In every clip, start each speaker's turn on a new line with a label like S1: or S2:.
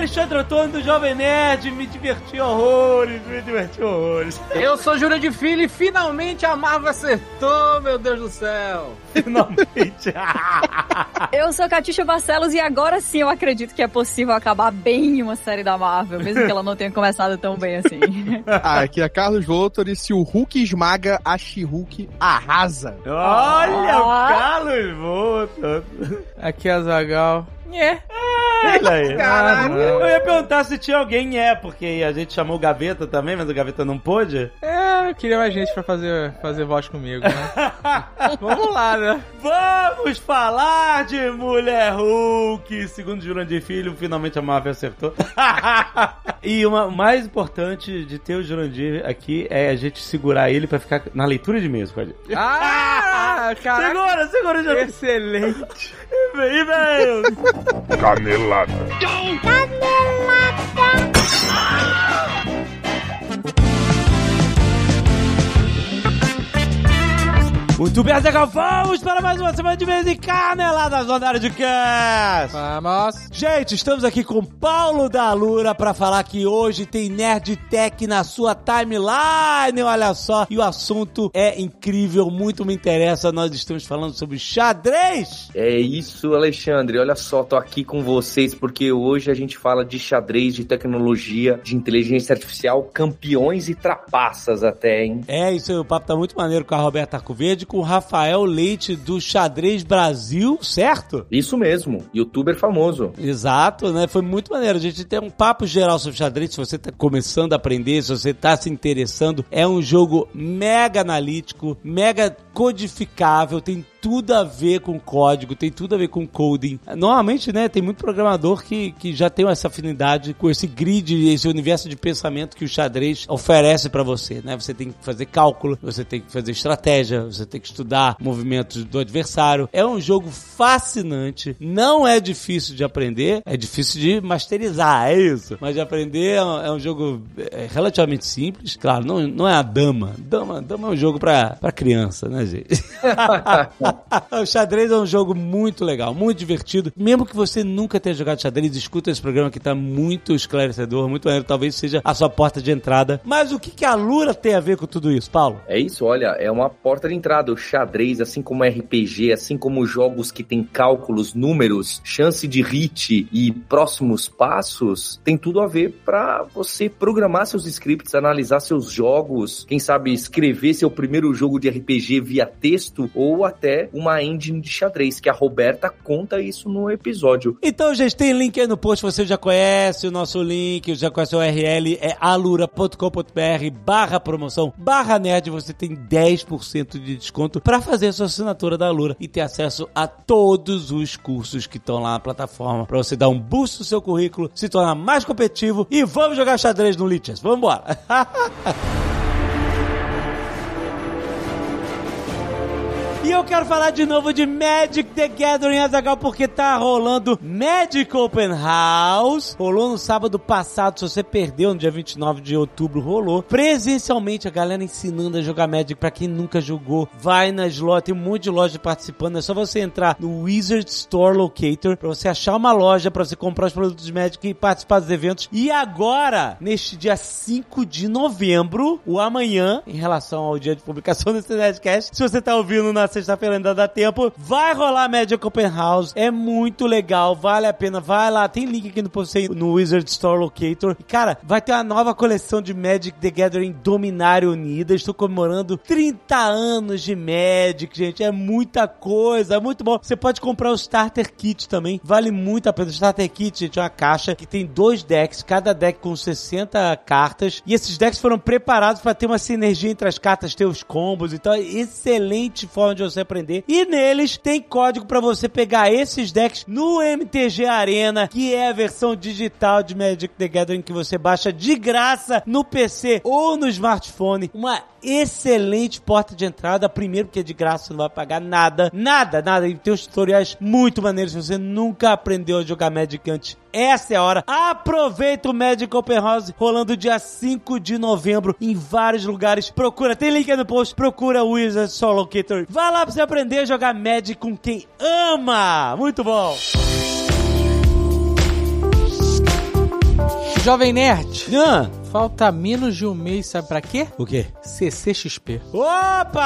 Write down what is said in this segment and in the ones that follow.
S1: Alexandre Antônio do Jovem Nerd. Me diverti horrores, me diverti horrores.
S2: Eu sou Júlio de Filho e finalmente a Marvel acertou, meu Deus do céu.
S1: Finalmente.
S3: Eu sou Catixa Barcelos e agora sim eu acredito que é possível acabar bem uma série da Marvel, mesmo que ela não tenha começado tão bem assim.
S4: Ah, aqui é Carlos Voltor e se o Hulk esmaga, a She-Hulk arrasa.
S1: Olha o
S3: Ah.
S1: Carlos Volta.
S2: Aqui é a Zagal. É.
S1: Aí.
S2: Caralho.
S1: Eu ia perguntar se tinha alguém, é, porque a gente chamou o Gaveta também, mas o Gaveta não pôde.
S2: É, eu queria mais gente pra fazer, fazer voz comigo, né? Vamos lá, né?
S1: Vamos falar de Mulher Hulk. Segundo Jurandir Filho, finalmente a Marvel acertou. e uma- o mais importante de ter o Jurandir aqui é a gente segurar ele pra ficar na leitura de mesa com a gente.
S2: Ah, caraca.
S1: Segura, segura, Jurandir.
S2: Excelente.
S1: Vem, velho.
S5: Canelada.
S1: Muito bem, Azaghal, vamos para mais uma semana de vez em Caneladas no Andário de Cast.
S2: Vamos.
S1: Gente, estamos aqui com Paulo da Lura para falar que hoje tem Nerd Tech na sua timeline, olha só. E o assunto é incrível, muito me interessa. Nós estamos falando sobre xadrez.
S6: É isso, Alexandre. Olha só, tô aqui com vocês porque hoje a gente fala de xadrez, de tecnologia, de inteligência artificial, campeões e trapaças até, hein?
S1: É, isso aí, o papo tá muito maneiro com a Roberta Arcoverde, com o Rafael Leite do Xadrez Brasil, certo?
S6: Isso mesmo, youtuber famoso.
S1: Exato, né? Foi muito maneiro. A gente tem um papo geral sobre xadrez. Se você tá começando a aprender, se você tá se interessando, é um jogo mega analítico, mega codificável, tem tudo a ver com código, tem tudo a ver com coding. Normalmente, né, tem muito programador que, que já tem essa afinidade com esse grid, esse universo de pensamento que o xadrez oferece pra você, né? Você tem que fazer cálculo, você tem que fazer estratégia, você tem que estudar movimentos do adversário. É um jogo fascinante, não é difícil de aprender, é difícil de masterizar, é isso. Mas de aprender é um, é um jogo é, relativamente simples. Claro, não, não é a dama. Dama, dama é um jogo pra criança, né, gente? o xadrez é um jogo muito legal, muito divertido. Mesmo que você nunca tenha jogado xadrez, escuta esse programa que tá muito esclarecedor, muito maneiro. Talvez seja a sua porta de entrada. Mas o que, que a Lura tem a ver com tudo isso, Paulo?
S6: É isso, olha, é uma porta de entrada. O xadrez, assim como RPG, assim como jogos que tem cálculos, números, chance de hit e próximos passos, tem tudo a ver pra você programar seus scripts, analisar seus jogos, quem sabe escrever seu primeiro jogo de RPG via texto ou até uma engine de xadrez, que a Roberta conta isso no episódio.
S1: Então, gente, tem link aí no post, você já conhece o nosso link, já conhece o URL, é alura.com.br barra promoção, barra nerd, você tem 10% de desconto para fazer a sua assinatura da Alura e ter acesso a todos os cursos que estão lá na plataforma, para você dar um boost no seu currículo, se tornar mais competitivo e vamos jogar xadrez no Lichess, vamos embora! E eu quero falar de novo de Magic the Gathering Azagal, porque tá rolando Magic Open House. Rolou no sábado passado, se você perdeu no dia 29 de outubro, rolou. Presencialmente, a galera ensinando a jogar Magic pra quem nunca jogou. Vai nas lojas, tem um monte de loja participando. É só você entrar no Wizard Store Locator pra você achar uma loja pra você comprar os produtos de Magic e participar dos eventos. E agora, neste dia 5 de novembro, o amanhã, em relação ao dia de publicação desse Nerdcast, se você tá ouvindo na sexta-feira ainda dá tempo, vai rolar Magic Open House, é muito legal, vale a pena, vai lá, tem link aqui no post no Wizard Store Locator. E, cara, vai ter uma nova coleção de Magic the Gathering Dominário Unida, estou comemorando 30 anos de Magic, gente, é muita coisa, é muito bom. Você pode comprar o Starter Kit também, vale muito a pena. O Starter Kit, gente, é uma caixa que tem dois decks, cada deck com 60 cartas, e esses decks foram preparados para ter uma sinergia entre as cartas, ter os combos, então é excelente forma de você aprender. E neles tem código para você pegar esses decks no MTG Arena, que é a versão digital de Magic the Gathering que você baixa de graça no PC ou no smartphone. Uma excelente porta de entrada. Primeiro, porque é de graça, não vai pagar nada. Nada, nada. E tem os tutoriais muito maneiros. Se você nunca aprendeu a jogar Magic antes, essa é a hora. Aproveita o Magic Open House rolando dia 5 de novembro em vários lugares. Procura, tem link aí no post, procura o Wizard Soul Locator. Vai lá pra você aprender a jogar Magic com quem ama. Muito bom.
S2: Jovem Nerd,
S1: Ah,
S2: falta menos de um mês, sabe pra quê?
S1: o quê?
S2: CCXP.
S1: Opa!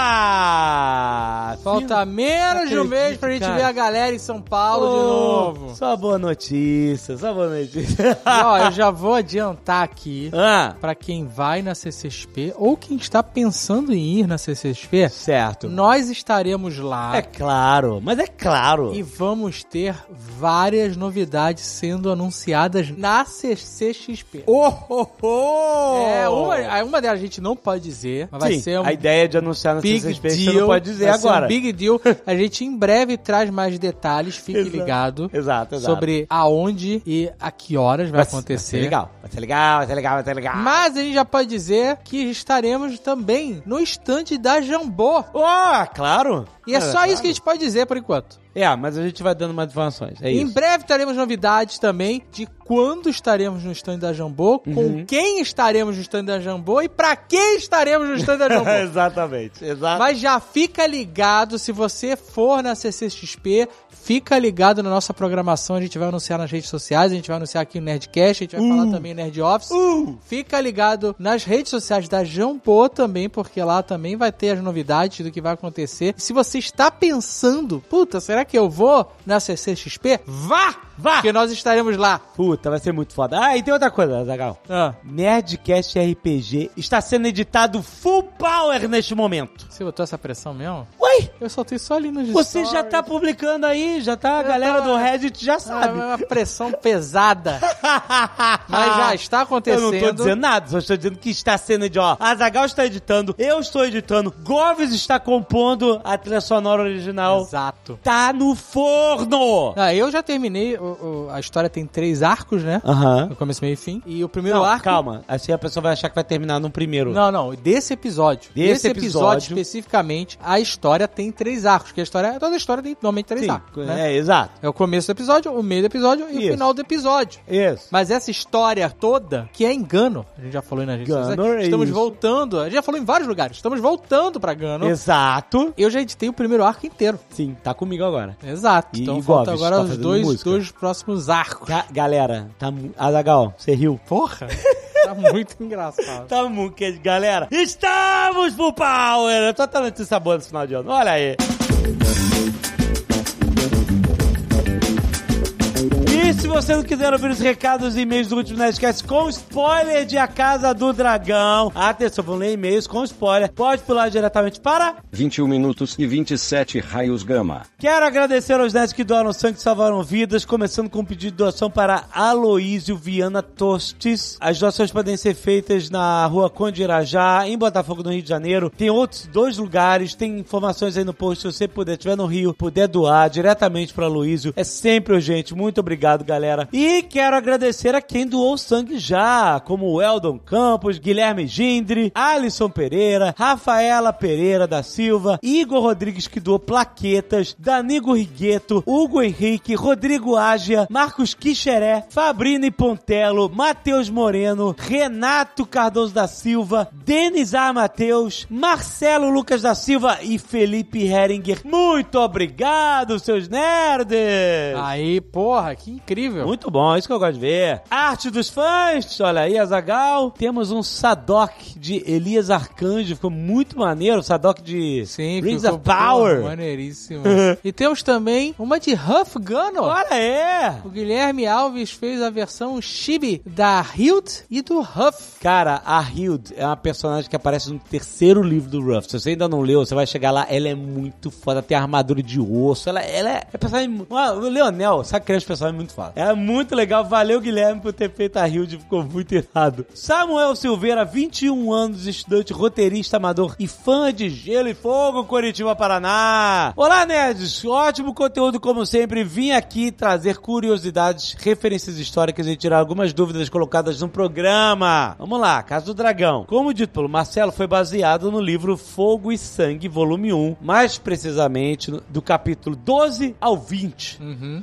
S2: Falta menos de um mês pra gente
S1: cara.
S2: ver a galera em São Paulo de novo.
S1: Só boa notícia, só boa notícia.
S2: Ó, eu já vou adiantar aqui
S1: ah,
S2: pra quem vai na CCXP ou quem está pensando em ir na CCXP,
S1: certo.
S2: nós estaremos lá
S1: É claro, mas é claro.
S2: e vamos ter várias novidades sendo anunciadas na CCXP.
S1: Oh, oh, oh!
S2: É, uma, uma delas a gente não pode dizer, mas vai
S1: Sim,
S2: ser um
S1: a ideia de anunciar na CCXP
S2: deal.
S1: você não pode dizer
S2: vai ser
S1: agora.
S2: um big deal. A gente em breve traz mais detalhes, fique
S1: Exato.
S2: ligado.
S1: Exato, exato.
S2: Sobre aonde e a que horas vai,
S1: Vai ser
S2: acontecer.
S1: legal, vai ser legal, vai ser legal, vai ser legal.
S2: Mas a gente já pode dizer que estaremos também no estande da Jambô.
S1: Oh, claro.
S2: E é só isso que a gente pode dizer por enquanto.
S1: É, mas a gente vai dando mais informações. É
S2: em
S1: isso.
S2: breve teremos novidades também de quando estaremos no stand da Jambô,
S1: Uhum.
S2: com quem estaremos no stand da Jambô e pra quem estaremos no stand da Jambô.
S1: Exatamente, exato.
S2: Mas já fica ligado, se você for na CCXP, fica ligado na nossa programação, a gente vai anunciar nas redes sociais, a gente vai anunciar aqui no Nerdcast, a gente vai falar também no Nerd Office. Fica ligado nas redes sociais da Jambô também, porque lá também vai ter as novidades do que vai acontecer. E se você está pensando, puta, será que eu vou na CCXP? Vá!
S1: Vá!
S2: Porque nós estaremos lá.
S1: Puta, vai ser muito foda. Ah, e tem outra coisa, Zagal.
S2: Ah,
S1: Nerdcast RPG está sendo editado full power neste momento.
S2: você botou essa pressão mesmo?
S1: Ué,
S2: Eu soltei só ali nos
S1: você já
S2: stories.
S1: tá publicando aí, já tá, a
S2: Eu
S1: galera do Reddit já sabe.
S2: é uma pressão pesada. Mas já está
S1: Eu
S2: acontecendo.
S1: não tô dizendo nada, só estou dizendo que está sendo de ó. A Zagal está editando, eu estou editando, Goves está compondo a trilha sonora original.
S2: Exato.
S1: Tá no forno!
S2: Ah, eu já terminei, o- o- a história tem três arcos, né?
S1: Aham.
S2: No começo, meio e fim. E o primeiro
S1: Não,
S2: arco...
S1: calma. Assim a pessoa vai achar que vai terminar no primeiro.
S2: Não, não, desse episódio.
S1: Desse
S2: episódio,
S1: episódio.
S2: especificamente, a história tem três arcos. Que a história, toda a história tem normalmente três
S1: Sim,
S2: arcos, né?
S1: é, exato.
S2: É o começo do episódio, o meio do episódio e
S1: Isso.
S2: o final do episódio.
S1: Isso.
S2: Mas essa história toda, que é engano, a gente já falou redes
S1: Gano, é
S2: estamos
S1: isso.
S2: voltando, a gente já falou em vários lugares, estamos voltando pra Gano.
S1: Exato.
S2: Eu já editei o primeiro arco inteiro.
S1: Sim, tá comigo agora.
S2: Exato.
S1: E
S2: então falta agora
S1: tá
S2: os dois,
S1: música?
S2: dois próximos arcos.
S1: Ga- galera, tá. Azagal, você riu.
S2: Porra! tá muito engraçado.
S1: Tá muito, galera. Estamos full power! Eu tô tendo esse sabor nesse final de ano. Olha aí. Se você não quiser ouvir os recados e e-mails do último Nerdcast com spoiler de A Casa do Dragão, atenção, vão ler e-mails com spoiler, pode pular diretamente para
S7: 21 minutos e 27 raios gama.
S1: Quero agradecer aos nerds que doaram sangue e salvaram vidas, começando com um pedido de doação para Aloísio Viana Tostes. As doações podem ser feitas na rua Conde Irajá, em Botafogo, no Rio de Janeiro. Tem outros dois lugares, tem informações aí no post. Se você puder, estiver no Rio, puder doar diretamente para Aloísio, é sempre urgente. Muito obrigado, galera. E quero agradecer a quem doou sangue já, como o Eldon Campos, Guilherme Gindre, Alisson Pereira, Rafaela Pereira da Silva, Igor Rodrigues que doou plaquetas, Danigo Rigueto, Hugo Henrique, Rodrigo Ágia, Marcos Quixeré, Fabrini Pontello, Matheus Moreno, Renato Cardoso da Silva, Denis A. Matheus, Marcelo Lucas da Silva e Felipe Heringer. Muito obrigado, seus nerds!
S2: Aí, porra, que incrível.
S1: Muito bom, é isso que eu gosto de ver. Arte dos fãs, olha aí, Azagal. Temos um Sadok de Elias Arcanjo, ficou muito maneiro. Sadok de
S2: Sim,
S1: Rings of Power.
S2: maneiríssimo. e temos também uma de Huff Gunner.
S1: Olha aí!
S2: O Guilherme Alves fez a versão chibi da Hilt e do Huff.
S1: Cara, a Hild é uma personagem que aparece no terceiro livro do Ruff. Se você ainda não leu, você vai chegar lá, ela é muito foda, tem armadura de osso, ela, ela é, é personagem... O Leonel, sabe que é um personagem muito foda. É muito legal, valeu Guilherme por ter feito a Hild, ficou muito irado. Samuel Silveira, 21 anos, estudante, roteirista, amador e fã de Gelo e Fogo, Curitiba, Paraná. Olá, nerds! Ótimo conteúdo, como sempre. Vim aqui trazer curiosidades, referências históricas e tirar algumas dúvidas colocadas no programa. Vamos lá, Casa do Dragão. Como dito pelo Marcelo, foi baseado no livro Fogo e Sangue, volume 1, mais precisamente do capítulo 12 ao 20.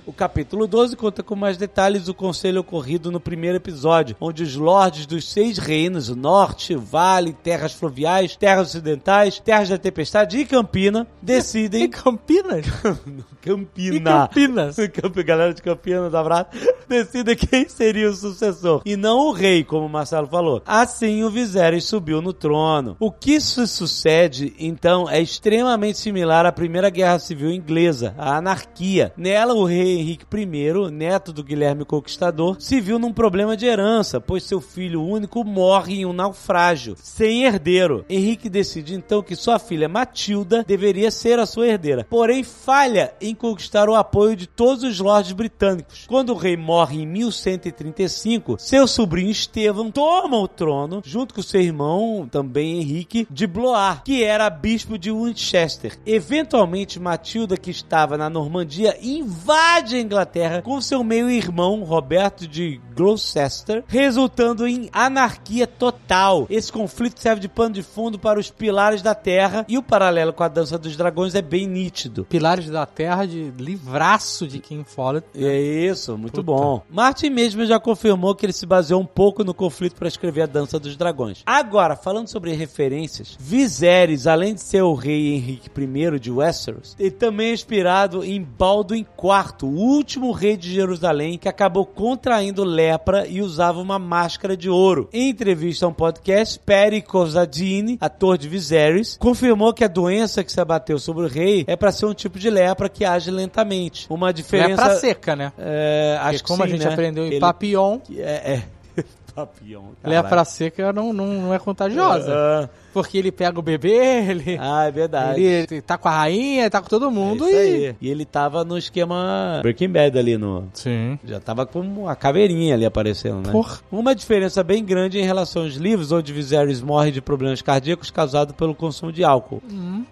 S1: O capítulo 12 conta com mais detalhes o conselho ocorrido no primeiro episódio, onde os lordes dos seis reinos, o norte, o vale, terras fluviais, terras ocidentais, terras da tempestade e Campina,
S2: E
S1: decidem...
S2: Campinas?
S1: Campina.
S2: E Campinas?
S1: Camp- Galera de Campinas, abraço. Decida quem seria o sucessor. E não o rei, como o Marcelo falou. Assim, o Viserys subiu no trono. O que isso sucede, então, é extremamente similar à Primeira Guerra Civil Inglesa, a anarquia. Nela, o rei Henrique I, neto do Guilherme Conquistador, se viu num problema de herança, pois seu filho único morre em um naufrágio, sem herdeiro. Henrique decide então que sua filha Matilda deveria ser a sua herdeira, porém falha em conquistar o apoio de todos os lordes britânicos. Quando o rei morre em 1135, seu sobrinho Estevão toma o trono, junto com seu irmão, também Henrique, de Blois, que era bispo de Winchester. Eventualmente, Matilda, que estava na Normandia, invade a Inglaterra com seu meio-irmão, Roberto de Gloucester, resultando em anarquia total. Esse conflito serve de pano de fundo para os pilares da terra e o paralelo com a dança dos dragões é bem nítido.
S2: Pilares da Terra de livraço de King Follett.
S1: É isso, muito
S2: Puta.
S1: bom. Martin mesmo já confirmou que ele se baseou um pouco no conflito para escrever a Dança dos Dragões. Agora, falando sobre referências, Viserys, além de ser o rei Henrique I de Westeros, ele também é inspirado em Baldwin IV, o último rei de Jerusalém que acabou contraindo lepra e usava uma máscara de ouro. Em entrevista a um podcast, Perry Kozadini, ator de Viserys, confirmou que a doença que se abateu sobre o rei é para ser um tipo de lepra que age lentamente. Uma diferença
S2: Lepra seca, né?
S1: é, acho
S2: Porque
S1: que
S2: como a
S1: sim,
S2: gente
S1: né?
S2: aprendeu em
S1: Ele-
S2: Papillon,
S1: É, é. Papillon.
S2: lepra seca não, não, não é contagiosa.
S1: Ah,
S2: Porque ele pega o bebê, ele,
S1: Ah, é verdade.
S2: ele tá com a rainha, tá com todo
S1: É
S2: mundo
S1: isso
S2: e...
S1: aí. E ele tava no esquema Breaking Bad ali no.
S2: Sim.
S1: Já tava com uma caveirinha ali aparecendo, né?
S2: Porra.
S1: Uma diferença bem grande em relação aos livros, onde Viserys morre de problemas cardíacos causados pelo consumo de álcool.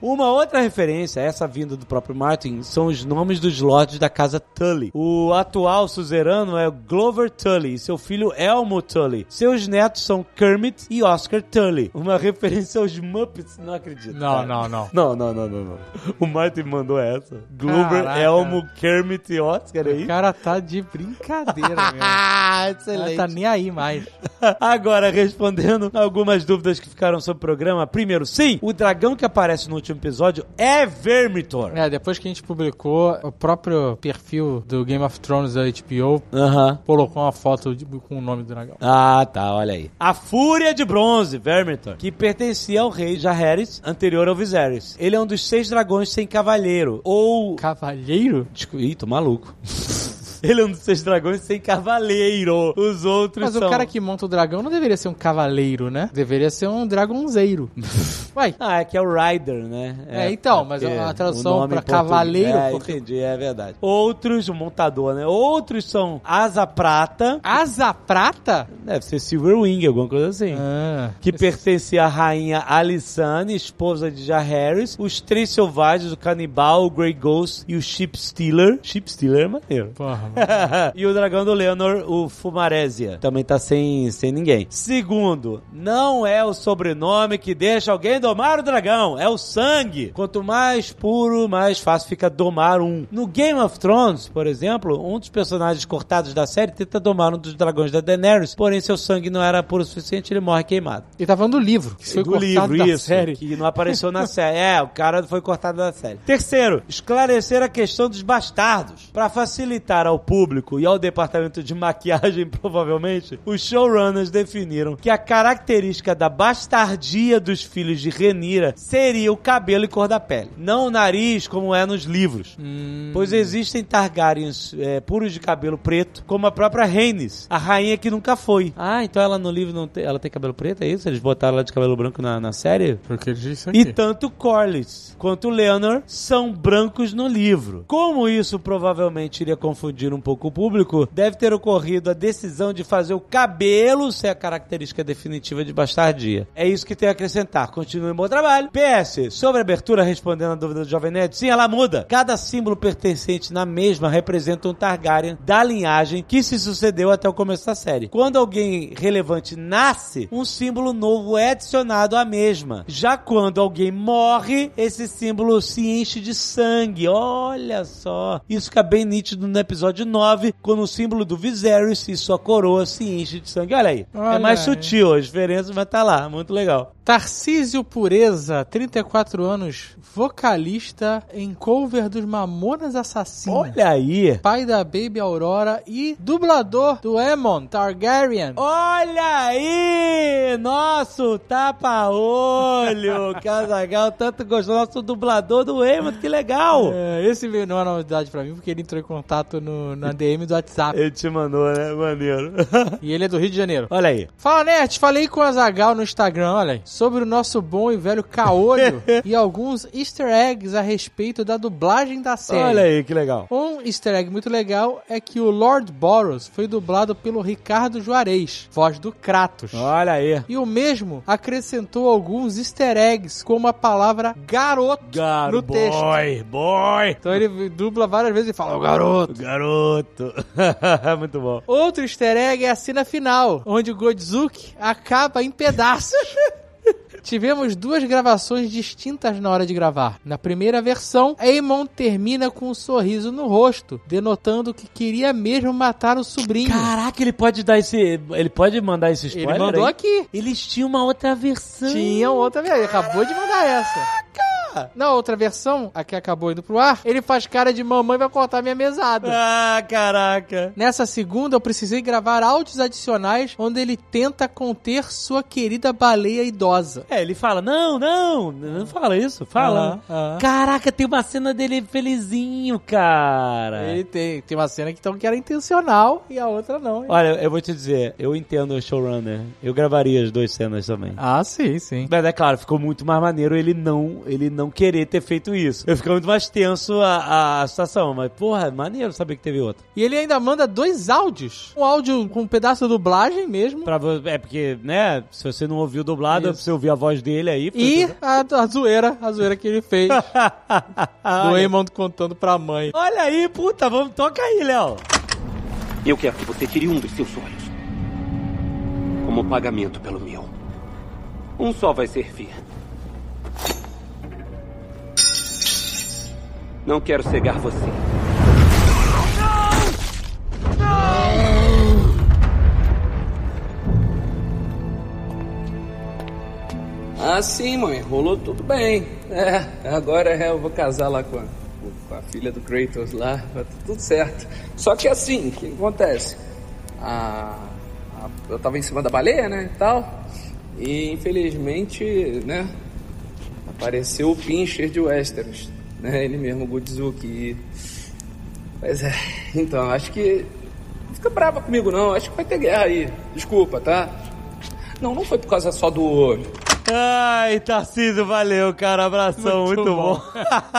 S1: Uma outra referência, essa vinda do próprio Martin, são os nomes dos lords da casa Tully. O atual suzerano é Glover Tully e seu filho Elmo Tully. Seus netos são Kermit e Oscar Tully. Uma referência aos Muppets, não acredito.
S2: Não, não, não.
S1: Não, não, não, não, não. O Martin mandou essa. Glover,
S2: Caraca.
S1: Elmo, Kermit e Oscar aí.
S2: O cara tá de brincadeira.
S1: Ah,
S2: Ela
S1: excelente.
S2: tá nem aí mais.
S1: Agora, respondendo algumas dúvidas que ficaram sobre o programa. Primeiro, sim, o dragão que aparece no último episódio é Vermitor.
S2: É, depois que a gente publicou, o próprio perfil do Game of Thrones da HBO
S1: Aham.
S2: colocou uma foto de- com o nome do dragão.
S1: Ah, tá, olha aí. A Fúria de Bronze, Vermitor, que pertencia ao rei Jaehaerys, anterior ao Viserys. Ele é um dos seis dragões sem cavaleiro, ou...
S2: Cavalheiro?
S1: Desculpa, Ih, tô maluco. Ele é um dos seis dragões sem cavaleiro. Os outros
S2: Mas
S1: são...
S2: o cara que monta o dragão não deveria ser um cavaleiro, né? Deveria ser um dragonzeiro. Uai,
S1: Ah, é que é o Rider, né?
S2: É, então, mas
S1: porque
S2: a tradução
S1: português-
S2: cavaleiro,
S1: É,
S2: porque-
S1: entendi, é verdade. Outros, o montador, né? Outros são Asa Prata,
S2: asa prata?
S1: deve ser Silverwing, alguma coisa assim.
S2: Ah,
S1: Que pertencia à rainha Alissane, esposa de Jaehaerys. Os três selvagens, o canibal, o Grey Ghost e o Ship Stealer. Ship Stealer é maneiro.
S2: porra.
S1: e o dragão do Leonor, o Fumarésia. Também tá sem, sem ninguém. Segundo, não é o sobrenome que deixa alguém domar o dragão, é o sangue. Quanto mais puro, mais fácil fica domar um. No Game of Thrones, por exemplo, um dos personagens cortados da série tenta domar um dos dragões da Daenerys, porém seu sangue não era puro o suficiente, ele morre queimado.
S2: Ele tava falando do livro, que foi
S1: do
S2: cortado
S1: livro,
S2: da
S1: isso,
S2: série.
S1: que não apareceu na série. É, o cara foi cortado da série. Terceiro, esclarecer a questão dos bastardos. Para facilitar ao público e ao departamento de maquiagem, provavelmente, os showrunners definiram que a característica da bastardia dos filhos de Renira seria o cabelo e cor da pele, não o nariz como é nos livros.
S2: Hum,
S1: Pois existem Targaryens é, puros de cabelo preto, como a própria Rhaenys, a rainha que nunca foi. Ah, então ela no livro não tem, ela tem cabelo preto, é isso? Eles botaram ela de cabelo branco na, na série?
S2: porque disse
S1: E
S2: aqui.
S1: tanto Corlys quanto Leonor são brancos no livro. Como isso provavelmente iria confundir um pouco o público, deve ter ocorrido a decisão de fazer o cabelo ser a característica definitiva de bastardia. É isso que tem a acrescentar. Continue o bom trabalho. PS, sobre a abertura, respondendo a dúvida do Jovem Nerd, sim, ela muda. Cada símbolo pertencente na mesma representa um Targaryen da linhagem que se sucedeu até o começo da série. Quando alguém relevante nasce, um símbolo novo é adicionado à mesma. Já quando alguém morre, esse símbolo se enche de sangue. Olha só. Isso fica bem nítido no episódio episódio 9, quando o símbolo do Viserys e sua coroa se enche de sangue. Olha aí. é
S2: Olha
S1: mais
S2: aí.
S1: sutil a diferença, mas tá lá. Muito legal.
S2: Tarcísio Pureza, 34 anos, vocalista em cover dos Mamonas Assassinas.
S1: Olha aí.
S2: Pai da Baby Aurora e dublador do Aemon Targaryen.
S1: Olha aí! Nosso tapa-olho! Casagal tanto gostou. Nosso dublador do Eamon, que legal!
S2: É, esse veio- não é novidade pra mim, porque ele entrou em contato no, na DM do WhatsApp.
S1: Ele te mandou, né? Maneiro.
S2: e ele é do Rio de Janeiro.
S1: Olha aí.
S2: Fala, Nerd, falei com a Zagal no Instagram, olha aí, sobre o nosso bom e velho caolho e alguns easter eggs a respeito da dublagem da série.
S1: Olha aí, que legal.
S2: Um easter egg muito legal é que o Lord Boros foi dublado pelo Ricardo Juarez, voz do Kratos.
S1: Olha aí.
S2: E o mesmo acrescentou alguns easter eggs, como a palavra garoto
S1: Garo,
S2: no texto.
S1: boy, boy.
S2: Então ele dubla várias vezes e fala, o garoto.
S1: Garoto. Muito bom.
S2: Outro easter egg é a cena final, onde o Godzuki acaba em pedaços. Tivemos duas gravações distintas na hora de gravar. Na primeira versão, Aemon termina com um sorriso no rosto, denotando que queria mesmo matar o sobrinho.
S1: Caraca, ele pode dar esse. Ele pode mandar esse spoiler?
S2: Ele mandou
S1: aí?
S2: aqui.
S1: Eles tinham uma outra versão.
S2: Tinha outra vez, ele acabou de mandar essa. Na outra versão, a que acabou indo pro ar, ele faz cara de mamãe vai cortar minha mesada.
S1: Ah, caraca.
S2: Nessa segunda, eu precisei gravar áudios adicionais onde ele tenta conter sua querida baleia idosa.
S1: É, ele fala, não, não, não fala isso, fala.
S2: Aham, aham.
S1: Caraca, tem uma cena dele felizinho, cara.
S2: Ele tem, tem uma cena que, então, que era intencional e a outra não.
S1: Olha, eu vou te dizer, eu entendo o showrunner. Eu gravaria as duas cenas também.
S2: Ah, sim, sim.
S1: Mas é claro, ficou muito mais maneiro ele não, ele não querer ter feito isso. Eu fico muito mais tenso a, a situação, mas porra, é maneiro saber que teve outra.
S2: E ele ainda manda dois áudios. Um áudio com um pedaço da dublagem mesmo.
S1: Pra, é porque, né, se você não ouviu dublado,
S2: Isso.
S1: você ouvir a voz dele aí.
S2: E
S1: tudo-
S2: a, a zoeira, a zoeira que ele fez. do. Raymond contando pra mãe.
S1: Olha aí, puta, vamos, toca aí, Léo.
S8: Eu quero que você tire um dos seus olhos. Como pagamento pelo meu. Um só vai servir. Não quero cegar você.
S9: Ah, sim, mãe, rolou tudo bem. É, agora eu vou casar lá com a, com a filha do Kratos lá, tá tudo certo. Só que assim, o que acontece? A, a- eu tava em cima da baleia, né, e tal, e infelizmente, né, apareceu o Pincher de Westeros, né, ele mesmo, o Godzuki. Pois é, então, acho que... Não fica brava comigo não, acho que vai ter guerra aí. Desculpa, tá? Não, não foi por causa só do.
S1: Ai, Tarcísio, valeu, cara. Abração, muito,
S2: Muito
S1: bom.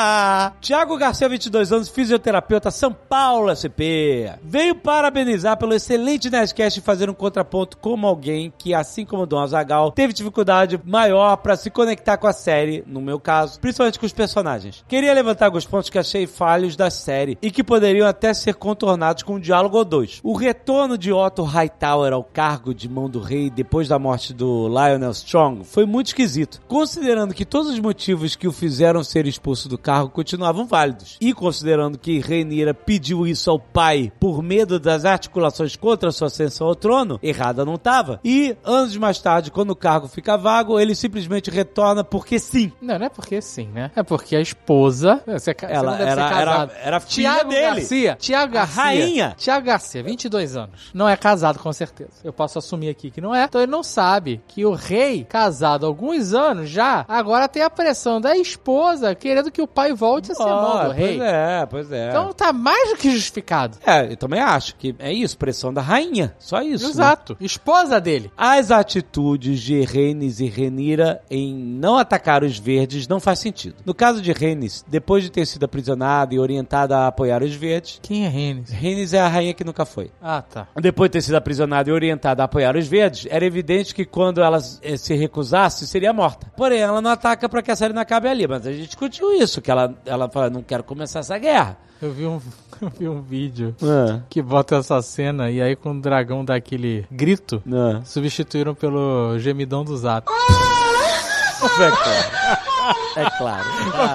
S1: Tiago Garcia, 22 anos, fisioterapeuta, São Paulo, SP. Veio parabenizar pelo excelente Nerdcast e fazer um contraponto como alguém que, assim como o Dom Azagal, teve dificuldade maior pra se conectar com a série, no meu caso, principalmente com os personagens. Queria levantar alguns pontos que achei falhos da série e que poderiam até ser contornados com um diálogo ou dois. O retorno de Otto Hightower ao cargo de mão do rei depois da morte do Lionel Strong foi muito esquisito, considerando que todos os motivos que o fizeram ser expulso do cargo continuavam válidos. E considerando que Rhaenyra pediu isso ao pai por medo das articulações contra sua ascensão ao trono, errada não estava. E anos mais tarde, quando o cargo fica vago, ele simplesmente retorna porque sim.
S2: Não, não é porque sim, né? É porque a esposa. Você, você
S1: Ela era- era- era filha
S2: Tiago
S1: dele.
S2: Garcia. Tiago Garcia.
S1: rainha.
S2: Tiago Garcia, 22 anos. Não é casado, com certeza. Eu posso assumir aqui que não é. Então ele não sabe que o rei, casado alguns anos já, agora tem a pressão da esposa querendo que o pai volte a ser mão do rei.
S1: pois é, pois é.
S2: Então tá mais do que justificado.
S1: É, eu também acho que é isso, pressão da rainha. Só isso. né?
S2: Exato. Esposa dele.
S1: As atitudes de Rhaenys e Renira em não atacar os verdes não faz sentido. No caso de Rhaenys, depois de ter sido aprisionada e orientada a apoiar os verdes,
S2: Quem é Renes?
S1: Rhaenys é a rainha que nunca foi.
S2: Ah, tá.
S1: Depois de ter sido aprisionada e orientada a apoiar os verdes, era evidente que quando ela eh, se recusasse, seria morta. Porém, ela não ataca para que a série não acabe ali. Mas a gente discutiu isso, que ela, ela fala, não quero começar essa guerra.
S2: Eu vi um, eu vi um vídeo
S1: Ah,
S2: que bota essa cena e aí quando o dragão dá aquele grito,
S1: ah.
S2: substituíram pelo gemidão do Zap.
S1: Perfeito. É claro.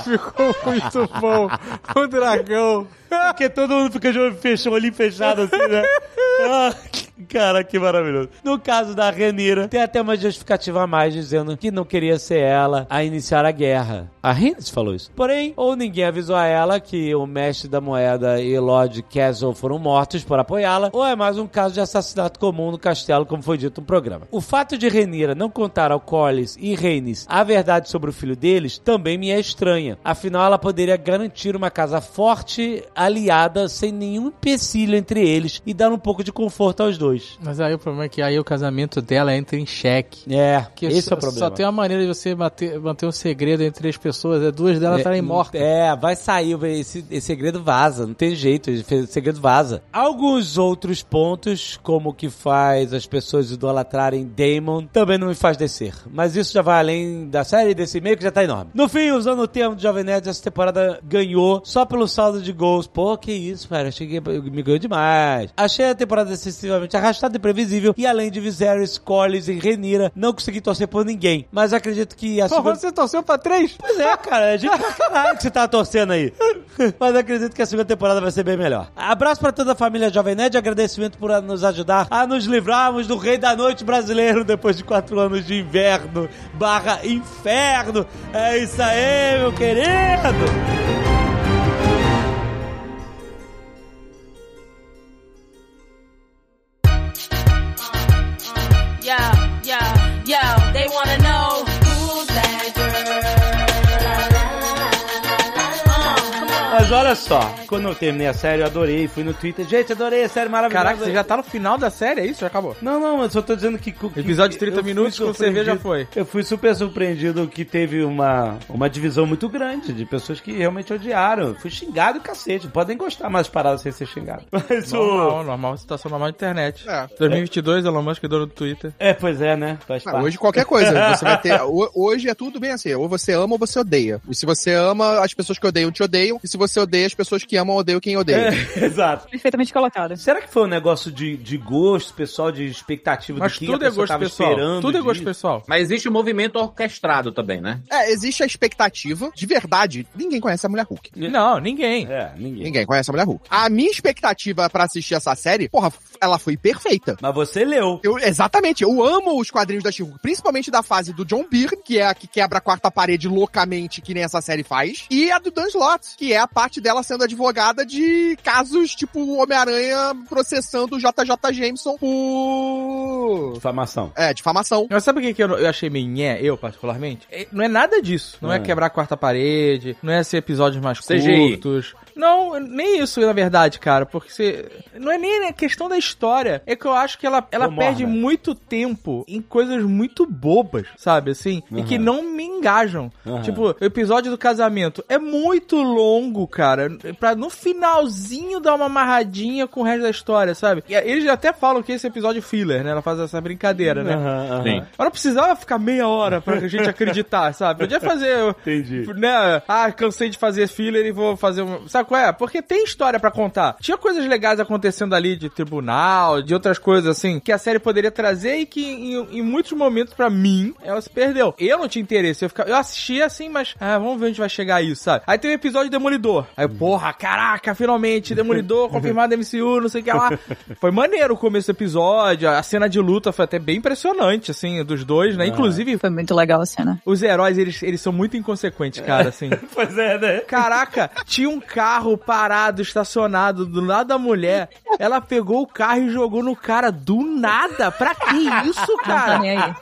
S2: Ficou muito bom. O dragão.
S1: Porque todo mundo fica de olho fechado, olhinho fechado assim, né? Ah, cara, que maravilhoso. No caso da Renira, tem até uma justificativa a mais dizendo que não queria ser ela a iniciar a guerra. A Rhaenys falou isso. Porém, ou ninguém avisou a ela que o mestre da moeda e Lord Castle foram mortos por apoiá-la, ou é mais um caso de assassinato comum no castelo, como foi dito no programa. O fato de Renira não contar ao Corlys e Rhaenys a verdade sobre o filho deles também me é estranha. Afinal, ela poderia garantir uma casa forte, aliada, sem nenhum empecilho entre eles e dar um pouco de conforto aos dois.
S2: Mas aí o problema é que aí o casamento dela entra em xeque.
S1: É,
S2: Que
S1: esse
S2: só,
S1: é o problema.
S2: Só tem uma maneira de você manter, manter um segredo entre as pessoas, é duas delas estarem mortas.
S1: É, vai sair, esse, esse segredo vaza, não tem jeito, esse segredo vaza. Alguns outros pontos, como o que faz as pessoas idolatrarem Damon, também não me faz descer. Mas isso já vai além da série desse e-mail que já tá enorme. No fim, usando o termo de Jovem Nerd, essa temporada ganhou só pelo saldo de gols. Pô, que isso, cara, achei que me ganhou demais. Achei a temporada excessivamente arrastada e previsível, e além de Viserys, Corlys e Renira, não consegui torcer por ninguém. Mas acredito que a
S2: Pô,
S1: segunda...
S2: você torceu pra três?
S1: Pois é, cara, a gente pra caralho que você tá torcendo aí. Mas acredito que a segunda temporada vai ser bem melhor. Abraço pra toda a família Jovem Nerd, agradecimento por nos ajudar a nos livrarmos do rei da noite brasileiro depois de quatro anos de inverno barra inferno. É isso aí, meu querido!
S10: Yo, yo, yo,
S1: Mas olha só, quando eu terminei a série, eu adorei, fui no Twitter. Gente, adorei a série maravilhosa.
S2: Caraca, você já tá no final da série, é isso? Já acabou?
S1: Não, não, eu só tô dizendo que. que
S2: Episódio de 30
S1: eu fui
S2: minutos com cerveja
S1: surpreendido-
S2: foi.
S1: Eu fui super surpreendido que teve uma, uma divisão muito grande de pessoas que realmente odiaram. Eu Fui xingado e cacete. Podem gostar mais paradas sem ser xingado. Mas
S2: Normal,
S1: o.
S2: normal, situação normal de internet.
S4: É.
S2: 2022, Elon Musk, dono do Twitter.
S1: É, pois é, né? Faz
S4: Ah, hoje qualquer coisa, você vai ter. ho- Hoje é tudo bem assim, ou você ama ou você odeia. E se você ama, as pessoas que odeiam te odeiam, e se você odeia, as pessoas que amam odeiam quem odeia.
S1: É, exato.
S3: Perfeitamente colocado.
S1: Será que foi um negócio de, de gosto pessoal, de expectativa
S2: Mas
S1: do que
S2: tudo
S1: a
S2: é gosto
S1: tava
S2: pessoal.
S1: esperando?
S2: Tudo é gosto
S1: disso?
S2: pessoal.
S11: Mas existe um movimento orquestrado também, né?
S4: É, existe a expectativa, de verdade, ninguém conhece a Mulher Hulk.
S2: Não, ninguém.
S1: É, ninguém.
S4: Ninguém conhece a Mulher Hulk. A minha expectativa pra assistir essa série, porra, ela foi perfeita.
S1: Mas você leu.
S4: Eu, exatamente, eu amo os quadrinhos da She-Hulk, principalmente da fase do John Byrne, que é a que quebra a quarta parede loucamente, que nem essa série faz, e a do Dan Slott, que é a parte dela sendo advogada de casos tipo o Homem-Aranha processando o JJ Jameson por...
S1: Difamação.
S4: É, difamação.
S2: Mas sabe o que, que eu, eu achei meio nhé, eu particularmente? É, Não é nada disso. Não é
S1: É.
S2: quebrar a quarta parede, não é ser episódios mais
S11: CGI.
S2: curtos. Não, nem isso, na verdade, cara. Porque você. Não é nem a questão da história. É que eu acho que ela, ela
S1: Morna.
S2: perde muito tempo em coisas muito bobas, sabe? Assim, e que não me engajam.
S1: Aham.
S2: Tipo, o episódio do casamento é muito longo, cara. Pra no finalzinho dar uma amarradinha com o resto da história, sabe? E eles até falam que esse episódio é filler, né? Ela faz essa brincadeira, né?
S1: Aham.
S11: Sim.
S2: Mas não precisava ficar meia hora pra gente acreditar, sabe? Podia fazer.
S1: Entendi.
S2: Né? Ah, cansei de fazer filler e vou fazer um. Sabe qual é? Porque tem história pra contar. Tinha coisas legais acontecendo ali de tribunal, de outras coisas assim, que a série poderia trazer e que em, em muitos momentos, pra mim, ela se perdeu. Eu não tinha interesse. Eu, ficava, eu assistia assim, mas. Ah, vamos ver onde vai chegar isso, sabe? Aí tem o episódio Demolidor. Aí, porra, caraca, finalmente, Demolidor confirmado MCU, não sei o que lá. Foi maneiro o começo do episódio. A cena de luta foi até bem impressionante, assim, dos dois, né? Inclusive,
S3: Foi muito legal a cena.
S2: os heróis, eles, eles são muito inconsequentes, cara, assim.
S1: Pois é, né?
S2: Caraca, tinha um carro parado, estacionado do lado da mulher. Ela pegou o carro e jogou no cara do nada. Pra que isso,
S3: Não tá
S2: cara?
S3: nem aí.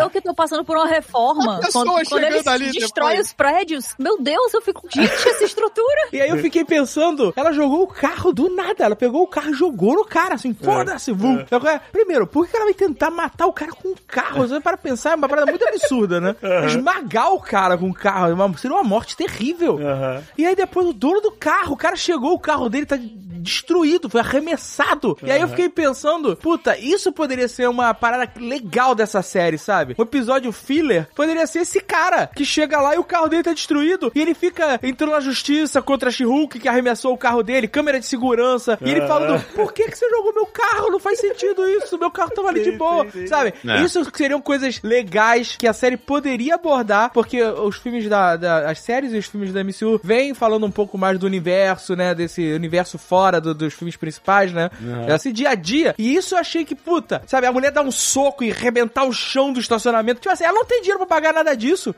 S3: Eu que tô passando por uma reforma. Quando, quando eles
S4: ali
S3: destroem
S4: depois.
S3: os prédios, meu Deus, eu fico, gente, essa estrutura.
S2: E aí eu fiquei pensando, ela jogou o carro do nada. Ela pegou o carro e jogou no cara, assim, foda-se, vum. Eu falei, Primeiro, por que ela vai tentar matar o cara com um carro? Você para pensar, é uma parada muito absurda, né? Esmagar o cara com um carro, seria uma morte terrível.
S1: Aham.
S2: E aí depois o dono do carro, o cara chegou, o carro dele tá destruído, foi arremessado. E aí eu fiquei pensando, puta, isso poderia ser uma parada legal dessa série, sabe? Um episódio filler poderia ser esse cara que chega lá e o carro dele tá destruído e ele fica entrando na justiça contra a She-Hulk que arremessou o carro dele, câmera de segurança, e ele falando, por que que você jogou meu carro? Não faz sentido isso, meu carro tava ali de boa, sabe?
S11: É.
S2: Isso seriam coisas legais que a série poderia abordar, porque os filmes da, da- as séries e os filmes da MCU vêm falando um pouco mais do universo, né, desse universo fora do- dos filmes principais, né? Esse dia a dia. E isso eu achei que, puta, sabe, a mulher dar um soco e rebentar o chão do estacionamento. Tipo assim, ela não tem dinheiro pra pagar nada disso.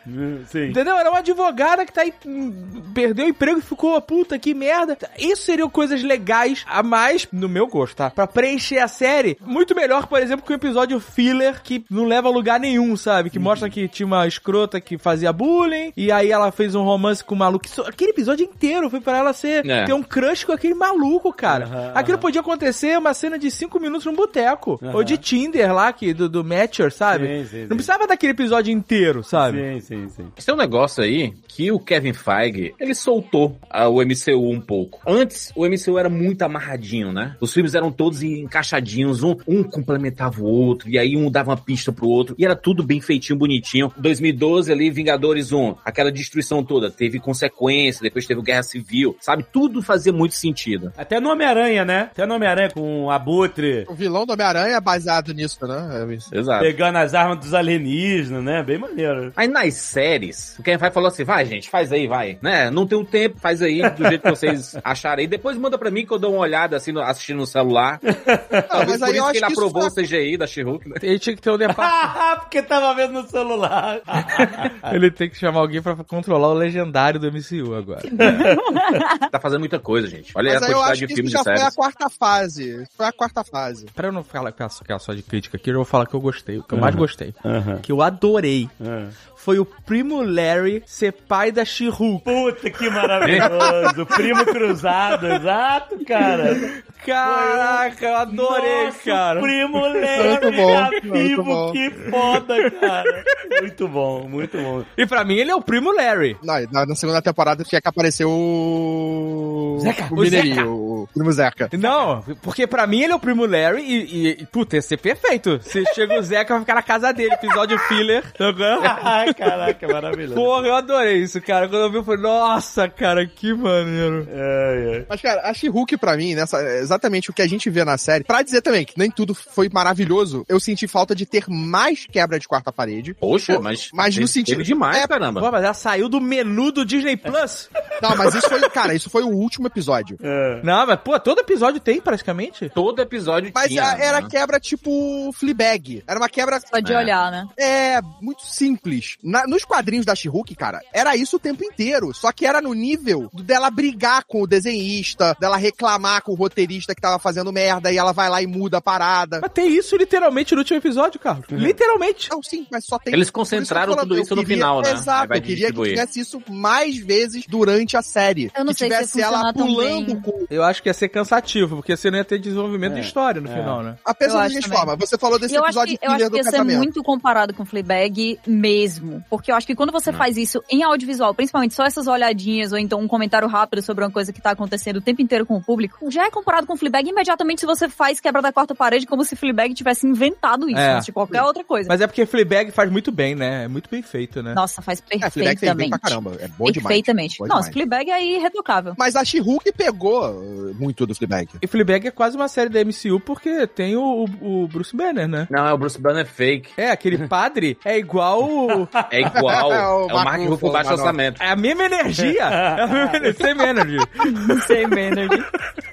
S1: Sim.
S2: Entendeu? Ela é uma advogada que tá aí, hum, perdeu o emprego e ficou, puta, que merda. Isso seriam coisas legais a mais, no meu gosto, tá? Pra preencher a série. Muito melhor, por exemplo, que um episódio filler que não leva a lugar nenhum, sabe? Que mostra que tinha uma escrota que fazia bullying e aí ela fez um romance com o maluco. Isso- aquele episódio inteiro foi pra ela ser,
S11: É.
S2: ter um crush com aquele maluco, cara.
S1: Aham,
S2: Aquilo podia acontecer uma cena de cinco minutos num boteco.
S1: Aham.
S2: Ou de Tinder lá, que, do, do Matcher, sabe?
S1: Sim, sim,
S2: não
S1: sim.
S2: precisava daquele episódio inteiro, sabe?
S1: Sim, sim, sim.
S11: Esse é um negócio aí que o Kevin Feige, ele soltou ah, o MCU um pouco. Antes, o MCU era muito amarradinho, né? Os filmes eram todos encaixadinhos, um, um complementava o outro, e aí um dava uma pista pro outro, e era tudo bem feitinho, bonitinho. 2012 ali, Vingadores 1, aquela destruição toda, teve consequência, depois teve Guerra Civil, sabe? Tudo fazia muito sentido.
S1: Até no Homem-Aranha, né? Até no Homem-Aranha com o Abutre
S4: O vilão do Homem-Aranha é baseado nisso, né? É.
S11: Exato.
S1: pegando as armas dos alienígenas, né? Bem maneiro.
S11: Aí nas séries, o Kevin Feige falou assim, vai gente, faz aí, vai. Né? Não tem um tempo, faz aí, do jeito que vocês acharem aí. Depois manda pra mim que eu dou uma olhada assim, assistindo no celular. Talvez
S4: mas
S11: por
S4: aí eu
S11: isso
S4: acho
S11: que ele aprovou
S4: foi-
S11: o CGI da She-Hulk, né?
S2: Ele tinha que ter um departamento.
S1: Ah, porque tava vendo no celular.
S2: Ele tem que chamar alguém pra controlar o legendário do MCU agora.
S11: Tá fazendo muita coisa, gente. Olha
S4: Mas
S11: a quantidade
S4: acho
S11: de filmes
S4: já
S11: e
S4: foi a
S11: séries.
S4: quarta fase. Isso Foi a quarta fase.
S2: Pra eu não falar só de crítica aqui, eu vou falar que eu gostei, o que eu mais gostei.
S1: Aham.
S2: Que eu adorei.
S1: Ah.
S2: Foi o primo Larry ser pai da She-Hulk.
S1: Puta que maravilhoso. Primo cruzado, exato, cara.
S2: Caraca, eu adorei,
S1: Nossa,
S2: cara.
S1: Primo
S4: Muito
S1: Léo
S4: bom, muito
S1: vivo,
S4: bom.
S1: que foda, cara. Muito bom, muito bom.
S2: E pra mim ele é o primo Larry.
S4: Não, na, na segunda temporada tinha que aparecer o.
S2: Zeca,
S4: o
S2: o
S4: Mineirinho, Primo Zeca.
S2: Não, porque pra mim ele é o primo Larry e, e, e puta, ia ser perfeito. Se chega o Zeca, vai ficar na casa dele, episódio filler.
S1: Ai, caraca, maravilhoso.
S2: Porra, eu adorei isso, cara. Quando eu vi, eu falei, nossa, cara, que maneiro.
S1: Ai, ai.
S4: Mas, cara, a She-Hulk, pra mim, nessa, é exatamente o que a gente vê na série. Pra dizer também que nem tudo foi maravilhoso, eu senti falta de ter mais quebra de quarta parede.
S11: Poxa,
S4: Pô,
S11: mas,
S4: mas no sentido-
S11: demais,
S4: é,
S11: caramba.
S2: Pô, mas ela saiu do menu do Disney Plus.
S4: Não, mas isso foi, cara, isso foi o último episódio.
S1: É.
S2: Não, mas, pô, todo episódio tem praticamente.
S11: Todo episódio
S4: Mas
S11: tinha.
S4: a- era
S11: né?
S4: quebra tipo Fleabag. Era uma quebra
S3: Só de
S11: É.
S3: olhar, né?
S4: É, muito simples. Na- nos quadrinhos da She-Hulk, cara, era isso o tempo inteiro. Só que era no nível dela brigar com o desenhista, dela reclamar com o roteirista que tava fazendo merda e ela vai lá e muda a parada.
S2: Mas tem isso literalmente no último episódio, Carlos. Literalmente.
S4: Não, sim, mas só tem.
S11: Eles
S4: isso
S11: concentraram
S4: falando,
S11: tudo isso no
S4: queria-
S11: final, né?
S4: Exato,
S11: vai
S4: eu queria que tivesse isso mais vezes durante a série.
S3: Eu não
S4: que
S3: sei se
S4: tivesse ela
S3: funcionar tão
S4: pulando com.
S2: Eu acho que ia ser cansativo, porque você não ia ter desenvolvimento de história no
S1: É.
S2: final, né?
S4: Apesar da gente forma, você falou desse
S3: eu acho
S4: episódio
S3: que, eu acho que ia
S4: do
S3: ser muito comparado com Fleabag mesmo. Porque eu acho que quando você faz isso em audiovisual, principalmente só essas olhadinhas ou então um comentário rápido sobre uma coisa que tá acontecendo o tempo inteiro com o público, já é comparado com Fleabag imediatamente se você faz quebra da quarta parede como se Fleabag tivesse inventado isso,
S2: É.
S3: antes de qualquer outra coisa.
S2: Mas é porque Fleabag faz muito bem, né? É muito bem feito, né?
S3: Nossa, faz
S4: É, Fleabag fez bem
S3: perfeitamente.
S4: pra caramba. É bom demais.
S3: perfeitamente.
S4: Demais.
S3: Fleabag é irretocável.
S4: Mas a She-Hulk pegou muito do Fleabag.
S2: E Fleabag é quase uma série da MCU porque tem o, o- o Bruce Banner, né?
S11: Não, é o Bruce Banner fake.
S2: É, aquele padre é igual. o-
S11: É igual.
S4: É
S11: é
S4: o
S11: o
S4: Mark
S11: Ruffalo baixo orçamento.
S2: É a mesma energia. É a mesma energia. Same energy.
S3: Same energy.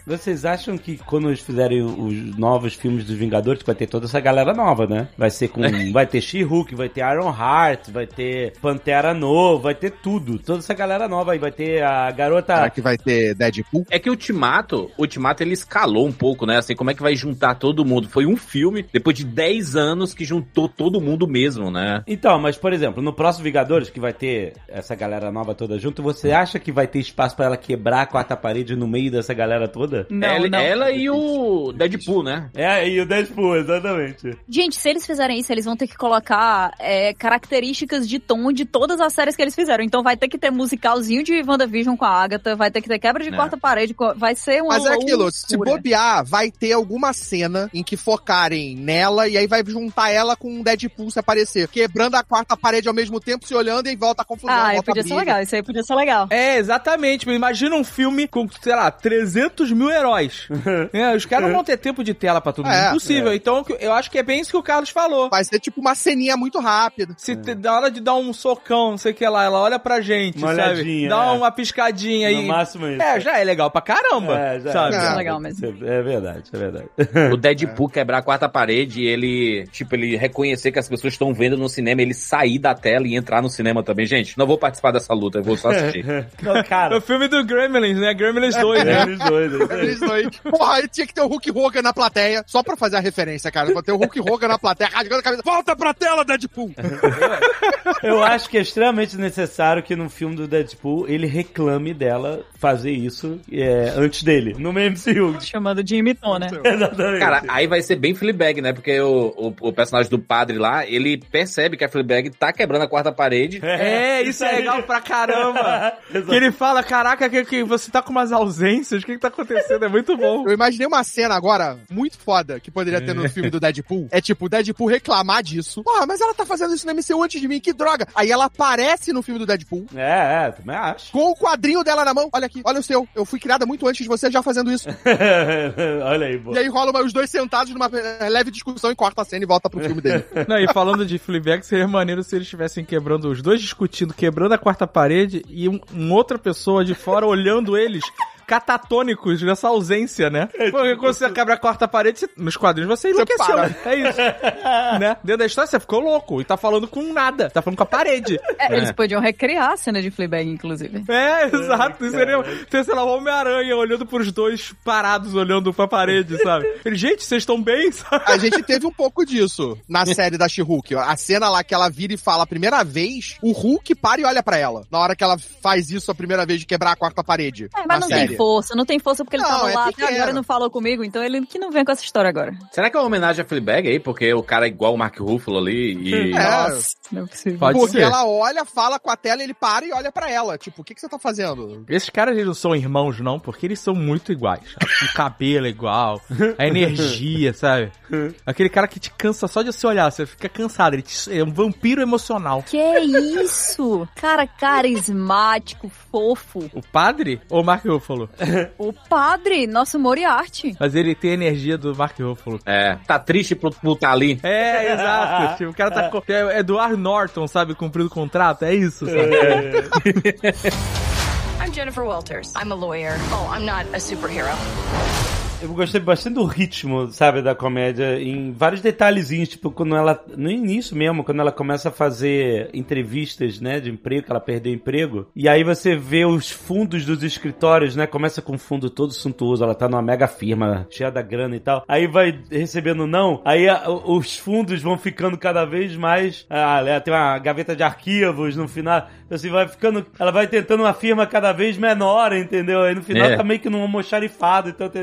S1: Vocês acham que quando eles fizerem os novos filmes dos Vingadores, vai ter toda essa galera nova, né? Vai ser com. vai ter She-Hulk, vai ter Iron Heart, vai ter Pantera Novo, vai ter tudo. Toda essa galera nova aí. Vai ter a garota.
S4: Será que vai ter Deadpool?
S11: É que o Ultimato, o Ultimato ele escalou um pouco, né? Assim, como é que vai juntar todo mundo? Foi um filme, depois de 10 anos, que juntou todo mundo mesmo, né?
S1: Então, mas por exemplo, no próximo Vingadores, que vai ter essa galera nova toda junto, você acha que vai ter espaço pra ela quebrar a quarta parede no meio dessa galera toda?
S3: Não,
S11: ela,
S3: não.
S11: ela e o Deadpool, né?
S1: É, e o Deadpool, exatamente.
S3: Gente, se eles fizerem isso, eles vão ter que colocar é, características de tom de todas as séries que eles fizeram. Então vai ter que ter musicalzinho de WandaVision com a Agatha, vai ter que ter quebra de
S11: É.
S3: quarta parede, vai ser ser uma
S4: Mas é aquilo, se
S3: loucura.
S4: bobear, vai ter alguma cena em que focarem nela e aí vai juntar ela com um Deadpool se aparecer. Quebrando a quarta parede ao mesmo tempo, se olhando e volta a confusão.
S3: Ah,
S4: volta a
S3: podia ser
S4: briga.
S3: legal, isso aí podia ser legal.
S2: É, exatamente. Imagina um filme com, sei lá, 300 mil heróis. É, os caras não vão ter tempo de tela pra todo mundo.
S4: É,
S2: Impossível. Então, eu acho que é bem isso que o Carlos falou.
S4: Vai ser tipo uma ceninha muito rápida.
S2: Se te- na hora de dar um socão, não sei o que lá, ela olha pra gente,
S1: Uma
S2: sabe?
S1: olhadinha,
S2: Dá
S1: é.
S2: uma piscadinha
S1: No
S2: aí.
S1: máximo isso.
S2: É, já é legal pra caramba,
S1: É, já
S2: sabe?
S3: Isso é legal mesmo.
S1: É verdade, é verdade.
S11: O Deadpool quebrar a quarta parede e ele, tipo, ele reconhecer que as pessoas estão vendo no cinema, ele sair da tela e entrar no cinema também. Gente, não vou participar dessa luta, eu vou só assistir.
S1: Não,
S2: É
S1: cara,
S2: o filme do Gremlins, né? Gremlins 2, né?
S1: é, é isso aí.
S4: Eles dois. Porra, aí tinha que ter o Hulk Hogan na plateia, só pra fazer a referência, cara. Pra ter o Hulk Hogan na plateia, rasgando a cabeça. Volta pra tela, Deadpool!
S1: Eu acho que é extremamente necessário que no filme do Deadpool ele reclame dela fazer isso é, antes dele, no MCU.
S3: Chamando de imitou, né?
S1: Exatamente.
S11: Cara, aí vai ser bem Fleabag, né? Porque o, o, o personagem do padre lá, ele percebe que a Fleabag tá quebrando a quarta parede.
S2: É, isso é legal pra caramba. que ele fala, caraca, que, que você tá com umas ausências, o que que tá acontecendo? É muito bom.
S4: Eu imaginei uma cena agora muito foda que poderia ter no filme do Deadpool. É tipo, o Deadpool reclamar disso. Porra, mas ela tá fazendo isso no MCU antes de mim, que droga. Aí ela aparece no filme do Deadpool.
S1: É, é, também acho.
S4: Com o quadrinho dela na mão. Olha aqui, olha o seu. Eu fui criada muito antes de você já fazendo isso.
S1: Olha aí, boa.
S4: E aí rola uma- os dois sentados numa eh, leve discussão e corta a cena e volta pro filme dele.
S2: Não, e falando de Fleabag, seria maneiro se eles estivessem quebrando, os dois discutindo, quebrando a quarta parede e um, um outra pessoa de fora olhando eles catatônicos nessa ausência, né? Porque quando você quebra a quarta parede, você- nos quadrinhos você enlouqueceu.
S4: para.
S2: É isso. né? Dentro da história você ficou louco e tá falando com nada, tá falando com a parede.
S3: É, Eles podiam recriar a cena de Fleabag, inclusive.
S2: É, exato. Isso seria ter, sei lá, o Homem-Aranha olhando pros dois parados, olhando pra parede, sabe? Ele, gente, vocês estão bem, sabe?
S4: A gente teve um pouco disso na série da She-Hulk. A cena lá que ela vira e fala a primeira vez, o Hulk para e olha pra ela. Na hora que ela faz isso a primeira vez de quebrar a quarta parede.
S3: É, mas
S4: na
S3: não
S4: série.
S3: tem força, não tem força porque ele
S4: Não,
S3: tava
S4: é
S3: lá até agora não falou comigo, então ele que não vem com essa história agora.
S11: Será que é uma homenagem a Fleabag aí? Porque o cara é igual o Mark Ruffalo ali e...
S4: É.
S3: Nossa, não é possível.
S2: Pode
S4: Porque
S2: ser.
S4: ela olha, fala com a tela, ele para e olha pra ela. Tipo, o que, que você tá fazendo?
S2: Esses caras eles não são irmãos, não, porque eles são muito iguais. O cabelo é igual, a energia, sabe? Aquele cara que te cansa só de você olhar, você fica cansado. Ele te- é um vampiro emocional.
S3: Que isso? Cara carismático, fofo.
S2: O padre ou o Mark Ruffalo?
S3: O padre, nosso Moriarty.
S2: Mas ele tem a energia do Mark Ruffalo.
S11: É, tá triste por por tá ali.
S2: É, exato. Tipo, o cara tá. co- É Edward Norton, sabe? Cumprindo o contrato. É isso, sabe?
S10: I'm Jennifer Walters. I'm a lawyer. Oh, I'm not a superhero.
S1: Eu gostei bastante do ritmo, sabe, da comédia, em vários detalhezinhos, tipo, quando ela, no início mesmo, quando ela começa a fazer entrevistas, né, de emprego, que ela perdeu o emprego, e aí você vê os fundos dos escritórios, né, começa com um fundo todo suntuoso, ela tá numa mega firma, cheia da grana e tal, aí vai recebendo não, aí a- os fundos vão ficando cada vez mais, ah, tem uma gaveta de arquivos no final, assim, vai ficando, ela vai tentando uma firma cada vez menor, entendeu? Aí no final
S11: É.
S1: tá meio que num almoxarifado, então tá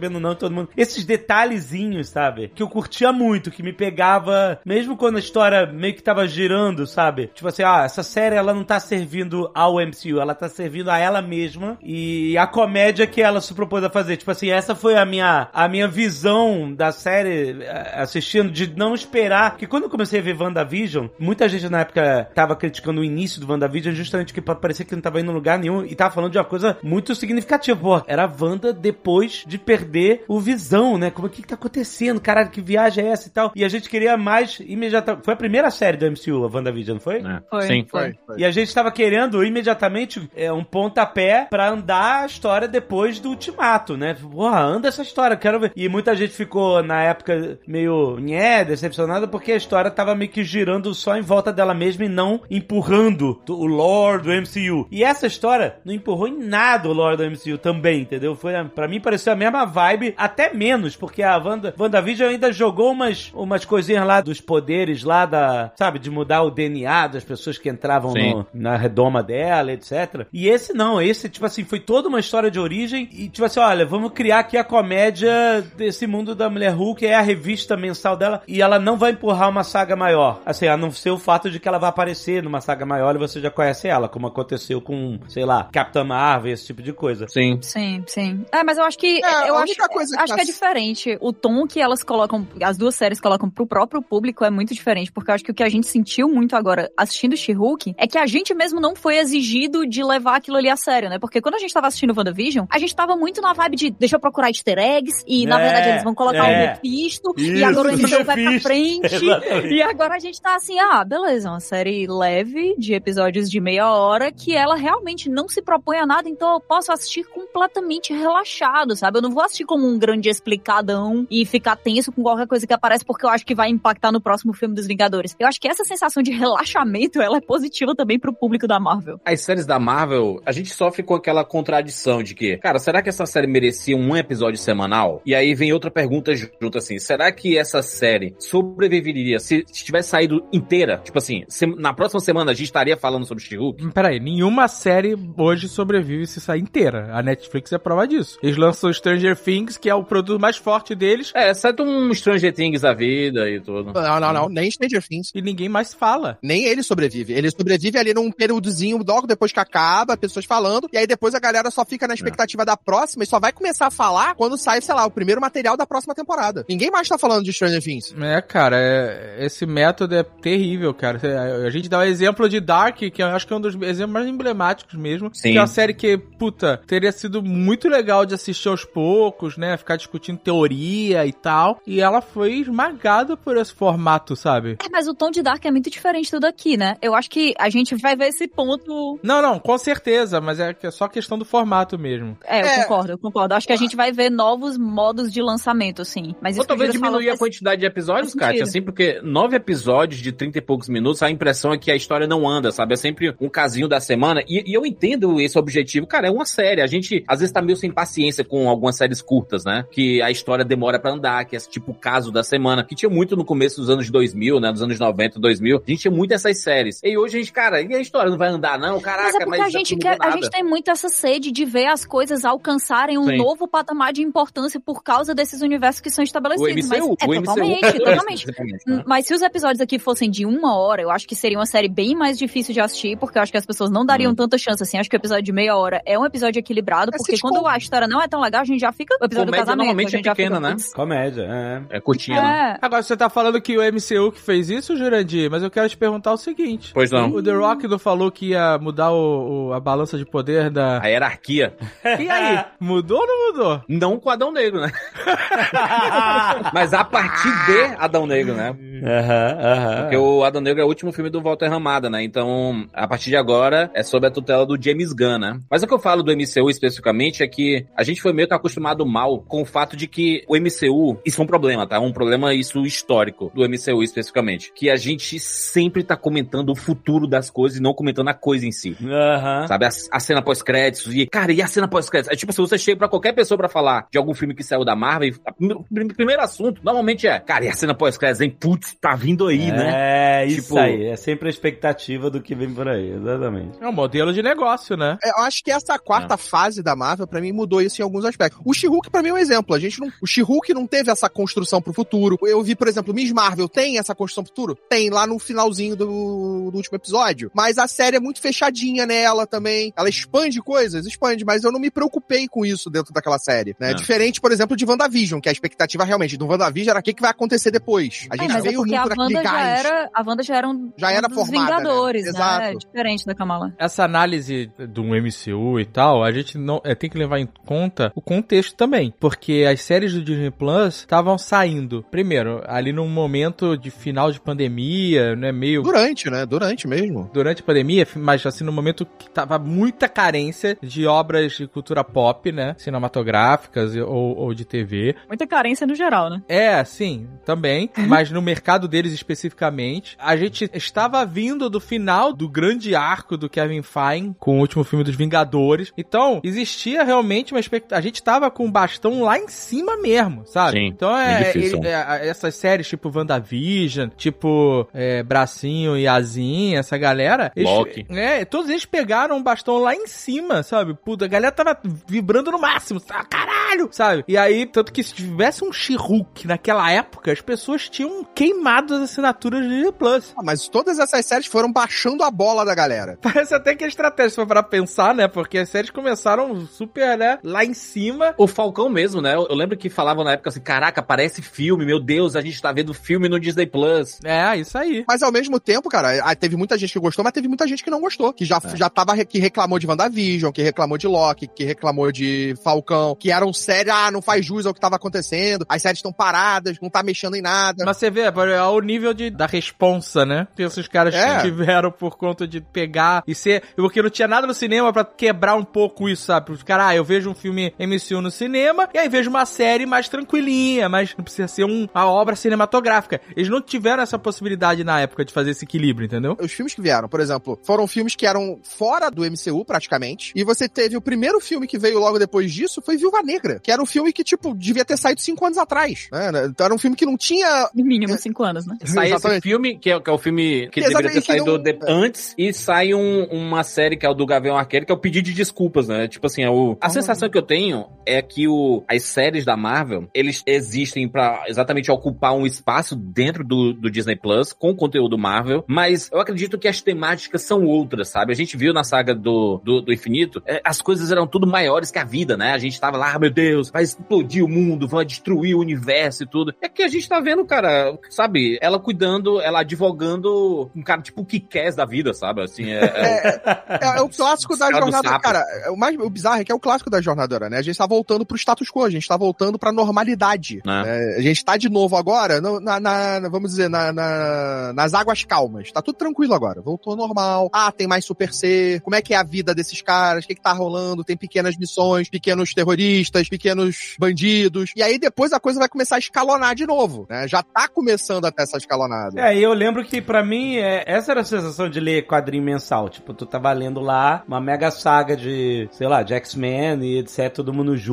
S1: recebendo não todo mundo. Esses detalhezinhos, sabe? Que eu curtia muito, que me pegava, mesmo quando a história meio que tava girando, sabe? Tipo assim, ah, essa série ela não tá servindo ao MCU, ela tá servindo a ela mesma e a comédia que ela se propôs a fazer. Tipo assim, essa foi a minha, a minha visão da série eh, assistindo, de não esperar. Que quando eu comecei a ver WandaVision, muita gente na época tava criticando o início do WandaVision justamente que parecia que não tava indo em lugar nenhum e tava falando de uma coisa muito significativa. Pô, era a Wanda depois de perder o Visão, né? Como o que que tá acontecendo? Caralho, que viagem é essa e tal? E a gente queria mais imediatamente. Foi a primeira série do MCU, a WandaVision, não foi?
S11: É.
S3: Foi,
S11: Sim.
S3: foi.
S1: E a gente tava querendo imediatamente é, um pontapé pra andar a história depois do Ultimato, né? Porra, anda essa história, quero ver. E muita gente ficou, na época, meio, nhé, decepcionada, porque a história tava meio que girando só em volta dela mesma e não empurrando o lore do MCU. E essa história não empurrou em nada o lore do MCU também, entendeu? Foi, para mim, pareceu a mesma vibe, até menos, porque a Wanda, WandaVision ainda jogou umas, umas coisinhas lá dos poderes lá da, sabe, de mudar o DNA das pessoas que entravam no- na redoma dela, etc. E esse não, esse, tipo assim, foi toda uma história de origem e, tipo assim, olha, vamos criar aqui a comédia desse mundo da Mulher Hulk, é a revista mensal dela, e ela não vai empurrar uma saga maior. Assim, a não ser o fato de que ela vai aparecer numa saga maior e você já conhece ela, como aconteceu com, sei lá, Capitã Marvel, esse tipo de coisa.
S11: Sim.
S3: Sim, sim. É, mas eu acho que.
S4: É,
S3: eu acho,
S4: única coisa que
S3: acho que é
S4: tá-
S3: diferente. O tom que elas colocam, as duas séries colocam pro próprio público é muito diferente. Porque eu acho que o que a gente sentiu muito agora assistindo She-Hulk é que a gente mesmo não foi exigido de levar aquilo ali a sério, né? Porque quando a gente tava assistindo WandaVision, a gente tava muito na vibe de deixa eu procurar easter eggs e na
S1: É,
S3: verdade eles vão colocar
S1: é.
S3: o Mephisto e agora o MCU vai pra frente.
S1: Exatamente.
S3: E agora a gente tá assim, ah, beleza, uma série leve de episódios de meia hora que ela realmente não se propõe a nada, então eu posso assistir completamente relaxado, sabe? Eu não vou assistir como um grande explicadão e ficar tenso com qualquer coisa que aparece porque eu acho que vai impactar no próximo filme dos Vingadores. Eu acho que essa sensação de relaxamento, ela é positiva também pro público da Marvel.
S11: As séries da Marvel, a gente sofre com aquela contradição de que, cara, será que essa série merecia um episódio semanal? E aí vem outra pergunta junto assim, será que essa série sobreviveria se se tivesse saído inteira? Tipo assim, na próxima semana a gente estaria falando sobre She-Hulk?
S2: Peraí, nenhuma série hoje sobrevive se sair inteira. A Netflix é prova disso. Eles lançam Stranger Things, que é o produto mais forte deles,
S11: É, exceto um Stranger Things da vida e tudo.
S4: Não, não, não. Nem Stranger Things.
S2: e ninguém mais fala.
S4: Nem ele sobrevive. Ele sobrevive ali num períodozinho, logo depois que acaba, pessoas falando, e aí depois a galera só fica na expectativa da próxima e só vai começar a falar quando sai, sei lá, o primeiro material da próxima temporada. Ninguém mais tá falando de Stranger Things.
S2: É, cara, é- esse método é terrível, cara. É, A gente dá o exemplo de Dark, que eu acho que é um dos exemplos mais emblemáticos mesmo.
S11: Sim.
S2: Que é uma série que, puta, teria sido muito legal de assistir aos poucos, né? Ficar discutindo teoria e tal. E ela foi esmagada por esse formato, sabe?
S3: É, mas o tom de Dark é muito diferente do daqui, né? Eu acho que a gente vai ver esse ponto
S2: Não, não, com certeza, mas é que é só questão do formato mesmo.
S3: É, eu
S4: É.
S3: concordo, eu concordo. Acho que a gente vai ver novos modos de lançamento, sim. Mas isso
S11: Ou talvez diminuir a
S3: faz-
S11: quantidade de episódios, Kátia, assim, porque nove episódios de 30 e poucos minutos, a impressão é que a história não anda, sabe? É sempre um casinho da semana. E, e eu entendo esse objetivo. Cara, é uma série. A gente, às vezes, tá meio sem paciência com algumas séries curtas, né? Que a história demora pra andar, que é tipo o caso da semana, que tinha muito no começo dos anos 2000, né? Dos anos 90, 2000. A gente tinha muito essas séries. E hoje a gente, cara, e a história não vai andar, não? Caraca,
S3: Mas é porque a gente quer, a gente tem muito essa sede de ver as coisas alcançarem um
S11: Sim.
S3: novo patamar de importância por causa desses universos que são
S11: O
S3: estabelecidos.
S11: MCU,
S3: mas é
S11: o MCU,
S3: totalmente, totalmente.
S11: principalmente, né?
S3: Mas se os episódios aqui fossem de uma hora, eu acho que seria uma série bem mais difícil de assistir, porque eu acho que as pessoas não dariam tanta chance assim. Acho que o episódio de meia hora é um episódio equilibrado, porque quando a história não é tão legal, a gente já fica. O episódio
S11: Comédia
S3: do casamento.
S11: normalmente é pequena, né?
S1: Comédia, é.
S11: É curtinha, né?
S3: É.
S2: Agora, você tá falando que o MCU que fez isso, Jurandir, mas eu quero te perguntar o seguinte.
S11: Pois não.
S2: O The Rock não falou que ia mudar o, o- a balança de poder da...
S11: A hierarquia.
S2: E aí, mudou ou não mudou?
S11: Não com Adão Negro, né? Mas a partir de Adão Negro, né?
S1: Aham, aham.
S11: Porque o Adão Negro é o último filme do Walter Ramada, né? Então, a partir de agora, é sob a tutela do James Gunn, né? Mas o que eu falo do MCU especificamente é que a gente foi meio que acostumado mal com o fato de que o MCU, isso é um problema, tá? Um problema isso histórico do MCU especificamente. Que a gente sempre tá comentando o futuro das coisas e não comentando a coisa em si.
S1: Aham.
S11: Sabe, a, a cena pós-créditos e, cara, e a cena pós-créditos? É tipo, se você chega pra qualquer pessoa pra falar de algum filme que saiu da Marvel, e prim- primeiro assunto, normalmente é, cara, e a cena pós-créditos, hein? Putz, tá vindo aí, né?
S1: É, isso
S11: Tipo-
S1: aí. É sempre a expectativa do que vem por aí, exatamente.
S2: É um modelo de negócio, né?
S4: É, Eu acho que essa quarta fase da Marvel, pra mim, mudou isso em alguns aspectos. O She-Hulk, pra mim, é um exemplo. A gente não, o She-Hulk não teve essa construção pro futuro. Eu vi, por exemplo, Miss Marvel tem essa construção pro futuro? Tem, lá no finalzinho do, do último episódio. Mas a série é muito fechadinha nela também. Ela expande coisas, expande, mas eu não me preocupei com isso dentro daquela série, né?
S11: É.
S4: Diferente, por exemplo, de WandaVision, que a expectativa realmente do WandaVision era o que, que vai acontecer depois. A
S3: É,
S4: gente
S3: é
S4: veio
S3: porque
S4: muito
S3: a Wanda já era, a Wanda já era um,
S4: Já era
S3: um dos
S4: formada, né?
S3: Vingadores, né?
S4: Exato.
S3: Diferente da Kamala.
S2: Essa análise do MCU e tal, a gente não é, tem que levar em conta o contexto também. Porque as séries do Disney Plus estavam saindo, primeiro, ali num momento de final de pandemia, né? Meio
S4: Durante, né? Durante mesmo.
S2: durante a pandemia, mas assim, no momento que tava muita carência de obras de cultura pop, né? Cinematográficas ou, ou de TV.
S3: Muita carência no geral, né?
S2: É, sim, também. Mas no mercado deles especificamente. A gente estava vindo do final do grande arco do Kevin Feige com o último filme dos Vingadores. Então, existia realmente uma expectativa. A gente tava com o bastão lá em cima mesmo, sabe?
S11: Sim,
S2: então é,
S11: difícil.
S2: ele- é, essas séries tipo WandaVision, tipo é, Bracinho e Azinha, essa galera. eles-
S11: Loki.
S2: é, todos eles pegaram o bastão lá em cima, sabe? Puta, a galera tava vibrando no máximo, sabe? caralho, sabe? E aí, tanto que se tivesse um She-Hulk naquela época, as pessoas tinham queimado as assinaturas do Disney Plus.
S4: Ah, mas todas essas séries foram baixando a bola da galera.
S2: Parece até que é estratégia, para pensar, né? Porque as séries começaram super, né? Lá em cima.
S11: O Falcão mesmo, né? Eu, eu lembro que falavam na época assim, caraca, parece filme, meu Deus, a gente tá vendo filme no Disney Plus.
S2: É, isso aí.
S4: Mas ao mesmo tempo, cara, teve muita gente que gostou, mas teve muita gente que não gostou. Que já, já tava, que reclamou de WandaVision, que reclamou de Loki, que reclamou de Falcão, que eram séries, ah, não faz jus ao que tava acontecendo, as séries estão paradas, não tá mexendo em nada.
S2: Mas você vê, é o nível de, da responsa, né? Que esses caras
S4: É.
S2: tiveram por conta de pegar e ser. Porque não tinha nada no cinema pra quebrar um pouco isso, sabe? Os caras, ah, eu vejo um filme MCU no cinema e aí vejo uma série mais tranquilinha, mas não precisa ser um- uma obra cinematográfica. Eles não tiveram essa possibilidade na época de fazer esse equilíbrio, entendeu?
S4: Os filmes que vieram, por exemplo, foram filmes que eram fora do MCU, praticamente. E você teve o primeiro filme que veio logo depois disso, foi Viúva Negra. Que era um filme que, tipo, devia ter saído cinco anos atrás. né? Então era um filme que não tinha.
S3: No mínimo cinco anos, né?
S11: Sai esse
S4: Exatamente.
S11: filme, que é, que é o filme que
S4: Exatamente,
S11: deveria ter
S4: que
S11: saído
S4: não-
S11: de- antes, e sai um- uma série que é o do Gavião Arqueiro, que é o pedido de desculpas, né? Tipo assim, é o... a sensação que eu tenho é que o, as séries da Marvel, eles existem pra exatamente ocupar um espaço dentro do, do Disney Plus, com conteúdo Marvel, mas eu acredito que as temáticas são outras, sabe? A gente viu na saga do, do, do Infinito, é, as coisas eram tudo maiores que a vida, né? A gente tava lá, ah, meu Deus, vai explodir o mundo, vai destruir o universo e tudo. É que a gente tá vendo, cara, sabe? Ela cuidando, ela advogando um cara tipo o que quer da vida, sabe? Assim, é. é-
S4: É, é o clássico da jornada. Cara, o mais o bizarro é que é o clássico da jornadora, né? A gente tá voltando pro status quo, a gente tá voltando pra normalidade.
S11: Né?
S4: É, a gente tá de novo agora, na, na- na- vamos dizer, na, na- nas águas calmas. Tá tudo tranquilo agora. Voltou ao normal. Ah, tem mais Super C. Como é que é a vida desses caras? O que, que tá rolando? Tem pequenas missões, pequenos terroristas, pequenos bandidos. E aí depois a coisa vai começar a escalonar de novo, né? Já tá começando até essa escalonada.
S1: É, e eu lembro que pra mim, é, essa era a sensação de ler quadrinho mensal. Tipo, tu tava lendo lá uma mega saga de, sei lá, de X-Men e etc, todo mundo junto,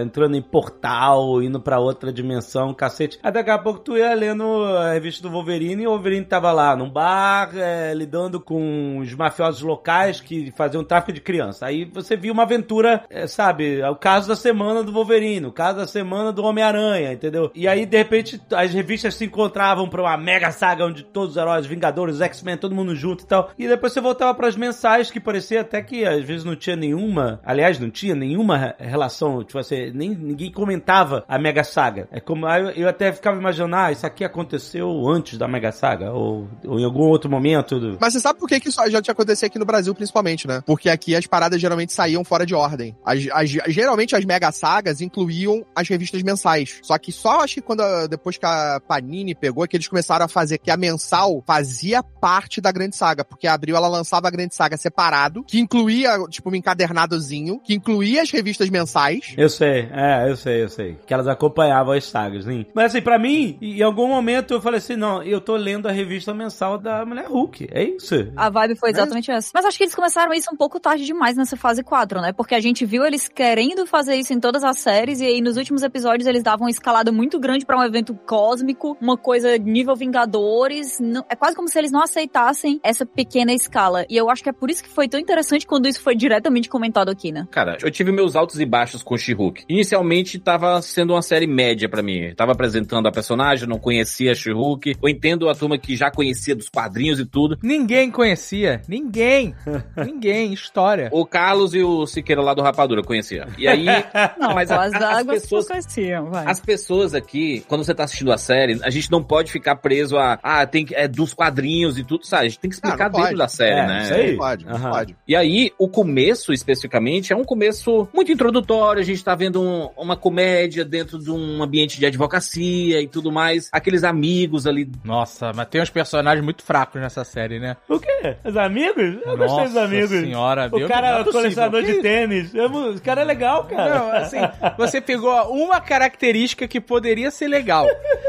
S1: entrando em portal, indo pra outra dimensão, cacete. Aí daqui a pouco tu ia lendo a revista do Wolverine e o Wolverine tava lá num bar, é, lidando com os mafiosos locais que faziam tráfico de criança. Aí você via uma aventura, é, sabe, o caso da semana do Wolverine, o caso da semana do Homem-Aranha, entendeu? E aí, de repente, as revistas se encontravam pra uma mega saga onde todos os heróis, Vingadores, X-Men, todo mundo junto e tal. E depois você voltava pras mensais, que parecia até que às vezes não tinha nenhuma, aliás, não tinha nenhuma re- relação, tipo assim, nem ninguém comentava a mega saga. É como, aí eu, eu até ficava imaginando, ah, isso aqui aconteceu antes da mega saga, ou, ou em algum outro momento do...
S4: Mas você sabe por que, que isso já tinha acontecido aqui no Brasil, principalmente, né? Porque aqui as paradas geralmente saíam fora de ordem. As- as- geralmente as mega sagas incluíam as revistas mensais. Só que só acho que quando depois que a Panini pegou, é que eles começaram a fazer que a mensal fazia parte da grande saga. Porque a Abril ela lançava a grande saga separado, que incluía, tipo, um encadernadozinho, que incluía as revistas mensais.
S1: Eu sei, é, eu sei, eu sei. Que elas acompanhavam as sagas, né? Mas assim, pra mim, em algum momento eu falei assim, não, eu tô lendo a revista mensal da Mulher Hulk, é isso.
S3: A vibe foi exatamente essa. Mas acho que eles começaram isso um pouco tarde demais nessa fase 4, né? Porque a gente viu eles querendo fazer isso em todas as séries e aí nos últimos episódios eles davam uma escalada muito grande pra um evento cósmico, uma coisa nível Vingadores. Não- é quase como se eles não aceitassem essa pequena escala. E eu acho que é por isso que foi tão interessante quando isso foi diretamente comentado aqui, né?
S11: Cara, eu tive meus altos e baixos com She-Hulk. Inicialmente tava sendo uma série média pra mim. Tava apresentando a personagem, não conhecia a She-Hulk. Eu entendo a turma que já conhecia dos quadrinhos e tudo.
S2: Ninguém conhecia. Ninguém. Ninguém. História.
S11: O Carlos e o Siqueira lá do Rapadura conhecia. E aí.
S3: Não,
S11: mas
S3: as
S11: a- as pessoas.
S3: conheciam, vai.
S11: As pessoas aqui, quando você tá assistindo a série, a gente não pode ficar preso a, ah, tem que, é dos quadrinhos e tudo, sabe? A gente tem que explicar
S4: Ah, não pode.
S11: dentro da série,
S1: É,
S11: né?
S1: isso aí.
S4: Não pode, não
S1: Aham.
S4: pode.
S11: E aí, o começo, especificamente, é um começo muito introdutório. A gente tá vendo um- uma comédia dentro de um ambiente de advocacia e tudo mais. Aqueles amigos ali.
S2: Nossa, mas tem uns personagens muito fracos nessa série, né?
S1: O quê? Os amigos? Eu gostei dos
S2: Nossa
S1: amigos.
S2: senhora,
S1: o
S2: Deus,
S1: cara é
S2: é
S1: colecionador de tênis. Eu- O cara é legal, cara.
S2: Não, assim, você pegou uma característica que poderia ser legal.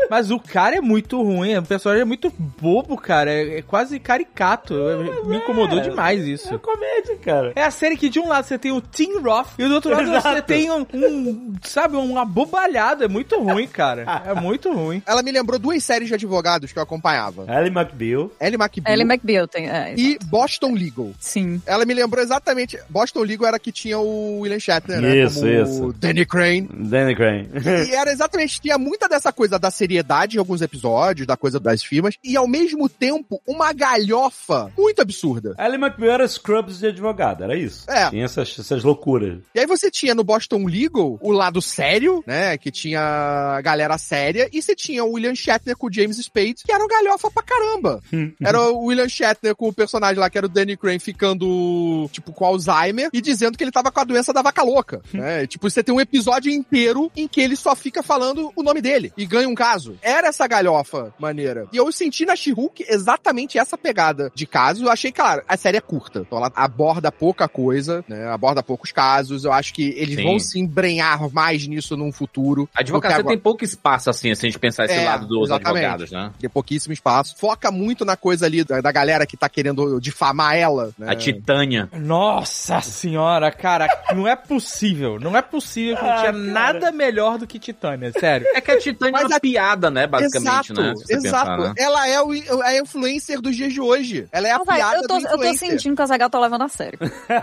S2: Mas o cara é muito ruim, o personagem é muito bobo, cara. É, é quase caricato. É, me incomodou demais isso.
S1: É comédia, cara.
S2: É a série que de um lado você tem o Tim Roth e do outro lado você tem um, um, sabe, um abobalhado. É muito ruim, cara. É muito ruim.
S4: Ela me lembrou duas séries de advogados que eu acompanhava.
S1: Ellie McBeal.
S4: Ellie McBeal
S3: Ellie McBeal tem. É,
S4: e Boston Legal.
S3: sim.
S4: Ela me lembrou exatamente. Boston Legal era que tinha o William Shatner, né?
S1: Isso,
S4: como
S1: isso.
S4: Danny Crane.
S1: Danny Crane.
S4: E era exatamente, tinha muita dessa coisa da seriedade em alguns episódios, da coisa das firmas, e ao mesmo tempo, uma galhofa muito absurda.
S1: Ellie McBeal era Scrubs de advogado, era isso.
S4: É.
S1: Tinha essas, essas loucuras.
S4: E aí você tinha no Boston Legal o lado sério, né? Que tinha a galera séria, e você tinha o William Shatner com o James Spade, que era um galhofa pra caramba. Era o William Shatner com o personagem lá, que era o Danny Crane, ficando, tipo, com Alzheimer e dizendo que ele tava com a doença da vaca louca. né? Tipo, você tem um episódio inteiro em que ele só fica falando o nome dele e ganha um caso. Era essa galhofa maneira. E eu senti na She-Hulk exatamente essa pegada de caso. Eu achei, claro, a série é curta. Então ela aborda pouca coisa, né? Aborda poucos casos. Eu acho que eles
S11: Sim.
S4: vão se embrenhar mais nisso num futuro.
S11: A advocacia
S4: agora-
S11: tem pouco espaço, assim, se a gente pensar esse
S4: É,
S11: lado dos
S4: exatamente.
S11: advogados, né?
S4: Tem pouquíssimo espaço. Foca muito na coisa ali da, da galera que tá querendo difamar ela. Né?
S11: A Titânia.
S2: Nossa senhora, cara, não é possível. Não é possível que não
S1: Ah,
S2: tinha
S1: cara.
S2: nada melhor do que Titânia, sério.
S11: É que a Titânia é
S4: Mas
S11: uma
S4: a-
S11: piada, né, basicamente,
S4: exato,
S11: né?
S4: exato.
S11: pensar, né?
S4: Ela é o, a influencer dos dias de hoje. Ela é a
S3: vai,
S4: piada
S3: eu, tô,
S4: do
S3: eu tô
S4: influencer.
S3: sentindo que o Azaghal tá levando a sério.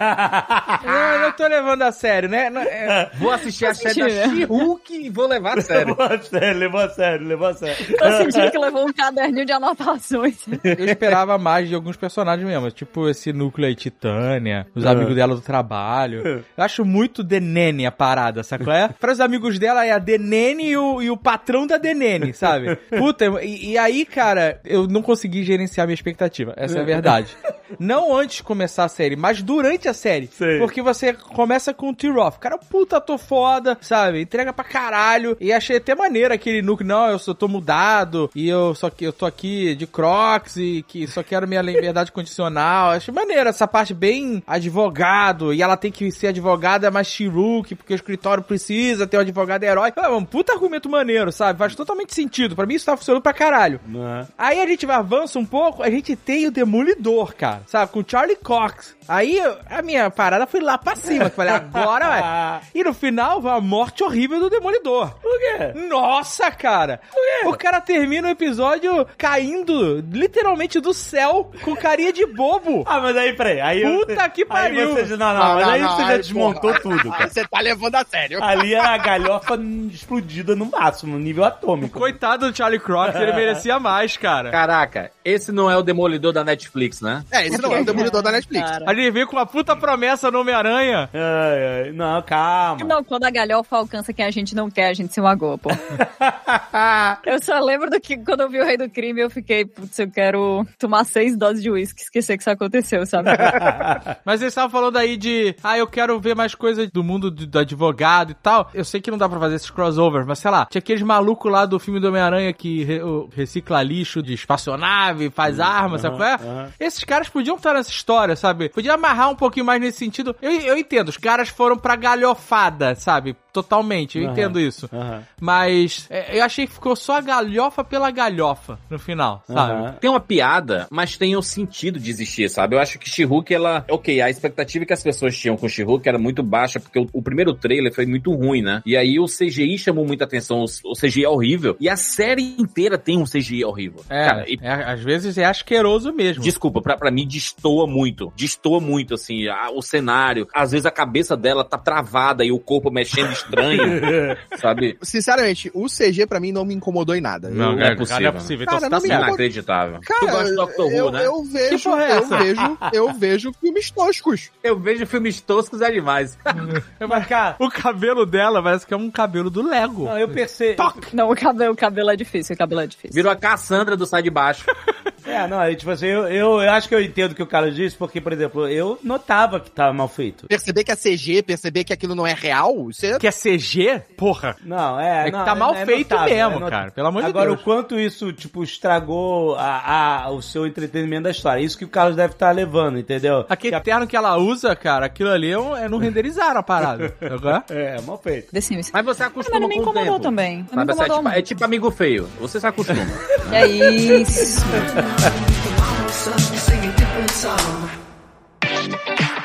S2: Eu não tô levando a sério, né? Não, é-
S11: Vou assistir a série da
S3: sentindo.
S11: She-Hulk e vou levar a sério.
S1: Levou a sério, levou a sério, levou a sério.
S3: Tô sentindo que levou um caderninho de anotações.
S2: Eu esperava mais de alguns personagens mesmo, tipo esse núcleo aí, Titânia, os amigos dela do trabalho. Eu acho muito Denene a parada, qual é? Para os amigos dela é a Denene e o, e o patrão da Denene, sabe? Puta, e, e aí, cara, eu não consegui gerenciar minha expectativa, essa é a verdade. Não antes de começar a série, mas durante a série.
S1: Sei.
S2: Porque você começa com o T-Roth. Cara, puta, ator foda, sabe? Entrega pra caralho. E achei até maneiro aquele núcleo. Não, eu só tô mudado. E eu só que eu tô aqui de Crocs e que só quero minha liberdade condicional. Achei maneiro essa parte bem advogado. E ela tem que ser advogada mais Shiruki, porque o escritório precisa ter um advogado herói. É um puta argumento maneiro, sabe? Faz totalmente sentido. Pra mim isso tá funcionando pra caralho.
S1: Não é?
S2: Aí a gente avança um pouco, a gente tem o Demolidor, cara, sabe? Com Charlie Cox. Aí a minha parada foi lá pra cima. que eu Falei, agora vai. E no final vai a morte horrível do Demolidor.
S1: Por quê?
S2: Nossa, cara! O cara termina o episódio caindo literalmente do céu com carinha de bobo.
S1: Ah, mas aí, peraí. Aí eu-
S2: Puta que pariu.
S1: Aí você, não, não, mas aí você já desmontou
S4: porra.
S1: tudo, cara.
S4: você tá levando a sério.
S1: Ali era a galhofa explodida no máximo, no nível atômico.
S2: Coitado do Charlie Cox, ele merecia mais, cara.
S11: Caraca, esse não é o Demolidor da Netflix, né?
S4: É, esse não é o Demolidor da Netflix.
S3: Cara.
S2: Ele veio com uma puta promessa no Homem-Aranha.
S1: Ai, ai, não, calma.
S3: Não, quando a galhofa alcança quem a gente não quer, a gente se magoa, pô. eu só lembro do que quando eu vi o Rei do Crime, eu fiquei, putz, eu quero tomar seis doses de uísque, esquecer que isso aconteceu, sabe?
S2: Mas eles estavam falando aí de, ah, eu quero ver mais coisas do mundo do, do advogado e tal. Eu sei que não dá pra fazer esses crossovers, mas sei lá, tinha aqueles malucos lá do filme do Homem-Aranha que re- recicla lixo de espaçonave, faz armas, sabe qual é?
S1: aham.
S2: Esses caras podiam estar nessa história, sabe? Podia amarrar um pouquinho mais nesse sentido. Eu, eu entendo, os caras foram pra galhofada, sabe? Totalmente, eu
S1: Aham,
S2: entendo isso.
S1: aham.
S2: Mas é, eu achei que ficou só a galhofa pela galhofa no final, sabe?
S1: Aham.
S11: Tem uma piada, mas tem o sentido de existir, sabe? Eu acho que She-Hulk, ela... Ok, a expectativa que as pessoas tinham com She-Hulk era muito baixa, porque o, o primeiro trailer foi muito ruim, né? E aí o CGI chamou muita atenção, o, o CGI é horrível, e a série inteira tem um CGI horrível.
S2: É,
S11: Cara, e
S2: é, às vezes é asqueroso mesmo.
S11: Desculpa, pra, pra mim destoa muito. Destoa muito, assim, a- o cenário. Às vezes a cabeça dela tá travada e o corpo mexendo estranho, sabe?
S4: Sinceramente, o CG pra mim não me incomodou em nada.
S11: Não,
S4: Eu-
S11: não é possível.
S2: Não é possível. Então
S4: Cara,
S2: você tá
S4: me.
S11: Inacreditável.
S4: Cara,
S11: tu gosta de Doctor Who,
S4: eu,
S11: né?
S4: eu vejo,
S2: é
S4: eu
S2: essa?
S4: vejo, eu vejo filmes toscos.
S11: Eu vejo filmes toscos é demais.
S1: Mas, cara,
S2: O cabelo dela parece que é um cabelo do Lego.
S1: não, eu percebo.
S3: Não, o cabelo, o cabelo é difícil, o cabelo é difícil.
S11: Virou a Cassandra do Sai de Baixo.
S1: É, não, aí, tipo assim, eu, eu, eu acho que eu entendo o que o Carlos disse, porque, por exemplo, eu notava que tava mal feito.
S4: Perceber que é CG, perceber que aquilo não é real, isso é...
S2: Que é CG? Porra.
S1: Não, é.
S2: É que
S1: não,
S2: tá mal feito
S1: notável,
S2: mesmo,
S1: not-
S2: cara. Pelo amor de
S1: Agora,
S2: Deus.
S1: o quanto isso, tipo, estragou a, a- o seu entretenimento da história. Isso que o Carlos deve estar levando, entendeu?
S2: Aquele
S1: Que a-
S2: terno que ela usa, cara, aquilo ali é um- é, não renderizaram a parada. Agora?
S1: É, mal feito.
S3: The Sims.
S11: Mas você acostuma
S3: Mas não me
S11: com o
S3: incomodou
S11: tempo.
S3: também. Não me
S11: assim, é,
S3: incomodou
S11: tipo, é tipo amigo feio. Você se acostuma.
S3: É isso.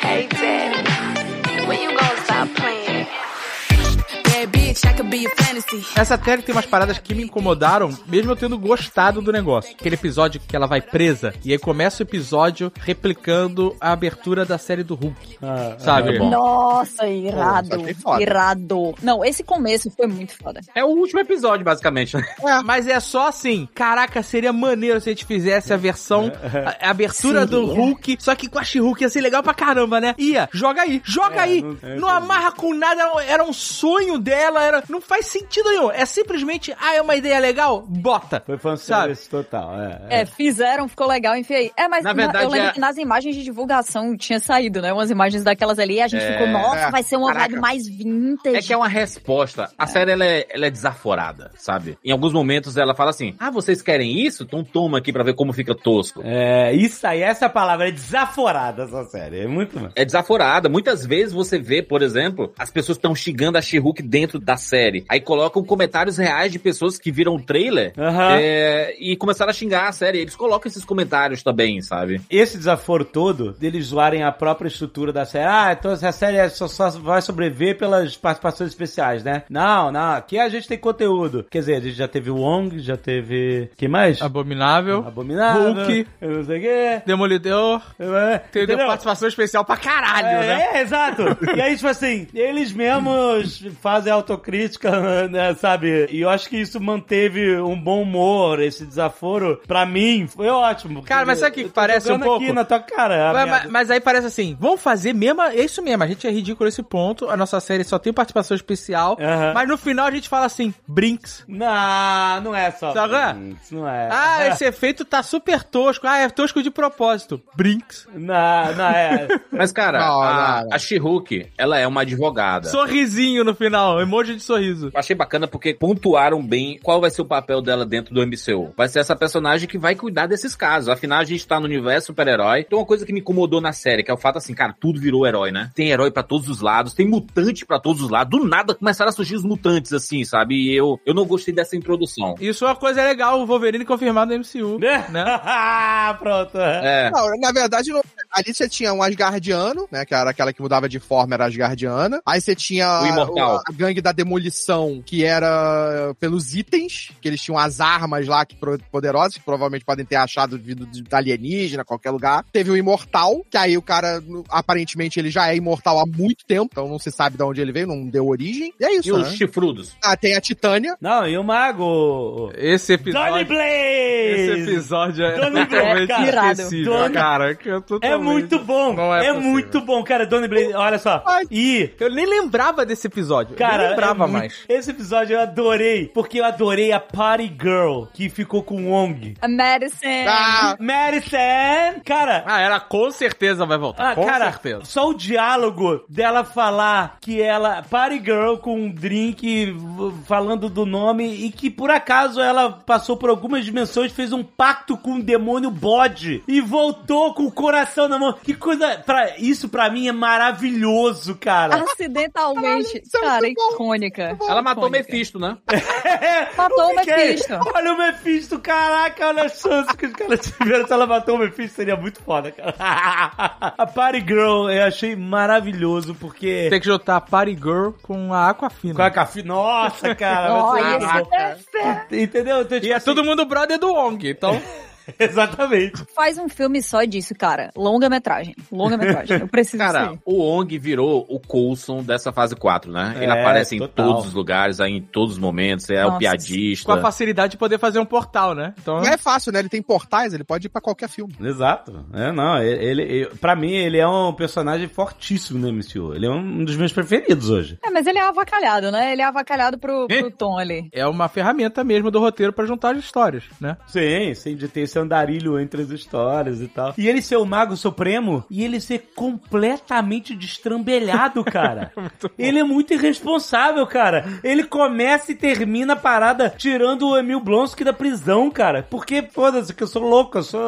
S10: Hey, Daddy,
S2: Essa série tem umas paradas que me incomodaram, mesmo eu tendo gostado do negócio. Aquele episódio que ela vai presa, e aí começa o episódio replicando a abertura da série do Hulk.
S1: Ah,
S2: sabe?
S11: é.
S3: Nossa, irado.
S4: Pô,
S3: irado. Não, esse começo foi muito foda.
S11: É o último episódio, basicamente. né?
S2: Mas é só assim, caraca, seria maneiro se a gente fizesse a versão, a, a abertura do
S3: Seria.
S2: Hulk, só que com a She-Hulk ia ser legal pra caramba, né? Ia, joga aí, joga aí.
S1: não-
S2: Não, amarra com nada, era um sonho dela, era, não faz sentido nenhum. É simplesmente, ah, é uma ideia legal? Bota.
S1: Foi fanservice total, é.
S3: É, fizeram, ficou legal, enfiei. É, mas
S11: Na
S3: na-
S11: verdade,
S3: eu lembro
S11: é-
S3: que nas imagens de divulgação tinha saído, né? Umas imagens daquelas ali, e a gente
S11: É.
S3: ficou, nossa, vai ser uma
S4: Caraca.
S3: vibe mais vintage.
S11: É que é uma resposta. A série, ela é, ela é desaforada, sabe? Em alguns momentos ela fala assim, ah, vocês querem isso? Então toma aqui pra ver como fica tosco.
S1: É, isso aí, essa palavra é desaforada, essa série. É muito.
S11: É desaforada. Muitas vezes você vê, por exemplo, as pessoas estão xingando a She-Hulk dentro da série. Aí colocam comentários reais de pessoas que viram o trailer
S1: Aham.
S11: é, e começaram a xingar a série. Eles colocam esses comentários também, sabe?
S1: Esse desaforo todo, deles zoarem a própria estrutura da série. Ah, então essa série é só, só vai sobreviver pelas participações especiais, né? Não, não. Aqui a gente tem conteúdo. Quer dizer, a gente já teve o Wong, já teve. Quem mais?
S2: Abominável,
S1: Abominável.
S2: Hulk.
S1: Eu não sei o quê.
S2: Demolidor,
S1: É,
S2: entendeu? Participação especial pra caralho,
S1: É,
S2: né?
S1: é, exato. E aí, tipo assim, eles mesmos fazem autocrítica, né, sabe? E eu acho que isso manteve um bom humor, esse desaforo. Pra mim, foi ótimo.
S2: Cara, mas sabe o que
S1: Eu tô
S2: parece um pouco?
S1: aqui na tua cara. a
S2: Mas, mas- mas aí parece assim, vamos fazer mesmo, é isso mesmo, a gente é ridículo nesse ponto, a nossa série só tem participação especial, mas no final a gente fala assim, Brinks.
S1: Não, não é só.
S2: Sabe?
S1: Isso não é.
S2: Ah, esse efeito tá super tosco, ah, é tosco de propósito. Brinks.
S1: Não, não é.
S11: Mas, cara,
S4: Não,
S11: a,
S4: não, não.
S11: a She-Hulk, ela é uma advogada.
S2: Sorrisinho no final, emoji de sorriso.
S11: Achei bacana porque pontuaram bem qual vai ser o papel dela dentro do MCU. Vai ser essa personagem que vai cuidar desses casos. Afinal, a gente tá no universo super-herói. Então, uma coisa que me incomodou na série, que é o fato assim, cara, tudo virou herói, né? Tem herói pra todos os lados, tem mutante pra todos os lados. Do nada começaram a surgir os mutantes, assim, sabe? E eu, eu não gostei dessa introdução.
S2: Isso é uma coisa legal, o Wolverine confirmado no MCU, né?
S1: Pronto.
S11: É.
S4: Não, na verdade, ali você tinha um Asgardiano, né? Que era aquela que mudava de forma, era Asgardiana. Aí você tinha
S11: O Imortal.
S4: a, a gangue da demolição, que era pelos itens, que eles tinham as armas lá que poderosas, que provavelmente podem ter achado vindo de alienígena, qualquer lugar. Teve o Imortal, que aí o cara, aparentemente, ele já é imortal há muito tempo, então não se sabe de onde ele veio, não deu origem. E é isso,
S11: E os
S4: né?
S11: chifrudos?
S4: Ah, tem a Titânia.
S1: Não, e o Mago.
S2: Esse
S1: Donny
S2: episódio...
S1: Blaze!
S2: Esse episódio é
S1: Donny
S2: totalmente
S1: Blaze,
S3: cara.
S2: esquecível,
S1: Donny-
S2: cara. que eu
S1: É muito bom.
S2: Não é
S1: É,
S2: possível.
S1: muito bom, cara. Donny Blaze, olha só.
S4: Ai.
S1: E
S2: Eu nem lembrava desse episódio.
S1: Cara, é muito-
S2: mais.
S1: Esse episódio eu adorei, porque eu adorei a Party Girl que ficou com o Wong.
S3: A Medicine.
S4: Ah,
S1: Madison! Cara,
S2: Ah, ela com certeza vai voltar.
S1: ah,
S2: com
S1: cara,
S2: certeza.
S1: só o diálogo dela falar que ela, Party Girl com um drink falando do nome e que por acaso ela passou por algumas dimensões, fez um pacto com o demônio bode e voltou com o coração na mão. Que coisa, pra, isso pra mim é maravilhoso, cara.
S3: Acidentalmente.
S4: é
S3: Cara,
S4: bom.
S3: Icônica.
S11: Ela matou o. Mephisto, né?
S3: Matou o
S1: fiquei-
S3: Mephisto.
S1: Olha o Mephisto, caraca, olha a chance que os caras tiveram se ela matou o Mephisto, seria muito foda, cara. A Party Girl eu achei maravilhoso, porque...
S2: Tem que juntar Party Girl com a Aquafina.
S1: Com a café... Nossa, cara. muito bom.
S3: é.
S1: Entendeu? Então, tipo
S2: E é
S1: assim,
S2: todo mundo brother do Wong, então...
S1: Exatamente.
S3: Faz um filme só disso, cara. Longa-metragem. Longa-metragem. Eu preciso
S11: Cara,
S3: sim.
S11: o Ong virou o Coulson dessa fase 4, né? Ele
S1: É,
S11: aparece em
S1: total.
S11: todos os lugares, aí em todos os momentos, é o
S3: Nossa,
S11: piadista.
S2: Com a facilidade de poder fazer um portal, né? Então...
S4: não é fácil, né? Ele tem portais, ele pode ir pra qualquer filme.
S1: Exato. É, não, ele, ele, ele- pra mim, ele é um personagem fortíssimo no MCU. Ele é um dos meus preferidos hoje.
S3: É, mas ele é avacalhado, né? Ele é avacalhado pro, pro Tom ali.
S2: É uma ferramenta mesmo do roteiro pra juntar as histórias, né?
S1: Sim, sim, de ter esse esse andarilho entre as histórias e tal. E ele ser o Mago Supremo e ele ser completamente destrambelhado, cara. ele é muito irresponsável, cara. Ele começa e termina a parada tirando o Emil Blonsky da prisão, cara. Porque, foda-se, que eu sou louco, eu sou...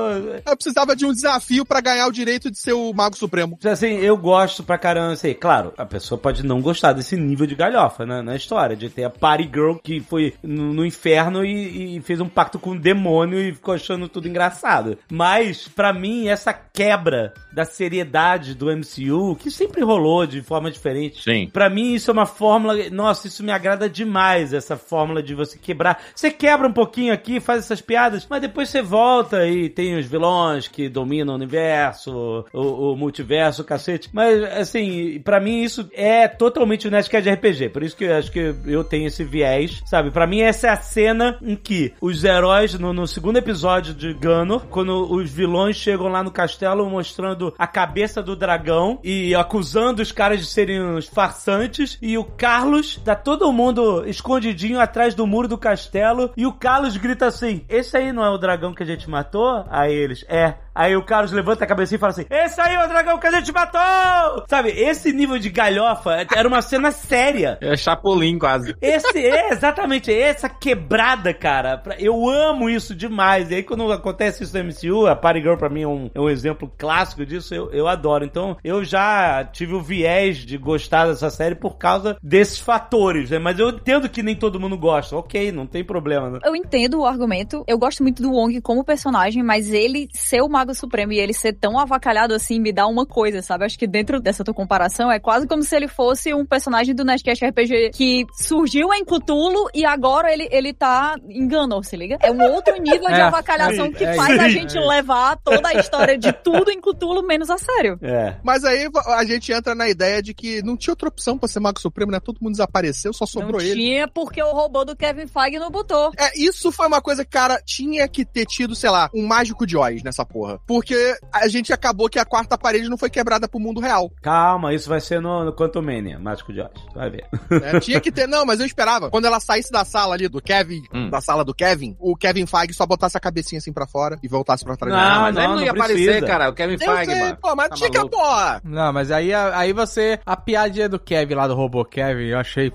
S4: Eu precisava de um desafio pra ganhar o direito de ser o Mago Supremo.
S1: Assim, eu gosto pra caramba, assim, claro, a pessoa pode não gostar desse nível de galhofa né, na história, de ter a Party Girl que foi no, no inferno e, e fez um pacto com o demônio e ficou achando tudo engraçado. Mas, pra mim, essa quebra da seriedade do MCU, que sempre rolou de forma diferente.
S11: Sim.
S1: Pra mim, isso é uma fórmula. Nossa, isso me agrada demais, essa fórmula de você quebrar. Você quebra um pouquinho aqui, faz essas piadas, mas depois você volta e tem os vilões que dominam o universo, o, o multiverso, o cacete. Mas, assim, pra mim, isso é totalmente o Nerdcast de RPG. Por isso que eu acho que eu tenho esse viés, sabe? Pra mim, essa é a cena em que os heróis, no, no segundo episódio de Gano, quando os vilões chegam lá no castelo mostrando a cabeça do dragão e acusando os caras de serem uns farsantes, e o Carlos tá todo mundo escondidinho atrás do muro do castelo, e o Carlos grita assim: Esse aí não é o dragão que a gente matou? Aí eles, é. Aí o Carlos levanta a cabeça e fala assim: Esse aí é o dragão que a gente matou! Sabe, esse nível de galhofa era uma cena séria.
S11: É Chapolin quase.
S1: Esse é exatamente essa quebrada, cara. Eu amo isso demais. E aí, quando acontece isso no MCU, a Party Girl pra mim é um, é um exemplo clássico disso. Eu, eu adoro. Então, eu já tive o viés de gostar dessa série por causa desses fatores, né? Mas eu entendo que nem todo mundo gosta. Ok, não tem problema. Né?
S3: Eu entendo o argumento. Eu gosto muito do Wong como personagem, mas ele ser o Supremo e ele ser tão avacalhado assim me dá uma coisa, sabe? Acho que dentro dessa tua comparação é quase como se ele fosse um personagem do Nerdcast RPG que surgiu em Cthulhu e agora ele, ele tá enganou, se liga? É um outro nível de
S2: É,
S3: avacalhação
S2: é,
S3: que
S2: é
S3: faz a
S1: isso.
S3: gente levar toda a história de tudo em Cthulhu menos a sério.
S1: É.
S4: Mas aí a gente entra na ideia de que não tinha outra opção pra ser Mago Supremo, né? Todo mundo desapareceu, só sobrou
S3: não
S4: ele.
S3: tinha porque o robô do Kevin Feige não botou.
S4: É, isso foi uma coisa que, cara, tinha que ter tido, sei lá, um mágico de Oz nessa porra. Porque a gente acabou que a quarta parede não foi quebrada pro mundo real.
S1: Calma, isso vai ser no, no Quantum Mania, Mágico de Oz. Vai ver.
S4: né? Tinha que ter, não, mas eu esperava. Quando ela saísse da sala ali do Kevin,
S11: Hum.
S4: da sala do Kevin, o Kevin Feige só botasse a cabecinha assim pra fora e voltasse pra trás.
S1: Não,
S11: mas
S1: não,
S11: ele não,
S1: não
S11: ia
S1: precisa.
S11: aparecer, cara. O Kevin
S4: eu
S11: Feige,
S4: sei,
S11: mano.
S4: pô, mas
S11: Tá
S4: tinha que,
S11: maluco.
S4: porra.
S2: Não, mas aí, aí você. A piadinha do Kevin lá do robô Kevin, eu achei.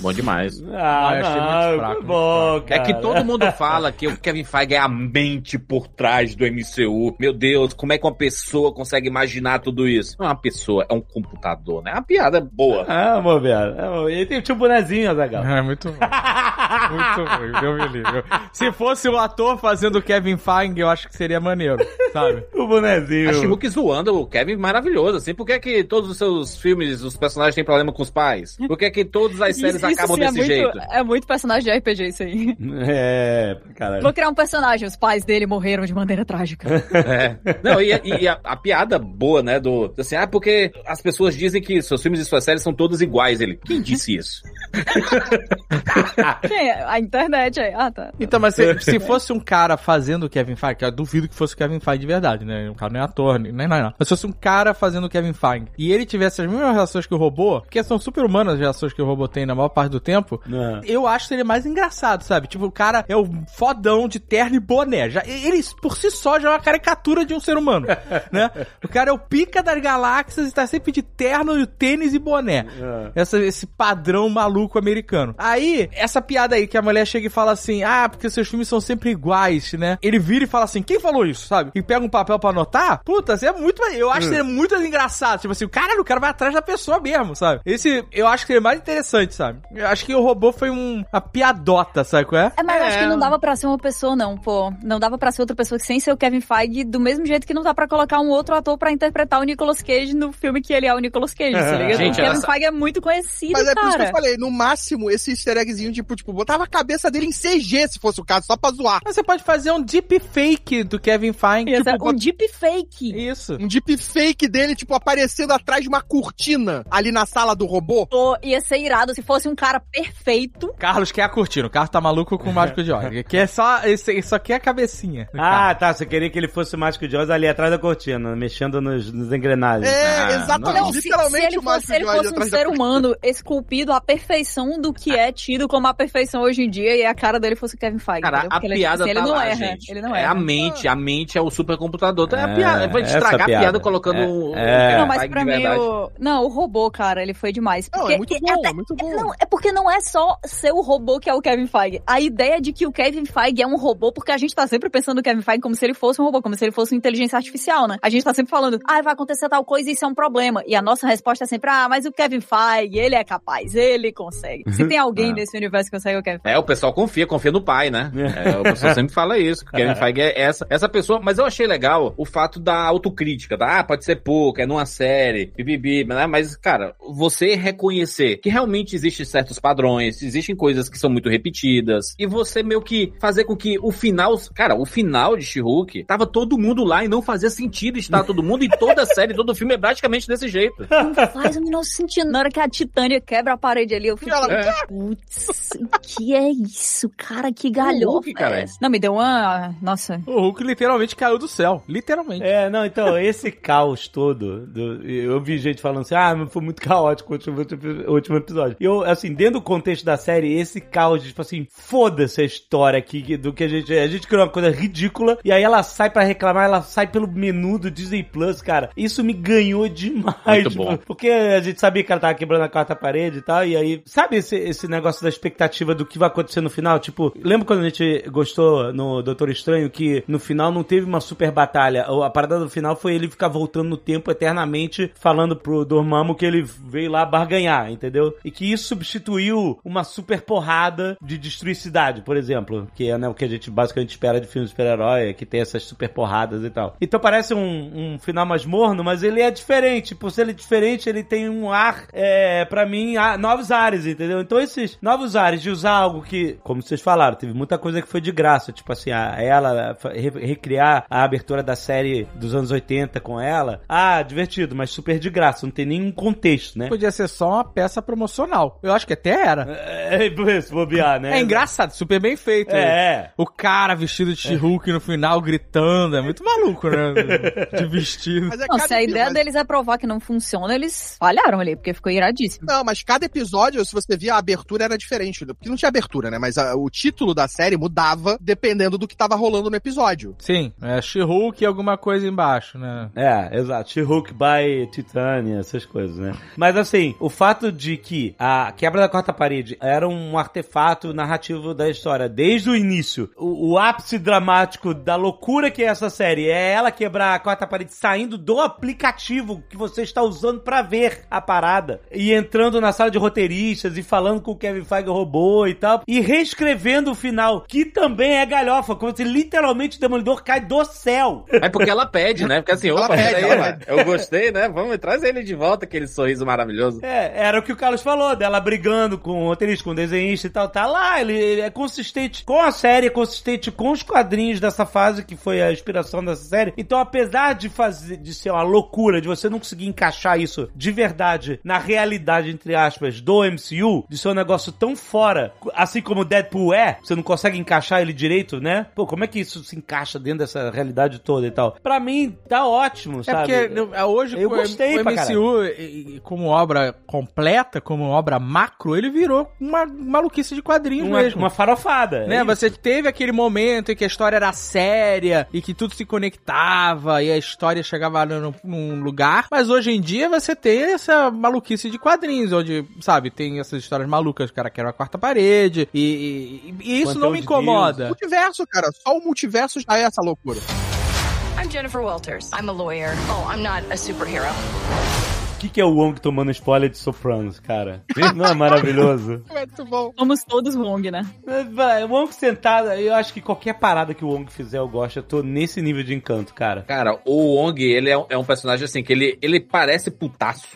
S11: Bom demais.
S1: Ah,
S2: Ah, eu achei muito
S1: não,
S2: fraco,
S1: muito
S2: muito
S1: bom,
S11: É que todo mundo fala que o Kevin Feige é a mente por trás do MCU. Meu Deus, como é que uma pessoa consegue imaginar tudo isso? Não é uma pessoa, é um computador, né? É uma piada boa.
S1: Ah, amor, velho. É, Ele tem tipo um bonezinho, Azagal.
S2: É muito bom. Muito ruim, Deus me livre. Se fosse o ator fazendo o Kevin Feige, eu acho que seria maneiro, sabe?
S1: o bonezinho.
S11: A Shimuk zoando o Kevin maravilhoso, assim. Por que que todos os seus filmes, os personagens têm problema com os pais? Por que que todas as séries
S3: Isso- isso
S11: acabam
S3: sim é
S11: desse
S3: muito-
S11: jeito?
S3: É muito personagem de RPG isso aí.
S1: É, caralho.
S3: Vou criar um personagem, os pais dele morreram de maneira trágica.
S11: É. Não, e, e a, a piada boa, né, do... Assim, ah, porque as pessoas dizem que seus filmes e suas séries são todos iguais. Ele, quem disse isso?
S3: Quem é? A internet aí. Ah, tá.
S2: Então, mas se, se fosse um cara fazendo o Kevin Feige, que eu duvido que fosse o Kevin Feige de verdade, né? O cara não é ator, nem nada. Mas se fosse um cara fazendo o Kevin Feige e ele tivesse as mesmas reações que o robô, porque são super humanas as reações que o robô tem na maior parte do tempo,
S1: Não.
S2: eu acho que seria mais engraçado, sabe? Tipo, o cara é o fodão de terno e boné. Já, ele, por si só, já é uma caricatura de um ser humano, né? O cara é o pica das galáxias e tá sempre de terno, tênis e boné.
S1: É.
S2: Essa, esse padrão maluco americano. Aí, essa piada aí que a mulher chega e fala assim: Ah, porque seus filmes são sempre iguais, né? Ele vira e fala assim: Quem falou isso, sabe? E pega um papel pra anotar. Puta, é muito. Eu acho que seria muito engraçado. Tipo assim, o cara, o cara vai atrás da pessoa mesmo, sabe? Esse, eu acho que seria mais interessante, sabe? Eu acho que o robô foi um, uma piadota, sabe qual é?
S3: É, mas eu acho que não dava pra ser uma pessoa, não, pô. Não dava pra ser outra pessoa que sem ser o Kevin Feige, do mesmo jeito que não dá pra colocar um outro ator pra interpretar o Nicolas Cage no filme que ele é o Nicolas Cage, tá ligado?
S11: Gente,
S3: o Kevin
S11: essa-
S3: Feige é muito conhecido,
S4: Mas é por isso que
S3: cara.
S4: eu falei, no máximo, esse easter eggzinho, tipo, tipo, botava a cabeça dele em CG, se fosse o caso, só pra zoar.
S2: Mas você pode fazer um deep fake do Kevin Feige.
S3: Ser
S2: tipo,
S3: um deep fake.
S2: Isso.
S4: Um deep fake dele, tipo, aparecendo atrás de uma cortina ali na sala do robô.
S3: Pô, ia ser irado se fosse um cara perfeito.
S2: Carlos quer a cortina. O Carlos tá maluco com o Mágico de Oz. Ele quer só, esse, isso aqui é a cabecinha.
S1: Ah, tá. Você queria que ele fosse o Mágico de Oz ali atrás da cortina, mexendo nos, nos engrenagens.
S4: É,
S11: Ah,
S4: exatamente,
S3: Não, se, se
S4: literalmente
S3: ele
S4: o
S3: fosse, se ele fosse um ser humano esculpido à perfeição do que é tido como a perfeição hoje em dia e a cara dele fosse o Kevin Feige.
S11: Cara, a
S3: Porque ele,
S11: piada
S3: assim,
S11: tá
S3: ele não
S11: lá,
S3: erra.
S11: gente.
S3: Ele não
S11: é
S3: erra.
S11: a mente, a mente é o supercomputador. Então é, a
S1: É,
S11: piada. Vai
S1: essa
S11: estragar a piada, colocando
S1: É,
S11: o- o
S1: é.
S11: Kevin
S3: Não, mas pra mim, o... Não, o robô, cara, ele foi demais.
S4: Não,
S3: Porque
S4: é muito bom, é muito bom.
S3: Não, é porque não é só ser o robô que é o Kevin Feige. A ideia de que o Kevin Feige é um robô, porque a gente tá sempre pensando no Kevin Feige como se ele fosse um robô, como se ele fosse uma inteligência artificial, né? A gente tá sempre falando, ah, vai acontecer tal coisa e isso é um problema. E a nossa resposta é sempre, ah, mas o Kevin Feige, ele é capaz, ele consegue. Se tem alguém
S11: É.
S3: nesse universo que consegue, é o Kevin Feige.
S11: É, o pessoal confia, confia no pai, né? É, o pessoal sempre fala isso, que o Kevin Feige é essa, essa pessoa. Mas eu achei legal o fato da autocrítica, tá? Ah, pode ser pouco, é numa série, bibibi, né? Mas, cara, você reconhecer que realmente existem certos padrões, existem coisas que são muito repetidas, e você meio que fazer com que o final, cara, o final de She-Hulk, tava todo mundo lá e não fazia sentido estar todo mundo, e toda a série, todo filme é praticamente desse jeito.
S3: Não faz o menor sentido. Na hora que a Titânia quebra a parede ali, eu fico,
S4: Ela-
S11: É.
S3: putz, o que é isso, cara? Que galhofa
S11: Hulk, cara.
S3: é? Não, me deu uma... Nossa...
S2: O Hulk literalmente caiu do céu. Literalmente.
S1: É, não, então, esse caos todo, do- eu vi gente falando assim, ah, mas foi muito caótico o último, o último episódio. E eu, assim, dentro do contexto da série, esse caos, de, tipo assim, foda-se a história aqui, do que a gente, a gente criou uma coisa ridícula, e aí ela sai pra reclamar, ela sai pelo menu do Disney Plus, cara, isso me ganhou demais,
S11: Muito bom.
S1: porque a gente sabia que ela tava quebrando a quarta parede e tal, e aí, sabe esse, esse negócio da expectativa do que vai acontecer no final? Tipo, lembra quando a gente gostou no Doutor Estranho que no final não teve uma super batalha? A parada do final foi ele ficar voltando no tempo eternamente, falando pro Dormammu que ele veio lá barganhar, entendeu? E que isso substituiu uma super porrada de destruir cidade, por exemplo, que é né, o que a gente basicamente espera de filme de super-herói, que tem essas super porradas e tal. Então parece um, um final mais morno, mas ele é diferente. Por ser ele diferente, ele tem um ar, é, para mim, a- novos ares, entendeu? Então esses novos ares de usar algo que, como vocês falaram, teve muita coisa que foi de graça, tipo assim, a, ela fa- re- recriar a abertura da série dos anos 80 com ela. Ah, divertido, mas super de graça, não tem nenhum contexto, né?
S2: Podia ser só uma peça promocional. Eu acho que até era.
S1: É, é, se bobear, né?
S2: É engraçado, super bem feito.
S1: É.
S2: O cara vestido de She-Hulk no final gritando. É muito maluco, né? De vestido.
S4: Mas é
S3: Não, se a ideia
S4: episódio-
S3: deles é provar que não funciona, eles falharam ali, porque ficou iradíssimo.
S4: Não, mas cada episódio, se você via a abertura, era diferente. né? Porque não tinha abertura, né? Mas a- o título da série mudava dependendo do que tava rolando no episódio.
S2: Sim, é She-Hulk e alguma coisa embaixo, né?
S1: É, exato. She-Hulk by Titânia, essas coisas, né? Mas assim, o fato de que a quebra da quarta parede era um artefato narrativo da história desde o início, o, o ápice dramático da loucura que é essa série é ela quebrar a quarta parede saindo do aplicativo que você está usando pra ver a parada e entrando na sala de roteiristas e falando com o Kevin Feige robô e tal e reescrevendo o final, que também é galhofa, como se literalmente o Demolidor cai do céu.
S11: É porque ela pede, né? Porque assim,
S4: Ela
S11: opa,
S4: pede,
S11: peraí,
S4: ela
S11: mano, eu gostei, né? Vamos, traz ele de volta, aquele sorriso maravilhoso.
S1: É, era o que o Carlos falou, dela brigando com o roteirista, com o desenhista e tal. Tá lá, ele, ele é consistente com a série, é consistente com os quadrinhos dessa fase, que foi a inspiração dessa série. Então, apesar de fazer, de ser uma loucura, de você não conseguir encaixar isso de verdade na realidade, entre aspas, do MCU, de ser um negócio tão fora, assim como o Deadpool é, você não consegue encaixar ele direito, né? Pô, como é que isso se encaixa dentro dessa realidade toda e tal? Pra mim, tá ótimo,
S2: É
S1: sabe?
S2: porque no- é, hoje
S1: Eu
S2: o-
S1: gostei
S2: o MCU, como obra completa, como obra macro, ele virou uma maluquice de quadrinhos
S1: uma,
S2: mesmo.
S1: uma farofada.
S2: né?
S1: é.
S2: Você teve aquele momento em que a história era séria e que tudo se conectava e a história chegava num, num lugar, mas hoje em dia você tem essa maluquice de quadrinhos, onde, sabe, tem essas histórias malucas, o cara quer a quarta parede e, e- e isso não me
S1: de
S2: incomoda.
S4: Multiverso, cara. Só o multiverso já é essa loucura.
S10: I'm Jennifer Walters. I'm a lawyer. Oh, I'm not a superhero.
S1: O que, que é o Wong tomando spoiler de Sopranos, cara? Não é maravilhoso?
S4: Muito bom.
S3: Somos todos Wong, né?
S1: Vai, O Wong sentado, eu acho que qualquer parada que o Wong fizer eu gosto. Eu tô nesse nível de encanto, cara.
S11: Cara, o Wong, ele é um, é um personagem assim, que ele, ele parece putaço,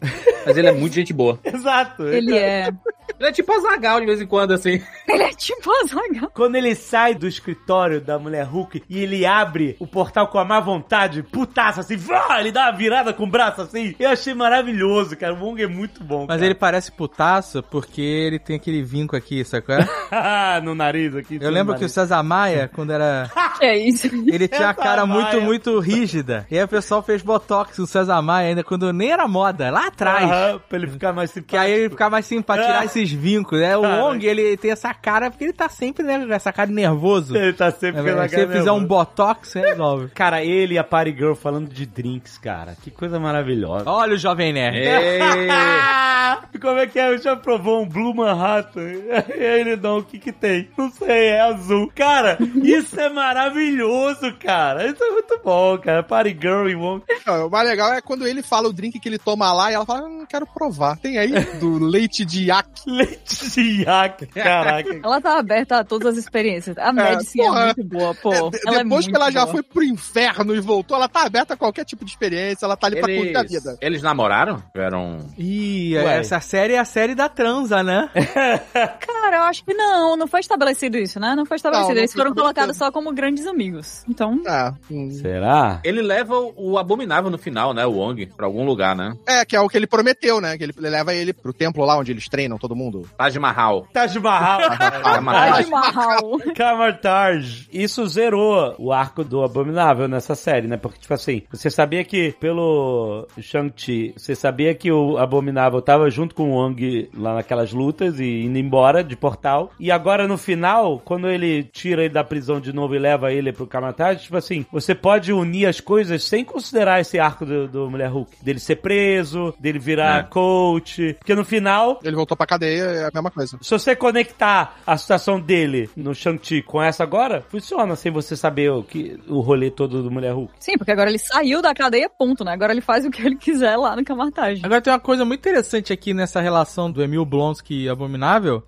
S11: mas ele é muito gente boa.
S1: Exato.
S3: Ele é.
S11: Ele é tipo Azagal de vez em quando, assim.
S3: Ele é tipo Azaghal.
S1: Quando ele sai do escritório da mulher Hulk e ele abre o portal com a má vontade, putaça assim, vá, ele dá uma virada com o braço assim, eu achei maravilhoso maravilhoso, cara. O Wong é muito bom.
S2: Mas
S1: cara.
S2: ele parece putaço porque ele tem aquele vinco aqui, sacou?
S1: no nariz aqui.
S2: Eu lembro que o César Maia, quando era.
S3: Que é isso?
S2: Ele tinha a cara
S1: César
S2: muito,
S1: Maia.
S2: muito rígida. E aí o pessoal fez botox no César Maia ainda quando nem era moda, lá atrás.
S1: Aham, pra ele ficar mais simpático.
S2: Que aí ele ficar mais simpático, tirar
S1: Ah.
S2: esses vincos, né? O
S1: Cara.
S2: Wong, ele tem essa cara, porque ele tá sempre, né, com essa cara de nervoso.
S1: Ele tá sempre
S2: É,
S1: com
S2: Se você fizer um botox, você resolve.
S1: Cara, ele e a Party Girl falando de drinks, cara. Que coisa maravilhosa.
S2: Olha o Jovem Nerd.
S1: Como é que é? Já provou um Blue Manhattan? E aí ele não, o que que tem? Não sei, é azul. Cara, isso é maravilhoso, cara. Isso é muito bom, cara. Party Girl e Wong.
S4: Não, o mais legal é quando ele fala o drink que ele toma lá e ela fala, hum, quero provar. Tem aí do leite de iaque.
S1: Leite de iaque, caraca.
S3: Ela tá aberta a todas as experiências. A Madison é,
S4: porra.
S3: muito boa, pô.
S4: De-
S3: Ela é
S4: Depois que
S3: muito
S4: ela já
S3: boa.
S4: foi pro inferno e voltou, ela tá aberta a qualquer tipo de experiência, ela tá ali pra curtir a
S11: Eles,
S4: vida.
S11: eles namoraram? Tiveram.
S2: Ih,
S1: Ué.
S2: essa série é a série da transa, né?
S3: Cara, eu acho que não, não foi estabelecido isso, né? Não foi estabelecido.
S4: Não, não
S3: Eles foram colocados só como grandes amigos. Então,
S4: É, hum.
S1: Será?
S11: Ele leva o, abominável no final, né? O Wong, pra algum lugar, né?
S4: é, que é o que ele prometeu, né? Que ele leva ele pro templo lá onde eles treinam todo mundo.
S11: Taj Mahal.
S1: Taj Mahal.
S11: Taj Mahal.
S3: Taj Mahal.
S1: Camartage. Isso zerou o arco do Abominável nessa série, né? Porque, tipo assim, você sabia que pelo Shang-Chi, você sabia que o Abominável tava junto com o Wong lá naquelas lutas e indo embora de portal. E agora no final, quando ele tira ele da prisão de novo e leva ele pro Camartage, tipo assim, você pode unir as coisas sem considerar esse arco do, do Mulher Hulk. Dele ser preso, dele virar
S11: É.
S1: coach. Porque no final,
S4: Ele voltou pra cadeia, é a mesma coisa.
S1: se você conectar a situação dele no Shang-Chi com essa agora, funciona sem você saber o, que, o rolê todo do Mulher Hulk.
S3: Sim, porque agora ele saiu da cadeia, ponto, né? Agora ele faz o que ele quiser lá no
S2: Agora tem uma coisa muito interessante aqui nessa relação do Emil Blonsky e Abominável,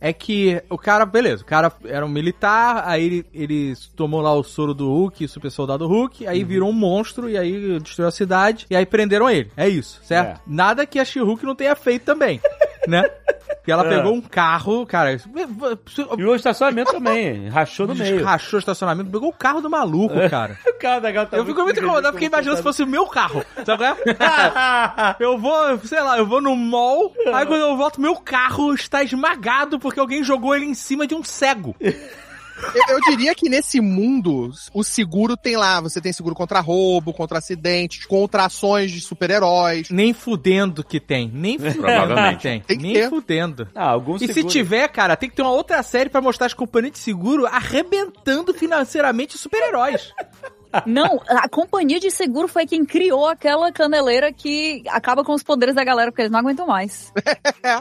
S2: é que o cara, beleza, o cara era um militar, aí ele, ele tomou lá o soro do Hulk, o super soldado Hulk, aí virou um monstro e aí destruiu a cidade e aí prenderam ele. É isso, certo?
S1: É.
S2: Nada que a She-Hulk não tenha feito também, né? Que ela
S1: É.
S2: pegou um carro, cara,
S1: E o estacionamento também, rachou no meio.
S2: rachou o estacionamento, pegou o carro do maluco, cara.
S1: O cara da gata
S2: Eu fico muito incomodado, porque imagina se fosse o meu carro. Sabe qual é? Eu vou, sei lá, eu vou no mall, aí quando eu volto, meu carro está esmagado porque alguém jogou ele em cima de um cego.
S4: Eu, eu diria que nesse mundo, o seguro tem lá. Você tem seguro contra roubo, contra acidentes, contra ações de super-heróis.
S2: Nem fudendo que tem. Nem fudendo que
S11: Provavelmente.
S2: tem.
S4: Tem que
S2: Nem
S4: ter.
S2: fudendo.
S1: Ah, alguns
S2: E se
S1: seguros.
S2: tiver, cara, tem que ter uma outra série pra mostrar as companhias de seguro arrebentando financeiramente super-heróis.
S3: Não, a companhia de seguro foi quem criou aquela caneleira que acaba com os poderes da galera, porque eles não aguentam mais.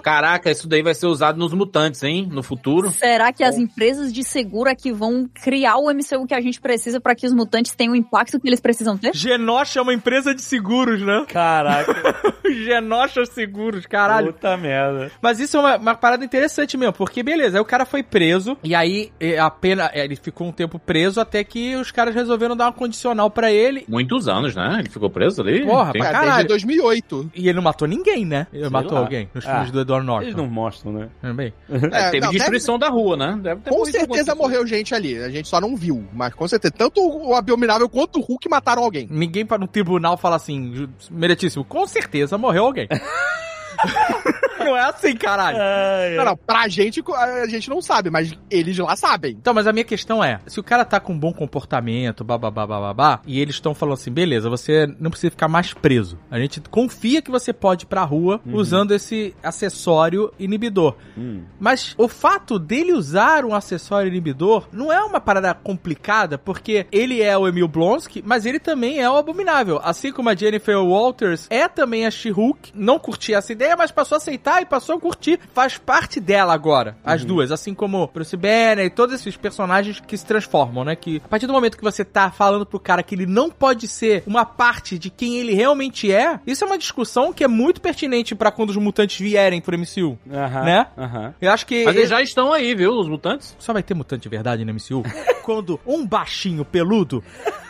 S11: Caraca, isso daí vai ser usado nos mutantes, hein? No futuro.
S3: Será que as empresas de seguro é que vão criar o MCU que a gente precisa pra que os mutantes tenham o impacto que eles precisam ter?
S2: Genocha é uma empresa de seguros, né?
S1: Caraca,
S2: Genocha Seguros, caralho.
S1: puta merda.
S2: Mas isso é uma, uma parada interessante mesmo, porque beleza, aí o cara foi preso, e aí a pena, ele ficou um tempo preso até que os caras resolveram dar uma condicional pra ele.
S11: Muitos anos, né? Ele ficou preso ali.
S2: Porra,
S11: Tem-
S2: pra
S4: É,
S2: caralho.
S4: desde 2008.
S2: E ele não matou ninguém, né? Ele
S1: Sei
S2: matou
S1: lá.
S2: alguém nos
S1: Ah,
S2: filmes do Edward Norton.
S1: Eles não mostram, né?
S2: Também.
S4: É,
S11: teve
S4: não,
S11: destruição da rua, né? Deve ter
S4: Com certeza morreu gente ali. A gente só não viu. Mas com certeza. Tanto o Abominável quanto o Hulk mataram alguém.
S2: Ninguém para no tribunal fala assim, meritíssimo, com certeza morreu alguém. não é assim, caralho.
S1: Ai,
S4: Não, não. Pra gente, a gente não sabe, mas eles lá sabem.
S2: Então, mas a minha questão é, se o cara tá com um bom comportamento, bababá, bababá, e eles estão falando assim, beleza, você não precisa ficar mais preso. A gente confia que você pode ir pra rua usando esse acessório inibidor.
S1: Hum.
S2: Mas o fato dele usar um acessório inibidor não é uma parada complicada, porque ele é o Emil Blonsky, mas ele também é o Abominável. Assim como a Jennifer Walters é também a She-Hulk, não curtia essa ideia, mas passou a aceitar e passou a curtir. Faz parte dela agora, as duas. Assim como Bruce Banner e todos esses personagens que se transformam, né? Que a partir do momento que você tá falando pro cara que ele não pode ser uma parte de quem ele realmente é, isso é uma discussão que é muito pertinente pra quando os mutantes vierem pro MCU.
S1: Aham,
S2: Né?
S1: Aham.
S2: Eu acho que.
S11: Mas eles já estão aí, viu? Os mutantes.
S2: Só vai ter mutante de verdade no MCU quando um baixinho peludo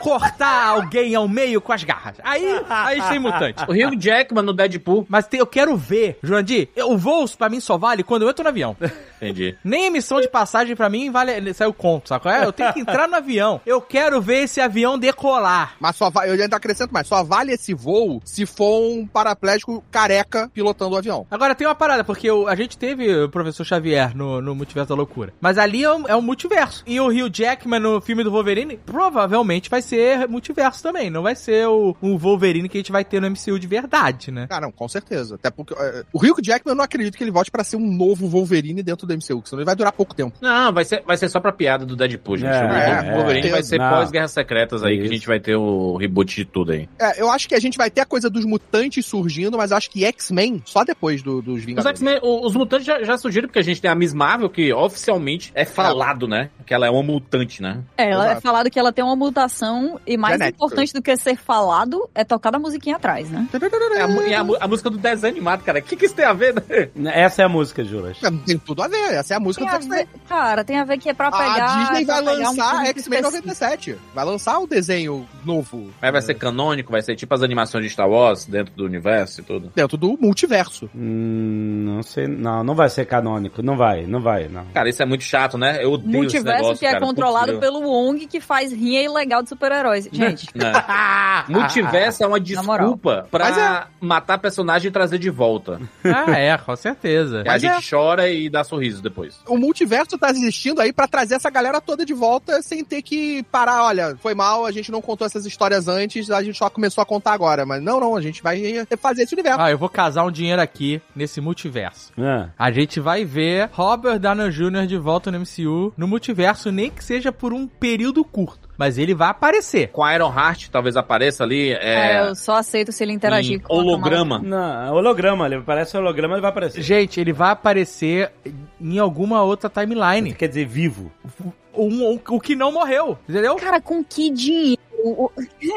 S2: cortar alguém ao meio com as garras. Aí, aí tem mutante.
S11: O Hugh Jackman no Deadpool.
S2: Mas tem- eu quero ver, Jurandir, o voo pra mim só vale quando eu entro no avião.
S11: Entendi.
S2: Nem emissão de passagem pra mim vale. Saiu conto, sabe qual é? Eu tenho que entrar no avião. Eu quero ver esse avião decolar.
S4: Mas só vai, eu ainda acrescento mais, só vale esse voo se for um paraplégico careca pilotando o avião.
S2: Agora tem uma parada, porque o- a gente teve o professor Xavier no, no Multiverso da Loucura. Mas ali é um, é um multiverso. E o Hugh Jackman no filme do Wolverine provavelmente vai ser multiverso também. Não vai ser o, o Wolverine que a gente vai ter no MCU de verdade, né?
S4: Ah, não, com certeza. Até porque é, o Hugh Jackman eu não acredito que ele volte pra ser um novo Wolverine dentro do MCU, que senão ele vai durar pouco tempo.
S11: Não, vai ser, vai ser só pra piada do Deadpool, gente.
S1: É,
S11: o
S4: é,
S11: Wolverine
S4: é.
S11: vai ser
S1: Não.
S11: pós-Guerras Secretas aí, que
S1: Isso.
S11: a gente vai ter o reboot de tudo aí.
S4: É, eu acho que a gente vai ter a coisa dos mutantes surgindo, mas acho que X-Men só depois do- dos
S11: Os
S4: Vingadores.
S11: X-Men, o- os mutantes já, já surgiram, porque a gente tem a Miss Marvel, que oficialmente é falado, né? Que ela é uma mutante, né?
S3: É, ela é falado que ela tem uma mutação e mais
S4: Genética.
S3: importante do que ser falado é tocar a musiquinha atrás, né?
S11: É a, e a, a música do desenho animado, cara. O que, que isso tem a ver, né?
S1: Essa é a música, Juras.
S4: É, Tem tudo a ver, essa é a música
S3: Tem
S4: do X-Men.
S3: cara, tem a ver que é pra pegar.
S4: A Disney vai
S3: um
S4: lançar
S3: público
S4: X-Men
S3: específico.
S4: 97. Vai lançar o desenho novo
S11: Mas vai ser canônico, vai ser tipo as animações de Star Wars dentro do universo e tudo.
S4: dentro do multiverso.
S1: Hum, não sei. Não, não vai ser canônico. Não vai, não vai, não.
S11: Cara, isso é muito chato, né? Eu odeio esse
S3: Multiverso
S11: negócio,
S3: que é
S11: cara.
S3: controlado
S11: Putz,
S3: pelo Wong que faz rinha ilegal de super-heróis. Gente,
S11: né? Multiverso é uma desculpa pra
S4: é.
S11: matar personagem e trazer de volta.
S2: Ah, é, com certeza.
S11: E a gente chora e dá sorriso depois.
S4: O multiverso tá existindo aí pra trazer essa galera toda de volta sem ter que parar. Olha, foi mal, a gente não contou essas histórias antes, a gente só começou a contar agora. Mas não, não, a gente vai refazer esse universo.
S2: Ah, eu vou casar um dinheiro aqui nesse multiverso.
S1: Ah,
S2: A gente vai ver Robert Downey Jr. de volta no MCU, no multiverso, nem que seja por um período curto. Mas ele vai aparecer.
S11: Com a Iron Heart, talvez apareça ali.
S3: é,
S11: É,
S3: eu só aceito se ele interagir com a
S11: holograma.
S1: não, é holograma. Ele parece holograma, ele vai aparecer.
S2: Gente, ele vai aparecer em alguma outra timeline.
S1: Quer dizer, vivo.
S2: Um, um- o que não morreu, entendeu?
S3: Cara, com que dinheiro?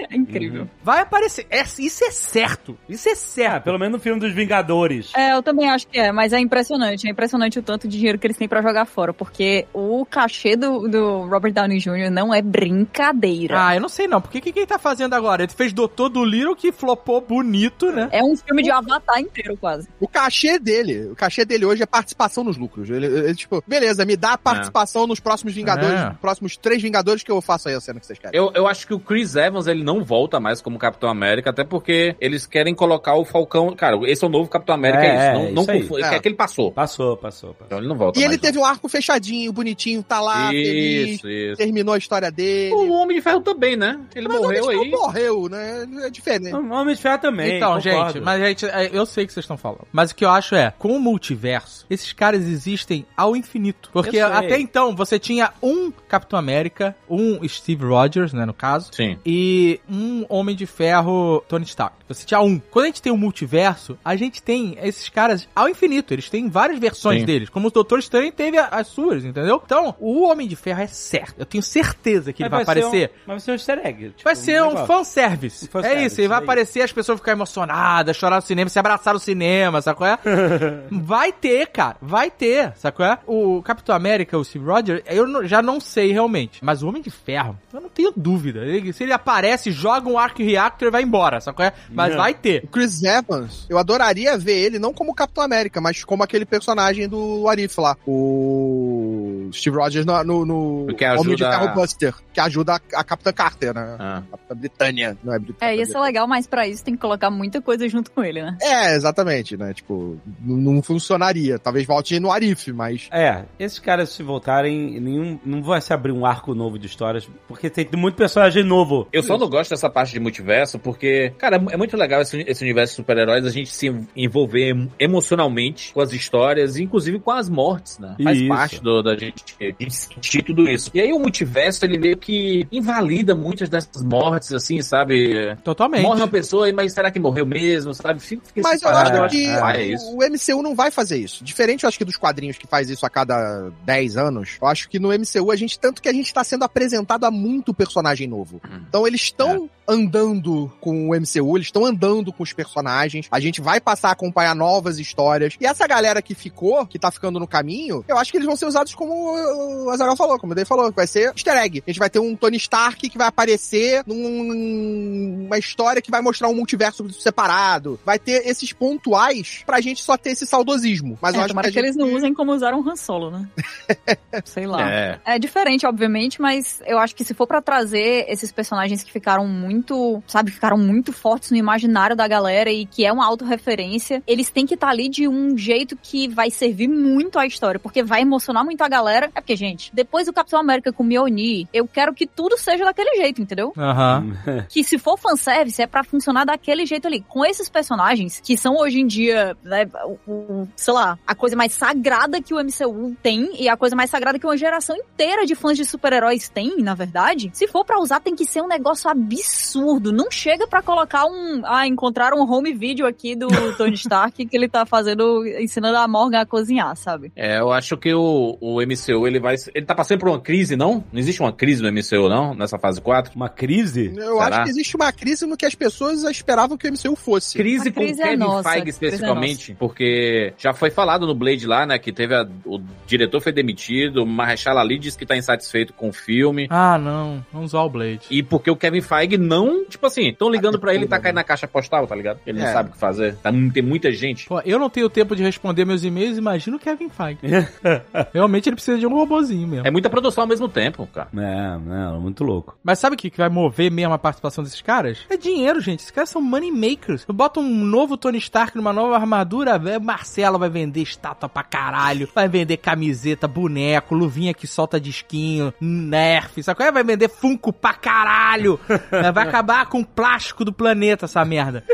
S3: É incrível.
S2: Vai aparecer. É- isso é certo. Isso é
S1: Ah,
S2: certo.
S1: pelo menos no filme dos Vingadores.
S3: É, eu também acho que é, mas é impressionante. É impressionante o tanto de dinheiro que eles têm pra jogar fora, porque o cachê do, do Robert Downey Jr. não é brincadeira.
S2: Ah, eu não sei não. Porque o que, que ele tá fazendo agora? Ele fez Doutor do Little que flopou bonito, né?
S3: É um filme de Avatar inteiro, quase.
S4: O cachê dele, o cachê dele hoje é participação nos lucros. Ele, ele, tipo, beleza, me dá participação nos próximos Vingadores,
S2: É.
S4: próximos três Vingadores que eu faço aí a cena que vocês querem.
S11: Eu, eu acho que o Chris Evans ele não volta mais como Capitão América, até porque eles querem colocar o Falcão. Cara, esse é o novo Capitão América,
S1: É,
S11: é, isso.
S1: é,
S11: Não, não
S1: isso aí.
S11: confu-
S4: É.
S11: É que ele passou.
S1: Passou, passou, passou.
S11: Então ele não volta
S4: E
S11: mais.
S4: ele teve um arco fechadinho, bonitinho, tá lá, feliz,
S11: Isso, isso.
S4: terminou a história dele.
S11: O Homem de Ferro também, né? Ele
S4: Mas
S11: morreu
S4: o Homem de
S11: aí.
S4: Ferro morreu, né? É diferente.
S1: O Homem de Ferro também.
S2: Então,
S1: concordo.
S2: gente, mas gente, é, eu sei o que vocês estão falando. Mas o que eu acho é, com o multiverso, esses caras existem ao infinito. Porque até então você tinha um Capitão América, um Steve Rogers, né, no caso,
S11: Sim.
S2: e um Homem de Ferro Tony Stark. Você tinha um. Quando a gente tem o multiverso, a gente tem esses caras ao infinito. Eles têm várias versões
S11: Sim.
S2: deles. Como o Doutor Estranho teve a- as suas, entendeu? Então, o Homem de Ferro é certo. Eu tenho certeza que ele vai,
S1: Mas ser
S2: aparecer.
S1: Um, mas vai ser um easter egg. tipo,
S2: Vai ser um
S1: negócio.
S2: fanservice.
S1: Um fanservice,
S2: é isso, ele vai
S1: aí.
S2: aparecer, as pessoas ficarem emocionadas, chorar no cinema, se abraçar no cinema, sabe qual é? vai ter, cara, vai ter, sabe qual é? O Capitão América, o Steve Rogers, eu já não sei realmente, mas o Homem de Ferro, eu não tenho dúvida. Ele- se ele aparece, joga um Arc Reactor e vai embora, qual é? Mas
S1: Não.
S2: vai ter.
S4: O Chris Evans, eu adoraria ver ele não como Capitão América, mas como aquele personagem do Arif lá. O Steve Rogers no, no, no
S11: Que
S4: Homem de
S11: ajuda-
S4: Ferro Buster, que ajuda a, a Capitã Carter, né?
S11: Ah.
S4: A Capitã Britânia, não é Britânia.
S3: É, ia ser legal, mas pra isso tem que colocar muita coisa junto com ele, né?
S4: É, exatamente, né? Tipo, não funcionaria. Talvez volte no Arif, mas.
S1: É, esses caras se voltarem, nenhum, não vai se abrir um arco novo de histórias, porque tem muito personagem novo.
S11: Eu só não gosto dessa parte de multiverso porque, cara, é muito legal esse, esse universo de super-heróis, a gente se envolver em- emocionalmente com as histórias, inclusive com as mortes, né? Faz
S1: Isso.
S11: parte do, da gente, de sentir tudo isso. E aí o multiverso, ele meio que invalida muitas dessas mortes, assim, sabe?
S2: Totalmente.
S11: Morre uma pessoa, mas será que morreu mesmo, sabe? Fica, fica
S4: Mas eu acho que
S11: ah, é isso.
S4: o MCU não vai fazer isso. Diferente, eu acho que dos quadrinhos que faz isso a cada 10 anos, eu acho que no MCU a gente, tanto que a gente tá sendo apresentado a muito personagem novo.
S11: Uhum.
S4: Então eles estão andando com o MCU, eles estão andando com os personagens, a gente vai passar a acompanhar novas histórias. E essa galera que ficou, que tá ficando no caminho, eu acho que eles vão ser usados como o Azaghal falou, como o Dave falou, vai ser easter egg. A gente vai ter um Tony Stark que vai aparecer numa história que vai mostrar um multiverso separado. Vai ter esses pontuais pra gente só ter esse saudosismo. Mas
S3: É,
S4: eu acho
S3: tomara
S4: que,
S3: que,
S4: a gente...
S3: eles não usem como usaram Han Solo, né? Sei lá.
S11: É.
S3: É diferente, obviamente, mas eu acho que se for pra trazer esses personagens que ficaram muito, sabe, ficaram muito fortes no imaginário da galera e que é uma autorreferência, eles têm que estar ali de um jeito que vai servir muito à história, porque vai emocionar muito a galera. É porque, gente, depois do Capitão América com o Mjolnir, eu quero que tudo seja daquele jeito, entendeu?
S2: Aham.
S3: que se for fanservice, é pra funcionar daquele jeito ali. Com esses personagens, que são hoje em dia, né, o, o- sei lá, a coisa mais sagrada que o MCU tem e a coisa mais sagrada que uma geração inteira de fãs de super-heróis tem, na verdade. Se for pra usar, tem que ser um negócio absurdo. Não chega pra colocar um. Ah, encontraram um home video aqui do Tony Stark que ele tá fazendo, ensinando a Morgan a cozinhar, sabe?
S11: É, eu acho que o, o MCU, ele vai... Ele tá passando por uma crise, não? Não existe uma crise no MCU, não? Nessa fase 4?
S1: Uma crise?
S4: Eu
S11: Será?
S4: acho que existe uma crise no que as pessoas esperavam que o MCU fosse.
S11: Crise
S3: A
S11: com
S3: crise é
S11: Kevin
S3: nossa,
S11: Feige
S3: crise é
S11: especificamente, porque já foi falado no Blade lá, né, que teve a- o diretor foi demitido, o Mahershala Ali disse que tá insatisfeito com o filme.
S2: Ah, não. Vamos usar o Blade.
S11: E porque o Kevin Feige não, tipo assim, estão ligando pra ele e tá caindo na caixa postal, tá ligado? Ele não
S4: É.
S11: sabe o que fazer. Tá, tem muita gente.
S2: Pô, eu não tenho tempo de responder meus e-mails, imagina o Kevin Feige. Realmente ele precisa de um robozinho mesmo.
S11: É muita produção ao mesmo tempo, cara.
S1: É, não, muito louco.
S2: Mas sabe o que, que vai mover mesmo a participação desses caras? É dinheiro, gente. Esses caras são money makers. Eu boto um novo Tony Stark numa nova armadura, velho. Marcelo vai vender estátua pra caralho. Vai vender camiseta, boneco, luvinha que solta disquinho, nerf. Sabe qual é? Vai vender Funko pra caralho. Vai acabar com o plástico do planeta essa merda.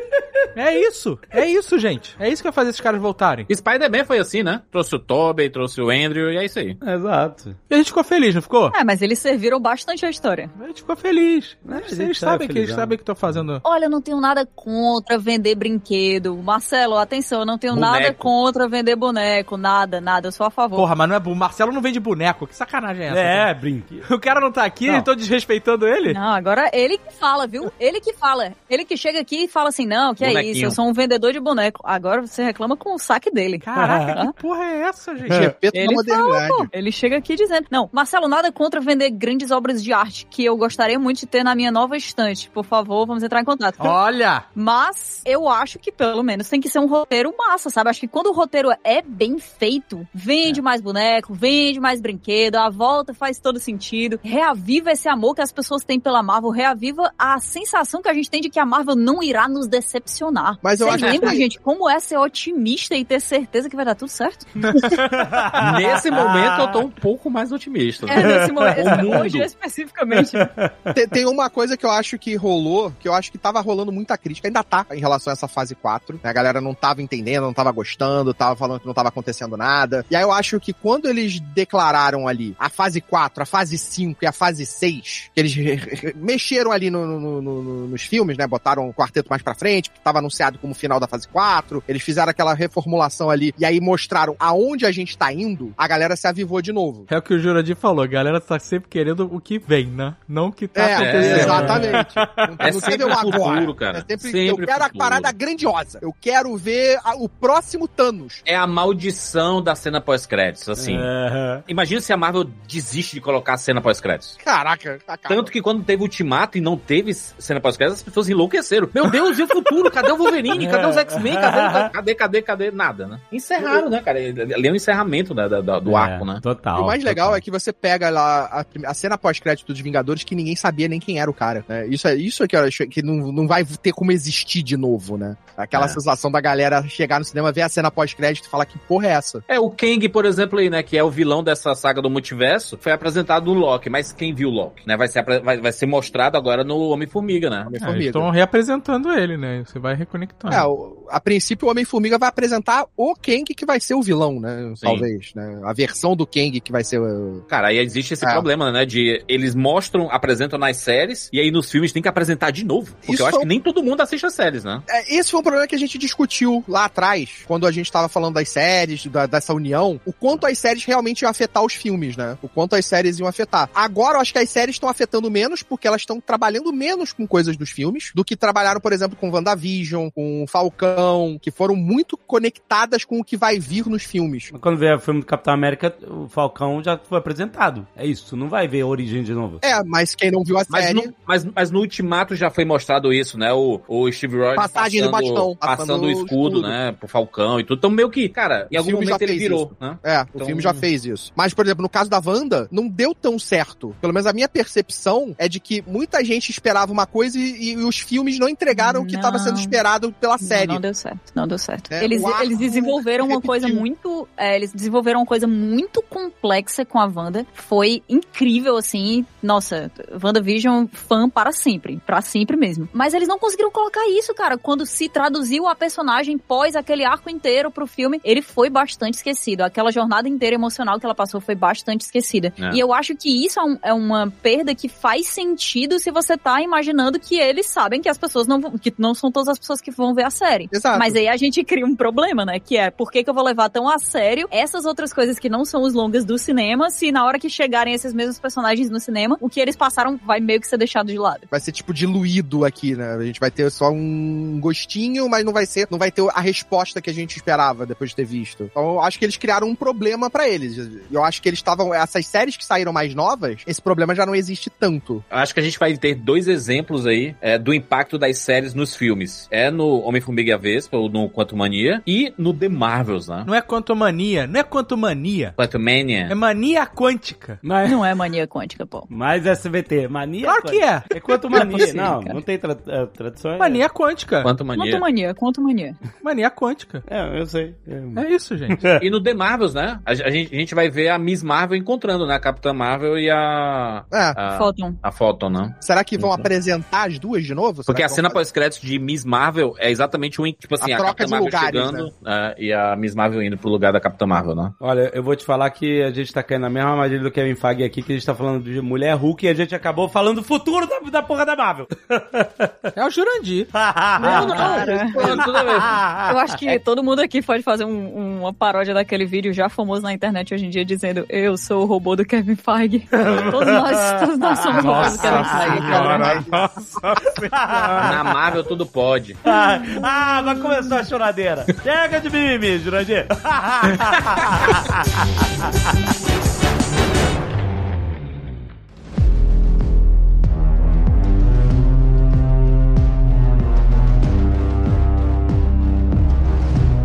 S2: É isso. É isso, gente. É isso que vai fazer esses caras voltarem.
S11: Spider-Man foi assim, né? Trouxe o Tobey, trouxe o Andrew e é isso aí.
S1: Exato.
S2: E a gente ficou feliz, não ficou?
S3: É, mas eles serviram bastante a história.
S2: A gente ficou feliz.
S1: É, a
S2: Eles,
S1: tá
S2: sabem que eles sabem que estão fazendo.
S3: Olha, eu não tenho nada contra vender brinquedo. Marcelo, atenção, eu não tenho
S11: Boneco.
S3: nada contra vender boneco. Nada, nada. Eu sou a favor.
S2: Porra, mas não é. O Marcelo não vende boneco. Que sacanagem é essa?
S1: É, brinque.
S2: O cara não tá aqui,
S1: Não.
S2: eu tô desrespeitando ele?
S3: Não, agora ele que fala, viu? Ele que fala. Ele que chega aqui e fala assim: não, que é
S11: Bonequinho.
S3: isso, eu sou um vendedor de boneco. Agora você reclama com o saque dele.
S2: Caraca,
S3: Ah.
S2: que porra é essa, gente?
S4: Da
S3: Ele fala, pô. Ele chega aqui dizendo: Não, Marcelo, nada contra vender grandes obras de arte que eu gostaria muito de ter na minha nova estante. Por favor, vamos entrar em contato.
S2: Olha!
S3: Mas eu acho que pelo menos tem que ser um roteiro massa, sabe? Acho que quando o roteiro é bem feito, vende mais boneco, vende mais brinquedo, a volta faz todo sentido, reaviva esse amor que as pessoas têm pela Marvel, reaviva a sensação que a gente tem de que a Marvel não irá nos decepcionar.
S4: Mas eu
S3: Vocês
S4: acho
S3: lembram,
S4: que-
S3: gente, como é ser otimista e ter certeza que vai dar tudo certo?
S11: Nesse momento eu tô um pouco mais otimista. né?
S3: É, nesse momento,
S11: O mundo.
S3: hoje especificamente.
S4: Tem, tem uma coisa que eu acho que rolou, que eu acho que tava rolando muita crítica, ainda tá, em relação a essa fase 4. né? A galera não tava entendendo, não tava gostando, tava falando que não tava acontecendo nada. E aí eu acho que quando eles declararam ali a fase 4, a fase 5 e a fase 6, que eles mexeram ali no- no- no- no- nos filmes, né? Botaram o quarteto mais pra frente, que tava anunciado como final da fase 4. Eles fizeram aquela reformulação ali e aí mostraram aonde a gente tá indo, a galera se avivou de novo.
S2: É o que o Jurandir falou, a galera tá sempre querendo o que vem, né? Não o que tá
S4: É,
S2: acontecendo.
S4: exatamente. Não,
S11: É
S4: não
S11: sempre o futuro,
S4: agora.
S11: cara.
S4: É sempre,
S11: Sempre
S4: eu quero
S11: futuro.
S4: a parada grandiosa. Eu quero ver a- o próximo Thanos.
S11: É a maldição da cena pós-créditos, assim.
S1: É.
S11: Imagina se a Marvel desiste de colocar a cena pós-créditos.
S4: Caraca, tá caro.
S11: Tanto que quando teve Ultimato e não teve cena pós-créditos, as pessoas enlouqueceram. Meu Deus, e o futuro? Cadê o Wolverine? Cadê os X-Men? Cadê, cadê, cadê, cadê? Nada, né? Encerraram, né, cara? Ali é um encerramento da- da- do arco, né?
S1: Total.
S4: E o mais legal
S1: total.
S4: é que você pega lá a, a cena pós-crédito dos Vingadores que ninguém sabia nem quem era o cara. né? Isso é isso é que eu acho que não, não vai ter como existir de novo, né? Aquela
S11: É.
S4: sensação da galera chegar no cinema, ver a cena pós-crédito e falar que porra é essa?
S11: É, o Kang, por exemplo, aí, né, que é o vilão dessa saga do multiverso, foi apresentado no Loki, mas quem viu o Loki, né? Vai ser, vai, vai ser mostrado agora no Homem-Formiga, né?
S2: É, eles
S4: Homem-Formiga.
S2: estão reapresentando ele, né? Você vai reconectando.
S4: É, o- a princípio o Homem-Formiga vai apresentar o Kang que vai ser o vilão, né?
S11: Sim.
S4: Talvez, né? A versão do Kang que vai ser o...
S11: Cara, aí existe esse
S4: É.
S11: problema, né? De eles mostram, apresentam nas séries, e aí nos filmes tem que apresentar de novo. Porque
S4: Isso
S11: eu acho
S4: foi-
S11: que nem todo mundo assiste as séries, né?
S4: É, esse foi um problema que a gente discutiu lá atrás, quando a gente tava falando das séries, da- dessa união, o quanto as séries realmente iam afetar os filmes, né? O quanto as séries iam afetar. Agora eu acho que as séries estão afetando menos, porque elas estão trabalhando menos com coisas dos filmes, do que trabalharam, por exemplo, com WandaVision, com o Falcão, que foram muito conectadas com o que vai vir nos filmes.
S1: Quando vier o filme do Capitão América, o Falcão já foi apresentado. É isso, tu não vai ver a origem de novo.
S4: É, mas quem não viu a
S11: Mas
S4: série...
S11: no, mas, mas no Ultimato já foi mostrado isso, né? O, o Steve Rogers
S4: Passagem do
S11: passando,
S4: bastão,
S11: passando,
S4: passando
S11: o
S4: o
S11: escudo,
S4: escudo.
S11: né? Pro Falcão e tudo. Então meio que, cara, em
S4: O
S11: algum
S4: filme já
S11: momento ele
S4: fez
S11: virou,
S4: isso.
S11: né?
S4: É, o
S11: Então-
S4: filme já fez isso. Mas, por exemplo, no caso da Wanda, não deu tão certo. Pelo menos a minha percepção é de que muita gente esperava uma coisa e, e os filmes não entregaram o que estava sendo
S3: Não.
S4: esperado pela série.
S3: Não, não deu certo, não deu certo.
S4: É,
S3: eles, eles desenvolveram uma
S4: repetiu.
S3: coisa muito. é, eles desenvolveram uma coisa muito complexa com a Wanda. Foi incrível, assim. Nossa, WandaVision fã para sempre. Para sempre mesmo. Mas eles não conseguiram colocar isso, cara. Quando se traduziu a personagem pós aquele arco inteiro pro filme, ele foi bastante esquecido. Aquela jornada inteira emocional que ela passou foi bastante esquecida.
S11: É.
S3: E eu acho que isso é, um- é uma perda que faz sentido se você tá imaginando que eles sabem que as pessoas não vão, que não são todas as pessoas que vão ver a série.
S4: Exato.
S3: Mas aí a gente cria um problema, né? Que é, por que, que eu vou levar tão a sério essas outras coisas que não são os longas do cinema, se na hora que chegarem esses mesmos personagens no cinema, o que eles passaram vai meio que ser deixado de lado.
S4: Vai ser tipo diluído aqui, né? A gente vai ter só um gostinho, mas não vai ser, não vai ter a resposta que a gente esperava depois de ter visto. Então eu acho que eles criaram um problema pra eles. Eu acho que eles estavam essas séries que saíram mais novas, esse problema já não existe tanto.
S11: Acho que a gente vai ter dois exemplos aí é, do impacto das séries nos filmes. É no Homem-Formiga e a Vespa, ou no Quanto Mania, e no The Marvels, né?
S2: Não é quantumania, não é quantumania.
S11: Quanto Mania.
S2: É mania quântica.
S1: Mas,
S3: Não é mania quântica, pô.
S1: mas SBT, mania.
S2: Claro que é.
S1: É quanto
S3: Não é
S1: mania.
S3: possível,
S1: Não, não tem tra é, tradução. é-
S2: Mania quântica.
S11: Quanto Mania.
S3: Quanto mania, quanto mania.
S2: Mania quântica.
S1: É, eu sei. É.
S2: É isso, gente.
S11: E no The Marvels, né? A, a gente, a gente vai ver a Miss Marvel encontrando, né? A Capitã Marvel e a.
S4: É.
S11: A,
S3: Photon.
S11: a Photon, né?
S4: Será que vão
S11: Uhum.
S4: apresentar as duas de novo? Será
S11: Porque
S4: que
S11: a cena pós-créditos de Miss Marvel é exatamente um. Tipo assim,
S4: A
S11: a,
S4: troca
S11: Capitã
S4: de
S11: Marvel
S4: lugares,
S11: chegando é, e a Miss Marvel indo pro lugar da Capitã Marvel, né?
S1: Olha, eu vou te falar que a gente tá caindo na mesma armadilha do Kevin Feige aqui, que a gente tá falando de mulher Hulk e a gente acabou falando do futuro da, da porra da Marvel.
S2: É o Jurandir.
S3: Não, não. Eu acho que todo mundo aqui pode fazer um- uma paródia daquele vídeo já famoso na internet hoje em dia dizendo eu sou o robô do Kevin Feige. todos nós, todos nós somos robôs do Kevin Feige, cara.
S11: Na Marvel tudo pode.
S1: ah, mas começou a choradeira. Chega de mimimi, Jurandir.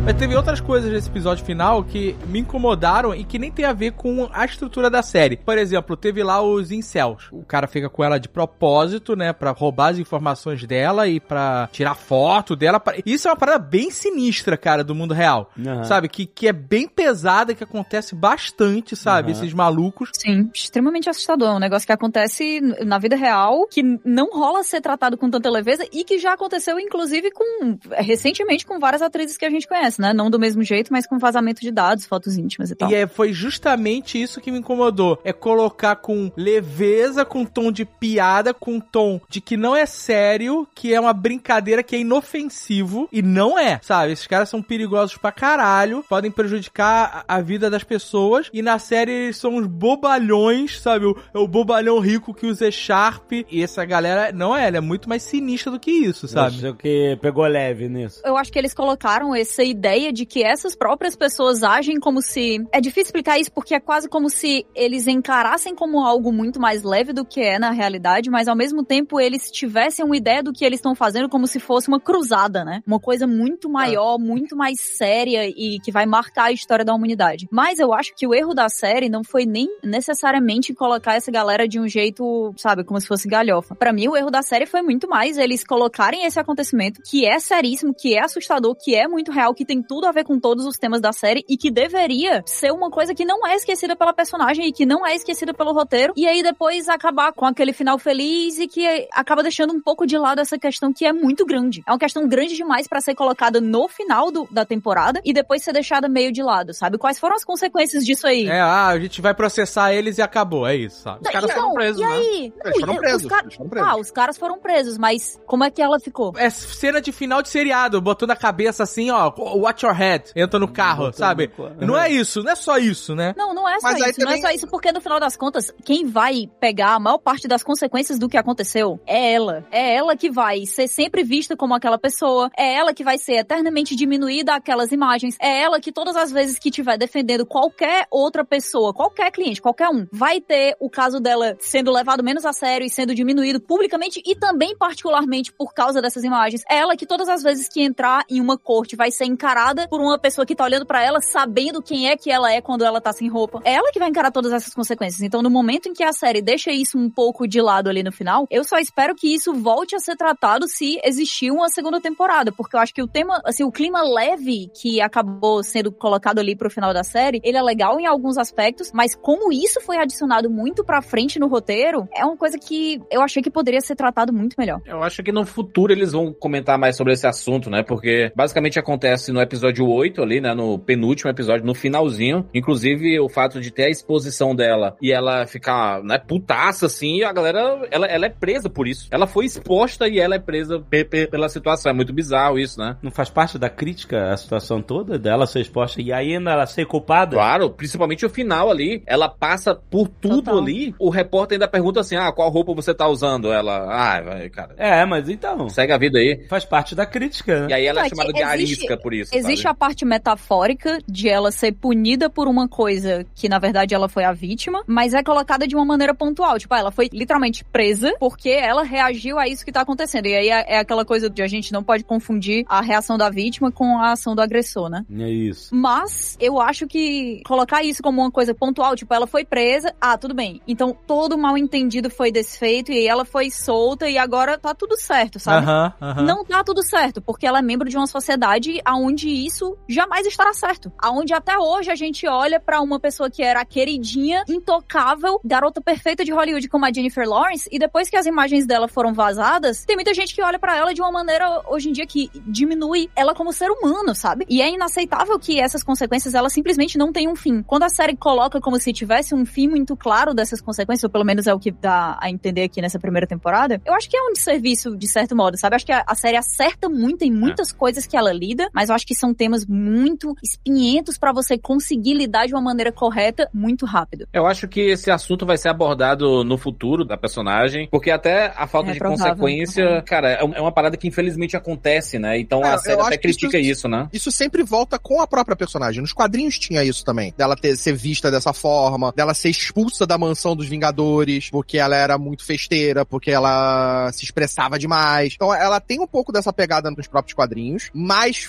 S2: Mas teve outras coisas nesse episódio final que me incomodaram e que nem tem a ver com a estrutura da série. Por exemplo, teve lá os incels. O cara fica com ela de propósito, né, Pra roubar as informações dela e pra tirar foto dela. Isso é uma parada bem sinistra, cara, do mundo real.
S1: Aham.
S2: Sabe? Que, que é bem pesada, que acontece bastante, sabe?
S1: Aham.
S2: Esses malucos.
S3: Sim, extremamente assustador. É um negócio que acontece na vida real, que não rola ser tratado com tanta leveza e que já aconteceu, inclusive, com recentemente com várias atrizes que a gente conhece, né? Não do mesmo jeito, mas com vazamento de dados, fotos íntimas e tal.
S2: E é, foi justamente isso que me incomodou. É colocar com leveza, com tom de piada, com tom de que não é sério, que é uma brincadeira que é inofensivo. E não é, sabe? Esses caras são perigosos pra caralho, podem prejudicar a a vida das pessoas. E na série eles são uns bobalhões, sabe? O, é o bobalhão rico que usa Sharp. E essa galera não é, ela é muito mais sinistra do que isso, sabe?
S1: Acho que pegou leve nisso.
S3: Eu acho que eles colocaram essa ideia de que essas próprias pessoas agem como se. É difícil explicar isso porque é quase como se eles encarassem como algo muito mais leve do que é na realidade, mas ao mesmo tempo eles tivessem uma ideia do que eles estão fazendo como se fosse uma cruzada, né? Uma coisa muito maior, muito mais séria e que vai marcar a história da humanidade. Mas eu acho que o erro da série não foi nem necessariamente colocar essa galera de um jeito, sabe, como se fosse galhofa. Pra mim, o erro da série foi muito mais eles colocarem esse acontecimento que é seríssimo, que é assustador, que é muito real, que tem tudo a ver com todos os temas da série e que deveria ser uma coisa que não é esquecida pela personagem e que não é esquecida pelo roteiro. E aí depois acabar com aquele final feliz e que acaba deixando um pouco de lado essa questão que é muito grande. É uma questão grande demais pra ser colocada no final do- da temporada e depois ser deixada meio de lado, sabe? Quais foram as consequências disso aí?
S2: É, ah, a gente vai processar eles e acabou, é isso, sabe?
S4: Os caras foram presos,
S3: e
S4: né?
S3: aí?
S4: Eles foram
S3: Os
S4: presos, foram presos.
S3: Ah, os caras foram presos, mas como é que ela ficou?
S2: É cena de final de seriado, botou na cabeça assim, ó, o watch your head, entra no carro, sabe? Não é isso, não é só isso, né?
S3: Não, não é só
S4: Mas
S3: isso. Não é só isso, porque no final das contas, quem vai pegar a maior parte das consequências do que aconteceu é ela. É ela que vai ser sempre vista como aquela pessoa. É ela que vai ser eternamente diminuída aquelas imagens. É ela que todas as vezes que estiver defendendo qualquer outra pessoa, qualquer cliente, qualquer um, vai ter o caso dela sendo levado menos a sério e sendo diminuído publicamente e também particularmente por causa dessas imagens. É ela que todas as vezes que entrar em uma corte vai ser encarada por uma pessoa que tá olhando pra ela, sabendo quem é que ela é quando ela tá sem roupa. É ela que vai encarar todas essas consequências. Então, no momento em que a série deixa isso um pouco de lado ali no final, eu só espero que isso volte a ser tratado se existir uma segunda temporada, porque eu acho que o tema, assim, o clima leve que acabou sendo colocado ali pro final da série, ele é legal em alguns aspectos, mas como isso foi adicionado muito pra frente no roteiro, é uma coisa que eu achei que poderia ser tratado muito melhor.
S11: Eu acho que no futuro eles vão comentar mais sobre esse assunto, né? Porque basicamente acontece no episódio 8 ali, né? No penúltimo episódio, no finalzinho. Inclusive, o fato de ter a exposição dela e ela ficar, né, putaça assim, a galera, ela, ela é presa por isso. Ela foi exposta e ela é presa pe- pe- pela situação. É muito bizarro isso, né?
S1: Não faz parte da crítica a situação toda dela ser exposta e aí ainda ela ser culpada?
S11: Claro, principalmente o final ali. Ela passa por tudo
S3: Total.
S11: ali. O repórter ainda pergunta assim: ah, qual roupa você tá usando? Ela, ah, vai, cara.
S1: É, mas então.
S11: Segue a vida aí.
S1: Faz parte da crítica, né?
S11: E aí ela é
S3: é
S11: chamada de
S3: existe-
S11: arisca por isso.
S3: Existe
S11: sabe?
S3: a parte metafórica de ela ser punida por uma coisa que, na verdade, ela foi a vítima, mas é colocada de uma maneira pontual. Tipo, ah, ela foi literalmente presa porque ela reagiu a isso que tá acontecendo. E aí é é aquela coisa de a gente não pode confundir a reação da vítima com a ação do agressor, né?
S1: É isso.
S3: Mas eu acho que colocar isso como uma coisa pontual, tipo, ela foi presa, ah, tudo bem. Então todo mal entendido foi desfeito e ela foi solta e agora tá tudo certo, sabe?
S2: Aham, aham.
S3: Não tá tudo certo, porque ela é membro de uma sociedade aonde isso jamais estará certo. Aonde até hoje a gente olha pra uma pessoa que era a queridinha, intocável, garota perfeita de Hollywood como a Jennifer Lawrence, e depois que as imagens dela foram vazadas, tem muita gente que olha pra ela de uma maneira hoje em dia que diminui ela como ser humano, sabe? E é inaceitável que essas consequências elas simplesmente não tenham um fim. Quando a série coloca como se tivesse um fim muito claro dessas consequências, ou pelo menos é o que dá a entender aqui nessa primeira temporada, eu acho que é um desserviço de certo modo, sabe? Acho que a, a série acerta muito em muitas coisas que ela lida, mas eu acho que são temas muito espinhentos pra você conseguir lidar de uma maneira correta muito rápido.
S11: Eu acho que esse assunto vai ser abordado no futuro da personagem, porque até a falta
S3: É
S11: de
S3: provável,
S11: consequência,
S3: provável.
S11: cara, é é uma parada que infelizmente acontece, né? Então
S4: É,
S11: a série até
S4: que isso-
S11: critica isso, né?
S4: Isso sempre volta com a própria personagem. Nos quadrinhos tinha isso também. Dela ter, ser vista dessa forma, dela ser expulsa da mansão dos Vingadores, porque ela era muito festeira, porque ela se expressava demais. Então ela tem um pouco dessa pegada nos próprios quadrinhos. Mais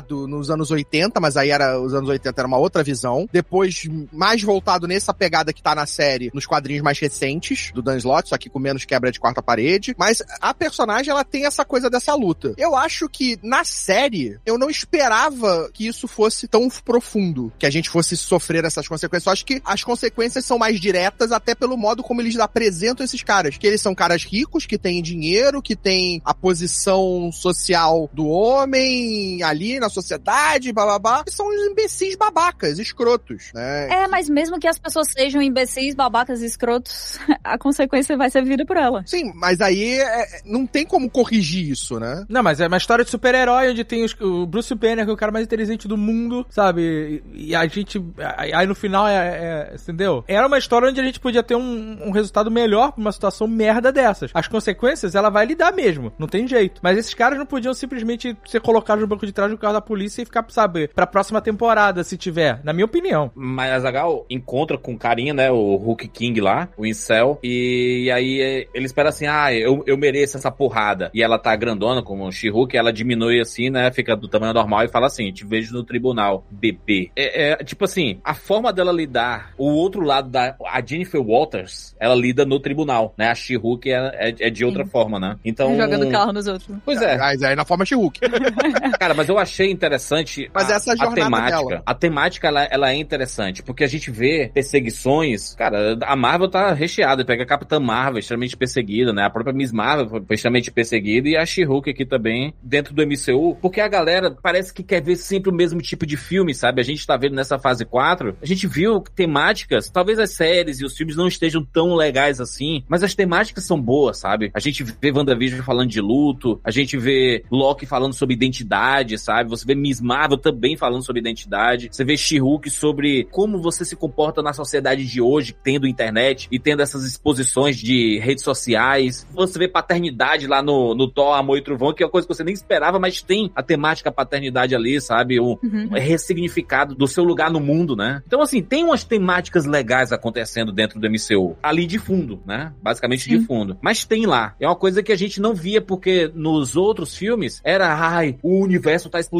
S4: pesado nos anos 80, mas aí era os anos 80 era uma outra visão. Depois, mais voltado nessa pegada que tá na série, nos quadrinhos mais recentes, do Dan Slott, só que com menos quebra de quarta parede. Mas a personagem, ela tem essa coisa dessa luta. Eu acho que na série, eu não esperava que isso fosse tão profundo, que a gente fosse sofrer essas consequências. Eu acho que as consequências são mais diretas, até pelo modo como eles apresentam esses caras. Que eles são caras ricos, que têm dinheiro, que têm a posição social do homem ali na sociedade, blá blá blá. E são os imbecis babacas, escrotos, né?
S3: É, mas mesmo que as pessoas sejam imbecis, babacas e escrotos, a consequência vai ser vivida por ela.
S4: Sim, mas aí é, não tem como corrigir isso, né?
S2: Não, mas é uma história de super-herói onde tem os- o Bruce Banner, que é o cara mais inteligente do mundo, sabe? E, e a gente. Aí aí no final é, é- Entendeu? Era uma história onde a gente podia ter um, um resultado melhor pra uma situação merda dessas. As consequências ela vai lidar mesmo, não tem jeito. Mas esses caras não podiam simplesmente ser colocados no banco de trás do carro da polícia e ficar, sabe, pra próxima temporada, se tiver. Na minha opinião.
S11: Mas a Zagal encontra com o carinha, né? O Hulk King lá, o Incel. E aí é, ele espera assim: ah, eu, eu mereço essa porrada. E ela tá grandona, como o She-Hulk, ela diminui assim, né? Fica do tamanho normal e fala assim: te vejo no tribunal, bebê. É, é, tipo assim, a forma dela lidar, o outro lado da. A Jennifer Walters, ela lida no tribunal, né? A She-Hulk é, é, é de outra
S3: Sim.
S11: forma, né? Então.
S3: Jogando carro nos outros.
S11: Pois é.
S4: Mas aí na forma She-Hulk.
S11: Cara, mas eu achei interessante
S4: Mas
S11: a,
S4: essa é a
S11: a temática.
S4: dela.
S11: A temática, ela, ela é interessante, porque a gente vê perseguições. Cara, a Marvel tá recheada. Pega a Capitã Marvel, extremamente perseguida, né? A própria Miss Marvel foi extremamente perseguida e a She-Hulk aqui também, dentro do MCU, porque a galera parece que quer ver sempre o mesmo tipo de filme, sabe? A gente tá vendo nessa fase 4, a gente viu temáticas, talvez as séries e os filmes não estejam tão legais assim, mas as temáticas são boas, sabe? A gente vê WandaVision falando de luto, a gente vê Loki falando sobre identidade, sabe? Você vê Miss Marvel também falando sobre identidade. Você vê She-Hulk sobre como você se comporta na sociedade de hoje, tendo internet e tendo essas exposições de redes sociais. Você vê paternidade lá no, no Thor, Amor e Trovão, que é uma coisa que você nem esperava, mas tem a temática paternidade ali, sabe? O
S3: Uhum.
S11: ressignificado do seu lugar no mundo, né? Então, assim, tem umas temáticas legais acontecendo dentro do MCU. Ali de fundo, né? Basicamente de
S3: Sim.
S11: fundo. Mas tem lá. É uma coisa que a gente não via porque nos outros filmes era, ai, o universo tá explodindo,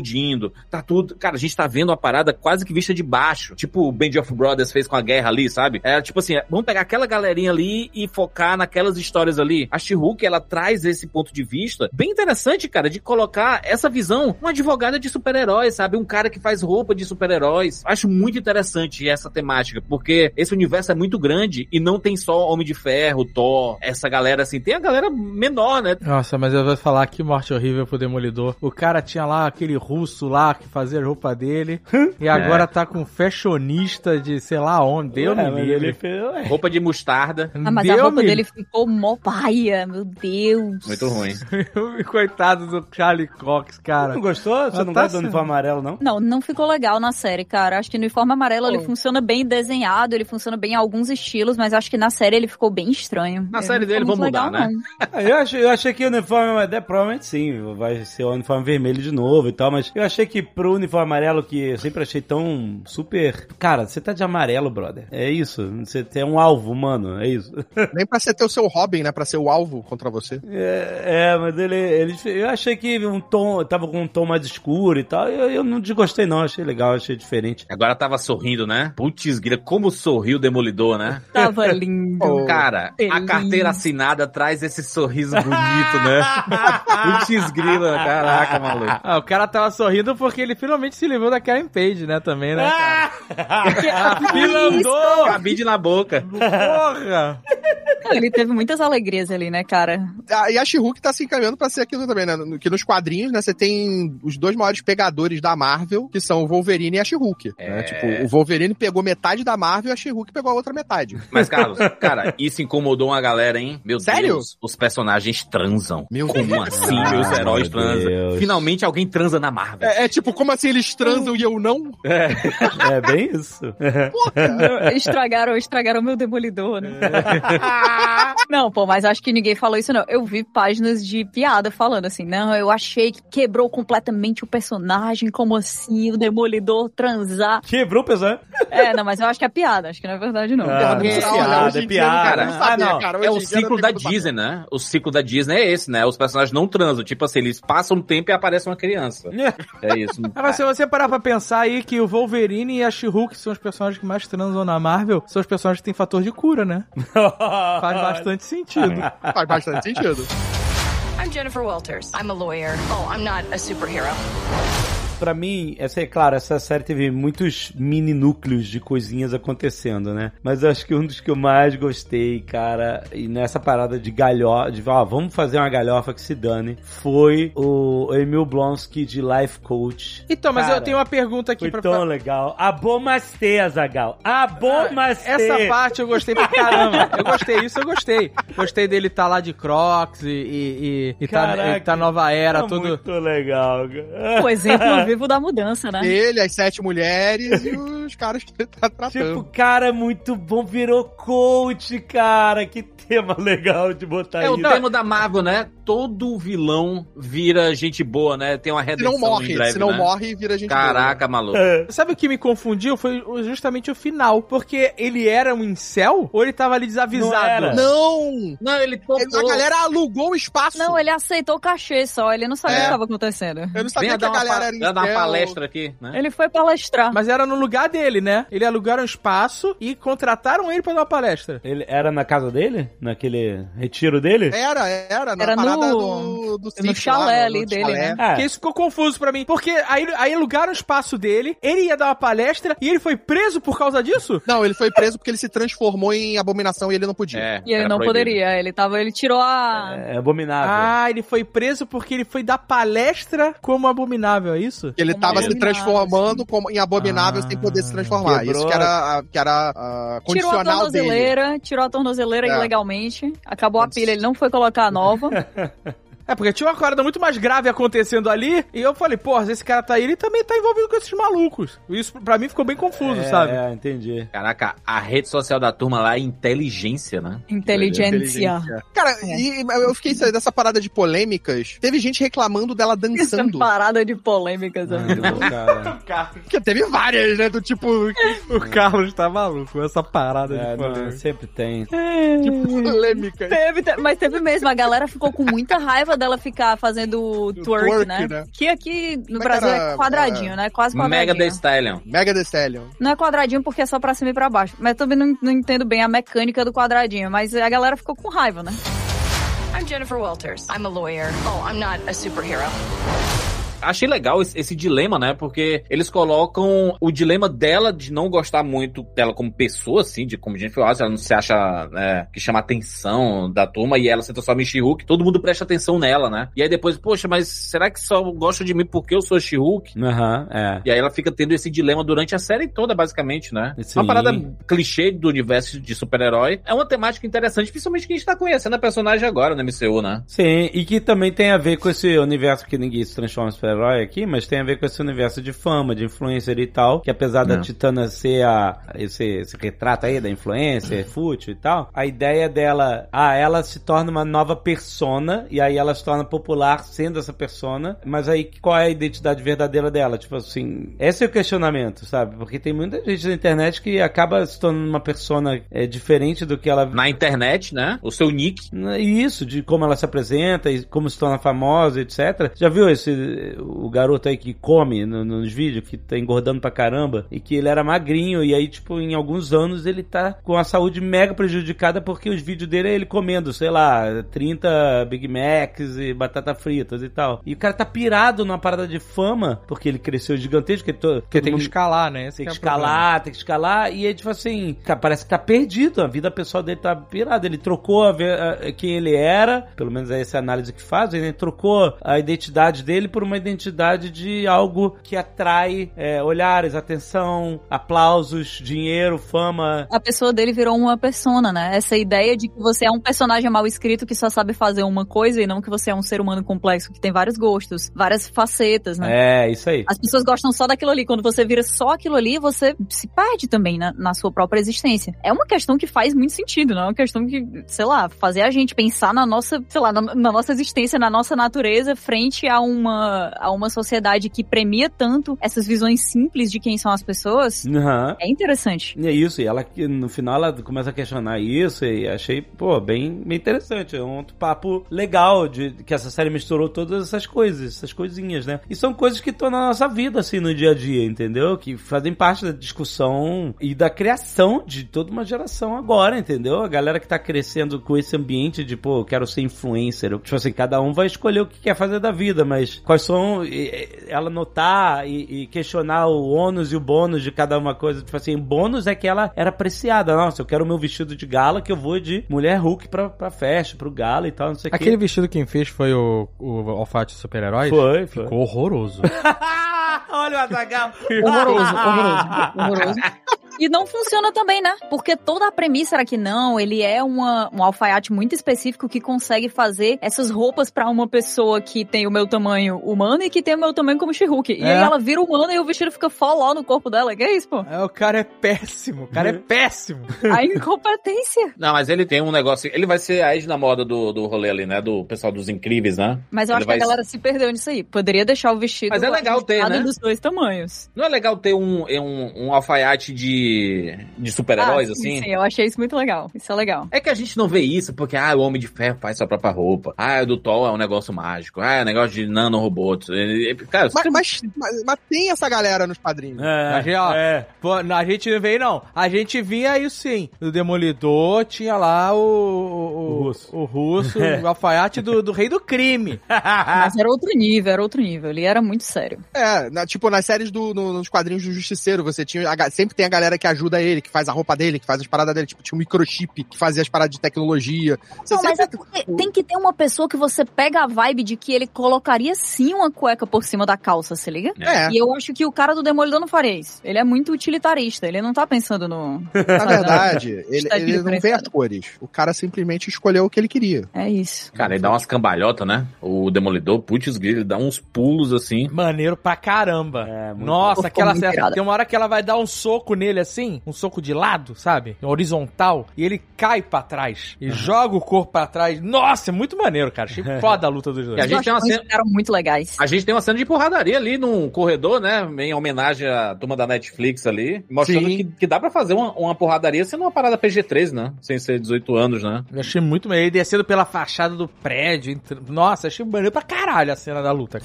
S11: tá tudo. Cara, a gente tá vendo uma parada quase que vista de baixo. Tipo o Band of Brothers fez com a guerra ali, sabe? Era tipo assim, vamos pegar aquela galerinha ali e focar naquelas histórias ali. A She-Hulk, ela traz esse ponto de vista bem interessante, cara, de colocar essa visão, uma advogada de super-heróis, sabe? Um cara que faz roupa de super-heróis. Acho muito interessante essa temática, porque esse universo é muito grande e não tem só Homem de Ferro, Thor, essa galera assim. Tem a galera menor, né?
S2: Nossa, mas eu vou falar que morte horrível pro Demolidor. O cara tinha lá aquele russo lá que fazia a roupa dele. e agora tá com fashionista de sei lá onde. Deu
S1: Ué,
S2: me livre.
S1: ele fez-.
S11: Roupa de mostarda.
S3: Ah, mas
S2: Deu,
S3: a roupa
S2: me-
S3: dele ficou mó paia, meu Deus.
S11: Muito ruim.
S2: Coitado do Charlie Cox, cara.
S1: Não gostou? Você
S2: Mas
S1: não
S2: tá
S1: gosta do uniforme amarelo, não?
S3: Não, não ficou legal na série, cara. Acho que no uniforme amarelo ele
S4: Pô.
S3: funciona bem desenhado, ele funciona bem em alguns estilos, mas acho que na série ele ficou bem estranho.
S11: Na
S3: Ele
S11: série dele vão
S3: muito
S11: mudar,
S3: legal,
S11: né?
S3: não.
S1: Ah, Eu achei, eu achei que o uniforme, é, provavelmente sim, vai ser o uniforme vermelho de novo e tal, mas eu achei que pro uniforme amarelo, que eu sempre achei tão super. Cara, você tá de amarelo, brother. É isso. Você tem um alvo humano, é isso.
S4: Nem pra você ter o seu Robin, né? Pra ser o alvo contra você.
S1: É, é, mas ele, ele. Eu achei que um tom. Tava com um tom mais escuro e tal. Eu, eu não desgostei, não. Achei legal, achei diferente.
S11: Agora tava sorrindo, né? Putz, grila, como sorriu o Demolidor, né?
S3: Tava lindo.
S4: Pô.
S11: Cara, a
S3: Feliz.
S11: carteira assinada traz esse sorriso bonito, né? Putz, grila, caraca, maluco.
S2: Ah, o cara tava sorrindo porque ele finalmente se livrou da Karen Page, né? Também, né, cara? A andou!
S11: Cabide na boca.
S2: Porra!
S3: Ele teve muitas alegrias ali, né, cara?
S4: Ah, e a She-Hulk tá se encaminhando pra ser aquilo também, né? Que nos quadrinhos, né, você tem os dois maiores pegadores da Marvel, que são o Wolverine e a She-Hulk.
S11: É.
S4: Né? Tipo, o Wolverine pegou metade da Marvel e a She-Hulk pegou a outra metade.
S11: Mas, Carlos, cara, isso incomodou uma galera, hein? Meu
S4: Sério?
S11: Deus, os personagens transam.
S4: Meu
S11: Como
S4: Deus.
S11: assim,
S1: Ah,
S11: meus heróis transam? Finalmente alguém transa na Marvel.
S4: É, é tipo, como assim eles transam e eu não?
S1: É bem isso.
S3: Estragaram, estragaram meu demolidor, né? não, pô, mas acho que ninguém falou isso, não. Eu vi páginas de piada falando assim, não, eu achei que quebrou completamente o personagem, como assim, o demolidor transar.
S1: Quebrou o pessoal.
S3: É, não, mas eu acho que é piada, acho que não é verdade, não.
S1: Ah, não sei.
S4: Olha,
S1: piada, é piada.
S4: não
S1: Ah, não.
S4: cara.
S11: É o ciclo da. Disney, né? O ciclo da Disney é esse, né? Os personagens não transam. Tipo assim, eles passam um tempo e aparece uma criança. É isso.
S2: Agora, se você parar pra pensar aí que o Wolverine e a She-Hulk são os personagens que mais transam na Marvel, são os personagens que têm fator de cura, né? Faz bastante sentido.
S4: Faz bastante sentido.
S10: I'm Jennifer Walters. I'm a lawyer. Oh, I'm not a superhero.
S1: Pra mim, essa é claro, essa série teve muitos mini núcleos de coisinhas acontecendo, né? Mas eu acho que um dos que eu mais gostei, cara, e nessa parada de galhofa, de ó, vamos fazer uma galhofa que se dane, foi o Emil Blonsky de Life Coach.
S2: Então, mas
S1: Cara,
S2: eu tenho uma pergunta aqui
S1: Foi
S2: pra
S1: tão legal. Abomastê, Azagal. Abomastê.
S2: Essa parte eu gostei pra caramba. Eu gostei, isso eu gostei. Gostei dele tá lá de Crocs e, e, e, e tá,
S1: Caraca,
S2: e tá nova era,
S1: Tá
S2: tudo.
S1: muito legal, cara.
S3: O exemplo vivo da mudança, né?
S4: Ele, as sete mulheres e os caras que ele tá tratando.
S1: Tipo, cara, é muito bom. Virou coach, cara. Que tema legal de botar
S11: É o tema da Marvel, né? Todo vilão vira gente boa, né? Tem uma
S4: se
S11: redenção
S4: não morre,
S11: em breve,
S4: se não
S11: né?
S4: morre, vira gente
S11: Caraca, maluco.
S1: É.
S2: Sabe o que me confundiu? Foi justamente o final. Porque ele era um incel ou ele tava ali
S1: Não
S2: desavisado?
S1: era.
S4: boa. Não!
S11: Não, ele topou.
S4: A galera alugou o espaço.
S3: Não, ele aceitou o cachê só, ele não sabia
S4: É.
S3: o que estava acontecacontecendo.
S4: Eu não sabia que a galera era
S11: dar uma
S4: incel.
S11: palestra aqui, né?
S3: Ele foi palestrar.
S2: Mas era no lugar dele, né? Ele alugaram um espaço e contrataram ele pra dar uma palestra.
S1: Ele era na casa dele? Naquele retiro dele?
S4: Era, era, na
S3: Era
S4: parada
S3: no-
S4: do, do
S3: no chalé
S4: lá,
S3: ali dele,
S4: chalé.
S3: né?
S1: É.
S2: Porque isso ficou confuso pra mim. Porque aí, aí alugaram o espaço dele, ele ia dar uma palestra e ele foi preso por causa disso?
S4: Não, ele foi preso porque ele se transformou em abominação e ele não podia.
S11: É,
S3: E ele não
S11: proibido.
S3: poderia, ele tava, ele tirou a...
S1: É abominável.
S2: Ah, ele foi preso porque ele foi dar palestra como abominável, é isso?
S4: Ele
S3: Como
S4: tava se transformando como, em abominável
S2: Ah,
S4: sem poder se transformar.
S1: quebrou
S4: Isso que era, a- que era a
S3: Tirou a
S4: condicional dele.
S3: tornozeleira, tirou a tornozeleira
S4: É.
S3: ilegalmente, acabou a pilha, ele não foi colocar a nova.
S2: É, porque tinha uma parada muito mais grave acontecendo ali, e eu falei, porra, esse cara tá aí, ele também tá envolvido com esses malucos. Isso pra mim ficou bem confuso,
S1: É,
S2: sabe?
S1: É, entendi.
S11: Caraca, a rede social da turma lá é inteligência, né?
S3: Inteligência.
S4: Cara, e eu fiquei dessa parada de polêmicas. Teve gente reclamando dela
S3: Essa
S4: dançando.
S3: parada de polêmicas, amigo.
S1: Cara,
S4: Porque teve várias, né? Do tipo,
S2: O Carlos tá maluco, essa parada
S1: é,
S2: de polêmica.
S1: sempre tem.
S4: polêmicas.
S3: Teve, te- mas teve mesmo. A galera ficou com muita raiva dela ficar fazendo twerk,
S4: twerk,
S3: né?
S4: né?
S3: Que aqui no
S4: Como é
S3: Brasil
S4: era?
S3: é quadradinho, né? Quase quadradinho.
S11: Mega The Stallion.
S4: Mega The Stallion.
S3: Não é quadradinho porque é só pra cima e pra baixo. Mas também não, não entendo bem a mecânica do quadradinho. Mas a galera ficou com raiva, né?
S10: I'm Jennifer Walters. I'm a lawyer. Oh, I'm not a superhero.
S11: Achei legal esse, esse dilema, né? Porque eles colocam o dilema dela de não gostar muito dela como pessoa, assim, de como Walters, ela não se acha né, que chama atenção da turma e ela se transforma em She-Hulk, todo mundo presta atenção nela, né? E aí depois, poxa, mas será que só gostam de mim porque eu sou She-Hulk?
S1: Aham, é.
S11: E aí ela fica tendo esse dilema durante a série toda, basicamente, né?
S1: Sim.
S11: Uma parada clichê do universo de super-herói. É uma temática interessante, principalmente que a gente tá conhecendo a personagem agora no MCU, né?
S1: Sim, e que também tem a ver com esse universo que ninguém se transforma em super-herói aqui, mas tem a ver com esse universo de fama, de influencer e tal, que apesar da
S11: É.
S1: Titana ser a, esse, esse retrato aí da influencer, fútil e tal, a ideia dela, ah, ela se torna uma nova persona, e aí ela se torna popular sendo essa persona, mas aí qual é a identidade verdadeira dela? Tipo assim, esse é o questionamento, sabe? Porque tem muita gente na internet que acaba se tornando uma persona é, diferente do que ela
S11: Na internet, né? O seu nick.
S1: isso, de como ela se apresenta e como se torna famosa, etc. Já viu esse o garoto aí que come no- nos vídeos, que tá engordando pra caramba, e que ele era magrinho, e aí, tipo, em alguns anos ele tá com a saúde mega prejudicada porque os vídeos dele é ele comendo, sei lá, 30 Big Macs e batata fritas e tal. E o cara tá pirado numa parada de fama, porque ele cresceu gigantesco, porque, to,
S2: Porque
S1: todo
S2: tem que escalar, né? Esse
S1: tem que
S2: é
S1: escalar, tem que escalar, e aí, tipo assim, cara, parece que tá perdido, a vida pessoal dele tá pirada, ele trocou a, a- quem ele era, pelo menos é essa análise que faz, ele trocou a identidade dele por uma identidade de algo que atrai é, olhares, atenção, aplausos, dinheiro, fama.
S3: A pessoa dele virou uma persona, né? Essa ideia de que você é um personagem mal escrito que só sabe fazer uma coisa e não que você é um ser humano complexo que tem vários gostos, várias facetas, né?
S1: É, isso aí.
S3: As pessoas gostam só daquilo ali. Quando você vira só aquilo ali, você se perde também na, na sua própria existência. É uma questão que faz muito sentido, não é uma questão que, sei lá, fazer a gente pensar na nossa, sei lá, na, na nossa existência, na nossa natureza, frente a uma, a uma sociedade que premia tanto essas visões simples de quem são as pessoas.
S1: Aham.
S3: É interessante.
S1: E é isso, e ela no final ela começa a questionar isso e achei, pô, bem, bem interessante. É um outro papo legal de que essa série misturou todas essas coisas, essas coisinhas, né? E são coisas que estão na nossa vida, assim, no dia a dia, entendeu? Que fazem parte da discussão e da criação de toda uma geração agora, entendeu? A galera que tá crescendo com esse ambiente de, pô, eu quero ser influencer. Tipo assim, cada um vai escolher o que quer fazer da vida, mas quais são. E- e- Ela notar e, e questionar o ônus e o bônus de cada uma coisa. Tipo assim, bônus é que ela era apreciada. Nossa, eu quero o meu vestido de gala que eu vou de mulher Hulk pra, pra festa, pro gala e tal, não sei o
S2: Aquele
S1: quê.
S2: vestido quem fez foi o, o alfate de super-heróis?
S1: Foi, foi.
S2: Ficou horroroso.
S1: Olha o Azagal.
S3: Horroroso, horroroso, horroroso. E não funciona também, né? Porque toda a premissa era que não, ele é uma, um alfaiate muito específico que consegue fazer essas roupas pra uma pessoa que tem o meu tamanho humano e que tem o meu tamanho como she E
S2: É.
S3: aí ela vira humana e o vestido fica foló no corpo dela. Que é isso, pô?
S2: É, o cara é péssimo, o cara é péssimo.
S3: A incompetência.
S11: Não, mas ele tem um negócio. Ele vai ser a na moda do, do rolê ali, né? Do pessoal dos incríveis, né?
S3: Mas eu
S11: Ele
S3: acho que a
S11: vai-
S3: galera se perdeu nisso aí. Poderia deixar o vestido
S11: Mas é legal ter, né?
S3: dos dois tamanhos.
S11: Não é legal ter um, um, um alfaiate de, de super-heróis,
S3: Ah, sim,
S11: assim?
S3: Sim, eu achei isso muito legal. Isso é legal.
S11: É que a gente não vê isso porque, ah, o Homem de Ferro faz sua própria roupa. Ah, o do Thor é um negócio mágico. Ah, é um negócio de nanorobôs. Ele- Cara,
S4: Mas,
S11: fica-
S4: mas, mas- mas tem essa galera nos padrinhos.
S2: a, gente, ó, pô, não, a gente não veio, não. A gente via isso sim. No Demolidor tinha lá o. O, o russo. O, russo, o alfaiate do, do rei do crime.
S3: Mas era outro nível, era outro nível. Ele era muito sério.
S4: É, na- tipo, nas séries do, no- nos quadrinhos do Justiceiro, você tinha. a sempre tem a galera que ajuda ele, que faz a roupa dele, que faz as paradas dele. Tipo, tinha um microchip que fazia as paradas de tecnologia. Você
S3: Não, mas é porque tem que ter uma pessoa que você pega a vibe de que ele colocaria sim uma cueca por cima da calça, se liga?
S4: É.
S3: E eu acho que o cara do Demolidor não faria isso. Ele é muito utilitarista, ele não tá pensando no.
S4: Na verdade, ele, ele não vê as cores. O cara simplesmente escolheu o que ele queria.
S3: É isso.
S11: Cara, ele dá umas cambalhotas, né? O Demolidor, putz, grilo, ele dá uns pulos assim.
S2: Maneiro pra caramba.
S1: É, muito
S2: Nossa,
S3: bom.
S2: aquela. Tem uma hora que ela vai dar um soco nele assim, um soco de lado, sabe? Horizontal. E ele cai pra trás. E joga o corpo pra trás. Nossa, é muito maneiro, cara. Achei foda a luta dos dois.
S11: E a gente tem uma cena-
S3: ficaram muito legais.
S11: A gente tem uma cena de porradaria ali num corredor, né? Em homenagem à turma da Netflix ali. Mostrando que, que dá pra fazer uma, uma porradaria sendo uma parada PG-13, né? Sem ser 18 anos, né?
S2: Eu achei muito maneiro. Ele descendo pela fachada do prédio. entre- Nossa, achei maneiro pra caralho a cena da luta.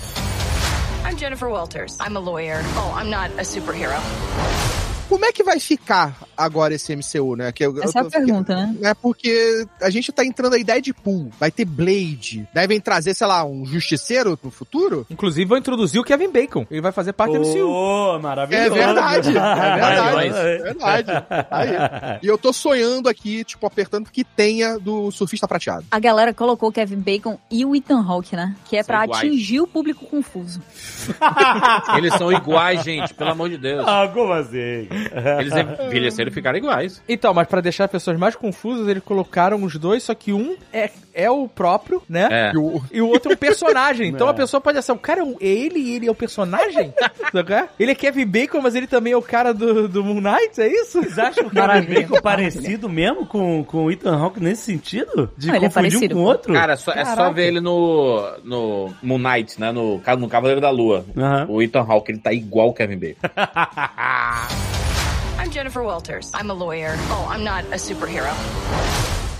S10: I'm Jennifer Walters. I'm a lawyer. Oh, I'm not a superhero.
S4: Como é que vai ficar agora esse MCU, né? Que eu- eu
S3: Essa é a
S4: tô-
S3: pergunta, né?
S4: É porque a gente tá entrando aí Deadpool, vai ter Blade, devem trazer, sei lá, um justiceiro no futuro?
S2: Inclusive, vou introduzir o Kevin Bacon. Ele vai fazer parte do MCU.
S1: Ô, maravilhoso.
S4: É verdade, é verdade, é verdade. Aí. E eu tô sonhando aqui, tipo, apertando que tenha do surfista prateado.
S3: A galera colocou o Kevin Bacon e o Ethan Hawke, né? Que é
S11: São
S3: pra
S11: iguais.
S3: atingir o público confuso.
S11: Eles são iguais, gente, pelo amor de Deus.
S1: Ah, como assim?
S11: Eles envelheceram e ficaram iguais.
S2: Então, mas pra deixar as pessoas mais confusas, eles colocaram os dois, só que um é, é o próprio, né?
S11: É.
S4: E o-
S2: E o outro é um personagem. Então
S1: É.
S2: a pessoa pode achar, o cara é um- é ele e ele é o personagem? É? Ele é Kevin Bacon, mas ele também é o cara do, do Moon Knight, é isso?
S1: Vocês acham que o. Kevin Bacon parecido mesmo com, com o Ethan Hawke nesse sentido? De
S3: Ah, é
S1: confundir um
S3: parecido,
S1: com o outro?
S11: Cara, é só, é só ver ele no, no Moon Knight, né? No, no Cavaleiro da Lua.
S1: Aham.
S11: O Ethan Hawke, ele tá igual o Kevin Bacon.
S10: I'm Jennifer Walters. I'm a lawyer. Oh, I'm not a superhero.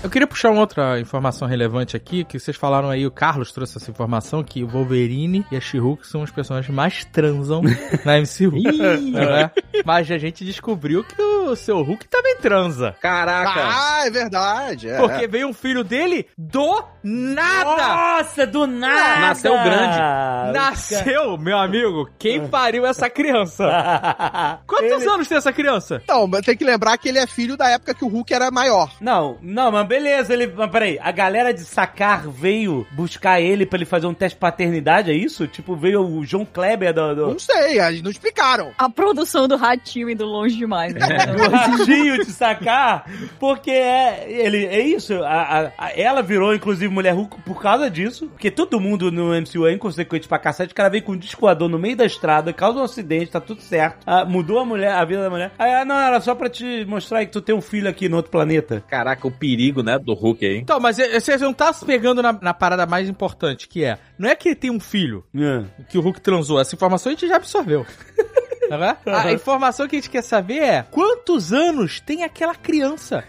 S2: Eu queria puxar uma outra informação relevante aqui, que vocês falaram aí, o Carlos trouxe essa informação, que o Wolverine e a She-Hulk são os personagens que mais transam na MCU. né? Mas a gente descobriu que o seu Hulk também transa.
S11: Caraca!
S4: Ah, é verdade. É.
S2: Porque veio um filho dele do nada!
S1: Nossa, do nada!
S11: Nasceu grande.
S2: Nasceu, meu amigo, quem pariu essa criança? Quantos anos tem essa criança?
S4: Não, mas tem que lembrar que ele é filho da época que o Hulk era maior.
S1: Não, não, mas beleza, ele. Mas peraí, a galera de sacar veio buscar ele pra ele fazer um teste de paternidade, é isso? Tipo, veio o João Kleber do. do...
S4: Não sei, eles não explicaram.
S3: A produção do ratinho indo longe demais. né?
S1: do ratinho de sacar, porque é, ele, é isso, a, a- a- ela virou inclusive mulher Hulk por causa disso, porque todo mundo no MCU é inconsequente pra cacete, o cara veio com um disco voador no meio da estrada, causa um acidente, tá tudo certo, Ah, mudou a mulher, a vida da mulher, aí, ah, não, era só pra te mostrar aí que tu tem um filho aqui no outro planeta.
S11: Caraca, o perigo, né, do Hulk aí.
S2: Então, mas eh, você não tá se pegando na, na parada mais importante, que é, não é que ele tem um filho, que o Hulk transou, essa informação a gente já absorveu. Tá? A informação que a gente quer saber é quantos anos tem aquela criança?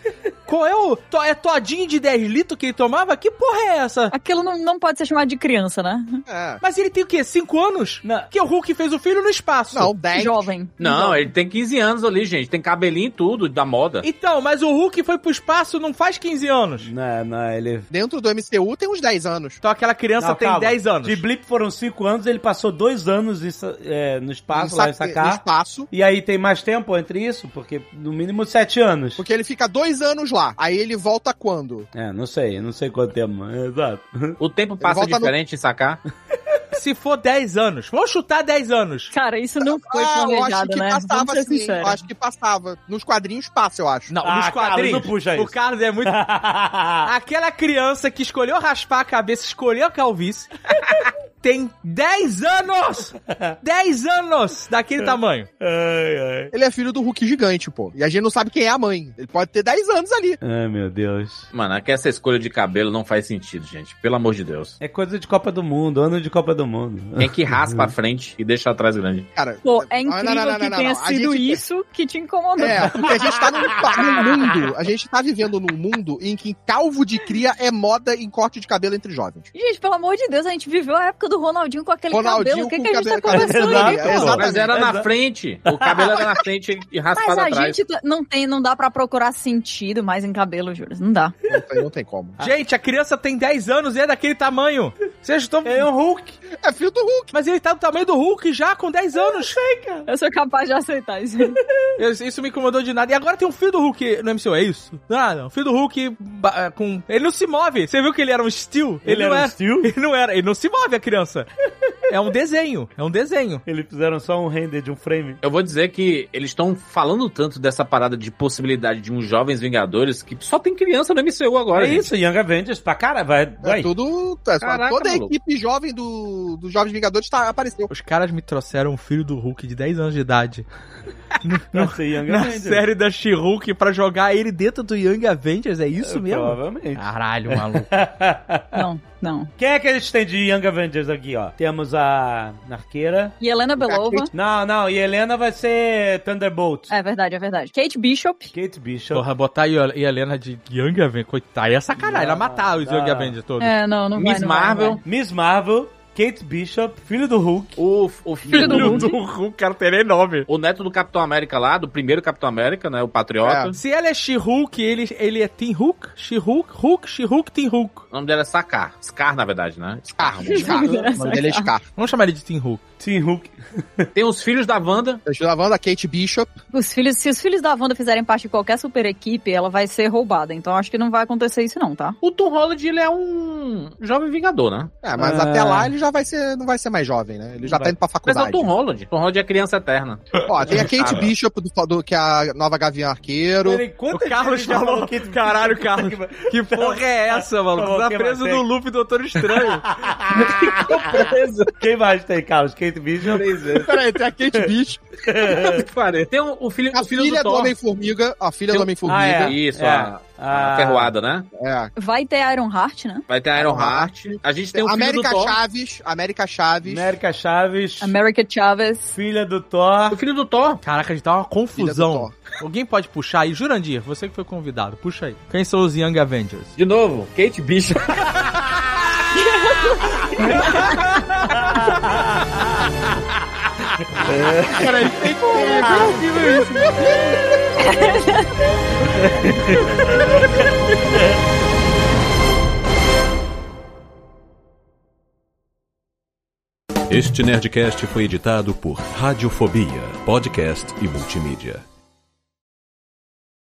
S2: Qual é o. to- É todinho de 10 litros que ele tomava? Que porra é essa?
S3: Aquilo não, não pode ser chamado de criança, né?
S4: É.
S2: Mas ele tem o quê? 5 anos?
S1: Não.
S2: Que o Hulk fez o filho no espaço.
S4: Não, 10.
S3: Jovem.
S11: Não, ele tem 15 anos ali, gente. Tem cabelinho e tudo, da moda.
S2: Então, mas o Hulk foi pro espaço não faz 15 anos.
S1: Não, não, ele...
S4: Dentro do MCU tem uns 10 anos.
S2: Então aquela criança
S1: Não,
S2: tem
S1: calma.
S2: 10 anos.
S1: De Blip foram 5 anos, ele passou 2 anos é, no espaço, lá em
S4: No
S1: sacar.
S4: espaço.
S1: E aí tem mais tempo entre isso? Porque no mínimo 7 anos.
S4: Porque ele fica dois anos lá. Aí ele volta quando?
S1: É, não sei, não sei quanto tempo, exato.
S11: O tempo passa
S4: no-
S11: diferente em sacar.
S2: Se for 10 anos, vamos chutar 10 anos.
S3: Cara, isso não foi
S4: ah, eu acho
S3: planejado,
S4: que
S3: né?
S4: passava
S3: Vamos ser
S4: sim. Eu acho que passava. Nos quadrinhos passa, eu acho.
S2: Não,
S1: Ah,
S2: nos
S1: Carlos,
S2: quadrinhos.
S1: não puxa
S2: O
S1: isso.
S2: Carlos é muito. Aquela criança que escolheu raspar a cabeça, escolheu a calvície, tem 10 anos! 10 anos daquele tamanho.
S1: ai, ai.
S4: Ele é filho do Hulk gigante, pô. E a gente não sabe quem é a mãe. Ele pode ter 10 anos ali.
S1: Ai, meu Deus.
S11: Mano, é que essa escolha de cabelo não faz sentido, gente. Pelo amor de Deus.
S1: É coisa de Copa do Mundo, ano de Copa do Mundo.
S11: Tem que raspa a frente e deixa atrás grande.
S4: Cara,
S3: Pô, é
S4: não,
S3: incrível
S4: não, não, não,
S3: que
S4: não,
S3: tenha sido
S4: gente-
S3: isso que te incomodou.
S4: É, porque a gente tá num, num mundo, a gente tá vivendo num mundo em que calvo de cria é moda em corte de cabelo entre jovens.
S3: Gente, pelo amor de Deus, a gente viveu a época do Ronaldinho com aquele
S4: Ronaldinho
S3: cabelo. O que, que a gente tá
S4: cabelo-
S3: conversando
S1: Exato,
S3: aí, pô?
S4: exato.
S11: Mas era na frente. O cabelo era na frente e
S3: Mas
S11: raspado
S3: a
S11: atrás.
S3: gente tá- não tem, não dá pra procurar sentido mais em cabelo, Júlio. Não dá.
S4: Não tem, não tem como.
S2: Gente, a criança tem 10 anos e é daquele tamanho. Vocês estão...
S1: É um Hulk.
S4: É filho do Hulk.
S2: Mas ele tá do tamanho do Hulk já, com 10 anos.
S3: Eu sou capaz de aceitar isso.
S2: Eu- Isso me incomodou de nada. E agora tem um filho do Hulk no MCU, é isso? Não, não. Filho do Hulk ba- com... Ele não se move. Você viu que ele era um Steel?
S1: Ele
S2: não
S1: era um Steel?
S2: Ele não era. Ele não se move, a criança. É um desenho. É um desenho.
S1: Eles fizeram só um render de um frame.
S11: Eu vou dizer que eles estão falando tanto dessa parada de possibilidade de uns jovens Vingadores que só tem criança no MCU agora.
S1: é
S11: gente.
S1: isso, Young Avengers pra cara, vai.
S4: É
S1: vai.
S4: tudo. é,
S11: Caraca,
S4: toda a
S11: maluco.
S4: equipe jovem do, dos Jovens Vingadores tá, apareceu.
S2: Os caras me trouxeram um filho do Hulk de 10 anos de idade.
S1: Young
S2: Na
S1: Avengers.
S2: série da She-Hulk pra jogar ele dentro do Young Avengers, é isso mesmo?
S1: Provavelmente.
S2: Caralho, maluco.
S3: Não, não.
S1: Quem é que a gente tem de Young Avengers aqui, ó? Temos a Narqueira.
S3: E Helena Belova.
S1: Não, não, e Helena vai ser Thunderbolt.
S3: É verdade, é verdade. Kate Bishop.
S1: Kate Bishop.
S2: Porra, botar a Hel- Helena de Young Avengers, coitado, aí é sacanagem, ela
S1: Não,
S2: matar os
S1: não.
S2: Young Avengers todos.
S3: É, não, não vai,
S11: Miss
S3: não vai, não
S11: Marvel.
S3: vai.
S1: Miss Marvel, Kate Bishop, filho do Hulk.
S11: O, o filho
S3: Filho do
S11: do,
S3: Hulk.
S2: do Hulk, cara, tem nem nome.
S11: O neto do Capitão América lá, do primeiro Capitão América, né? O Patriota.
S2: Se ela é She-Hulk, ele, ele é Team Hulk? She-Hulk, Hulk, She-Hulk, Team Hulk.
S11: O nome dela é Sakar. Scar, na verdade, né?
S4: Scar, Scar. O nome dele é Scar.
S2: Vamos chamar ele de Team Hulk.
S1: Team Hulk.
S11: Tem os filhos da Wanda.
S4: Deixa eu lavando a Kate Bishop.
S3: Os filhos, se os filhos da Wanda fizerem parte de qualquer super equipe, ela vai ser roubada. Então acho que não vai acontecer isso não, tá?
S11: O Tom Holland, ele é um jovem vingador, né?
S4: É, mas
S1: Ah.
S4: até lá ele já vai ser, não vai ser mais jovem, né? Ele já
S1: Vai.
S4: tá indo pra
S11: Mas é o
S4: faculdade.
S11: Tom Holland. Tom Holland é criança eterna.
S4: Ó, tem a Kate
S11: Cara.
S4: Bishop, do, do- que é a nova Gavião Arqueiro.
S1: Peraí,
S2: O Carlos falou,
S1: Kate
S2: caralho? Carlos, que porra é essa, mano? Tá
S1: quem
S2: preso no loop Doutor Estranho.
S1: Quem mais tem, Carlos? Kate Bishop.
S4: Peraí, tem a Kate Bishop.
S11: Tem o, o filho,
S4: A
S11: o filho
S4: filha do,
S11: do Thor.
S4: Homem-Formiga. A filha
S11: Tem
S4: do Homem-Formiga.
S1: Ah, é.
S11: Isso,
S1: É.
S11: a, a
S1: Ah.
S11: ferroada, né?
S4: É.
S3: Vai ter Iron Heart, né?
S11: Vai ter a Iron Heart. A gente tem o filho
S4: América
S11: do Thor.
S4: Chaves. América Chaves.
S1: América Chaves.
S3: America Chavez.
S1: Filha do Thor.
S11: O filho do Thor.
S2: Caraca, a gente tá uma
S4: Filha do
S2: confusão.
S4: Thor.
S2: Alguém pode puxar aí? Jurandir, você que foi convidado, puxa aí. Quem são os Young Avengers?
S11: De novo, Kate Bishop.
S4: Tem que
S5: Este Nerdcast foi editado por Radiofobia, podcast e multimídia.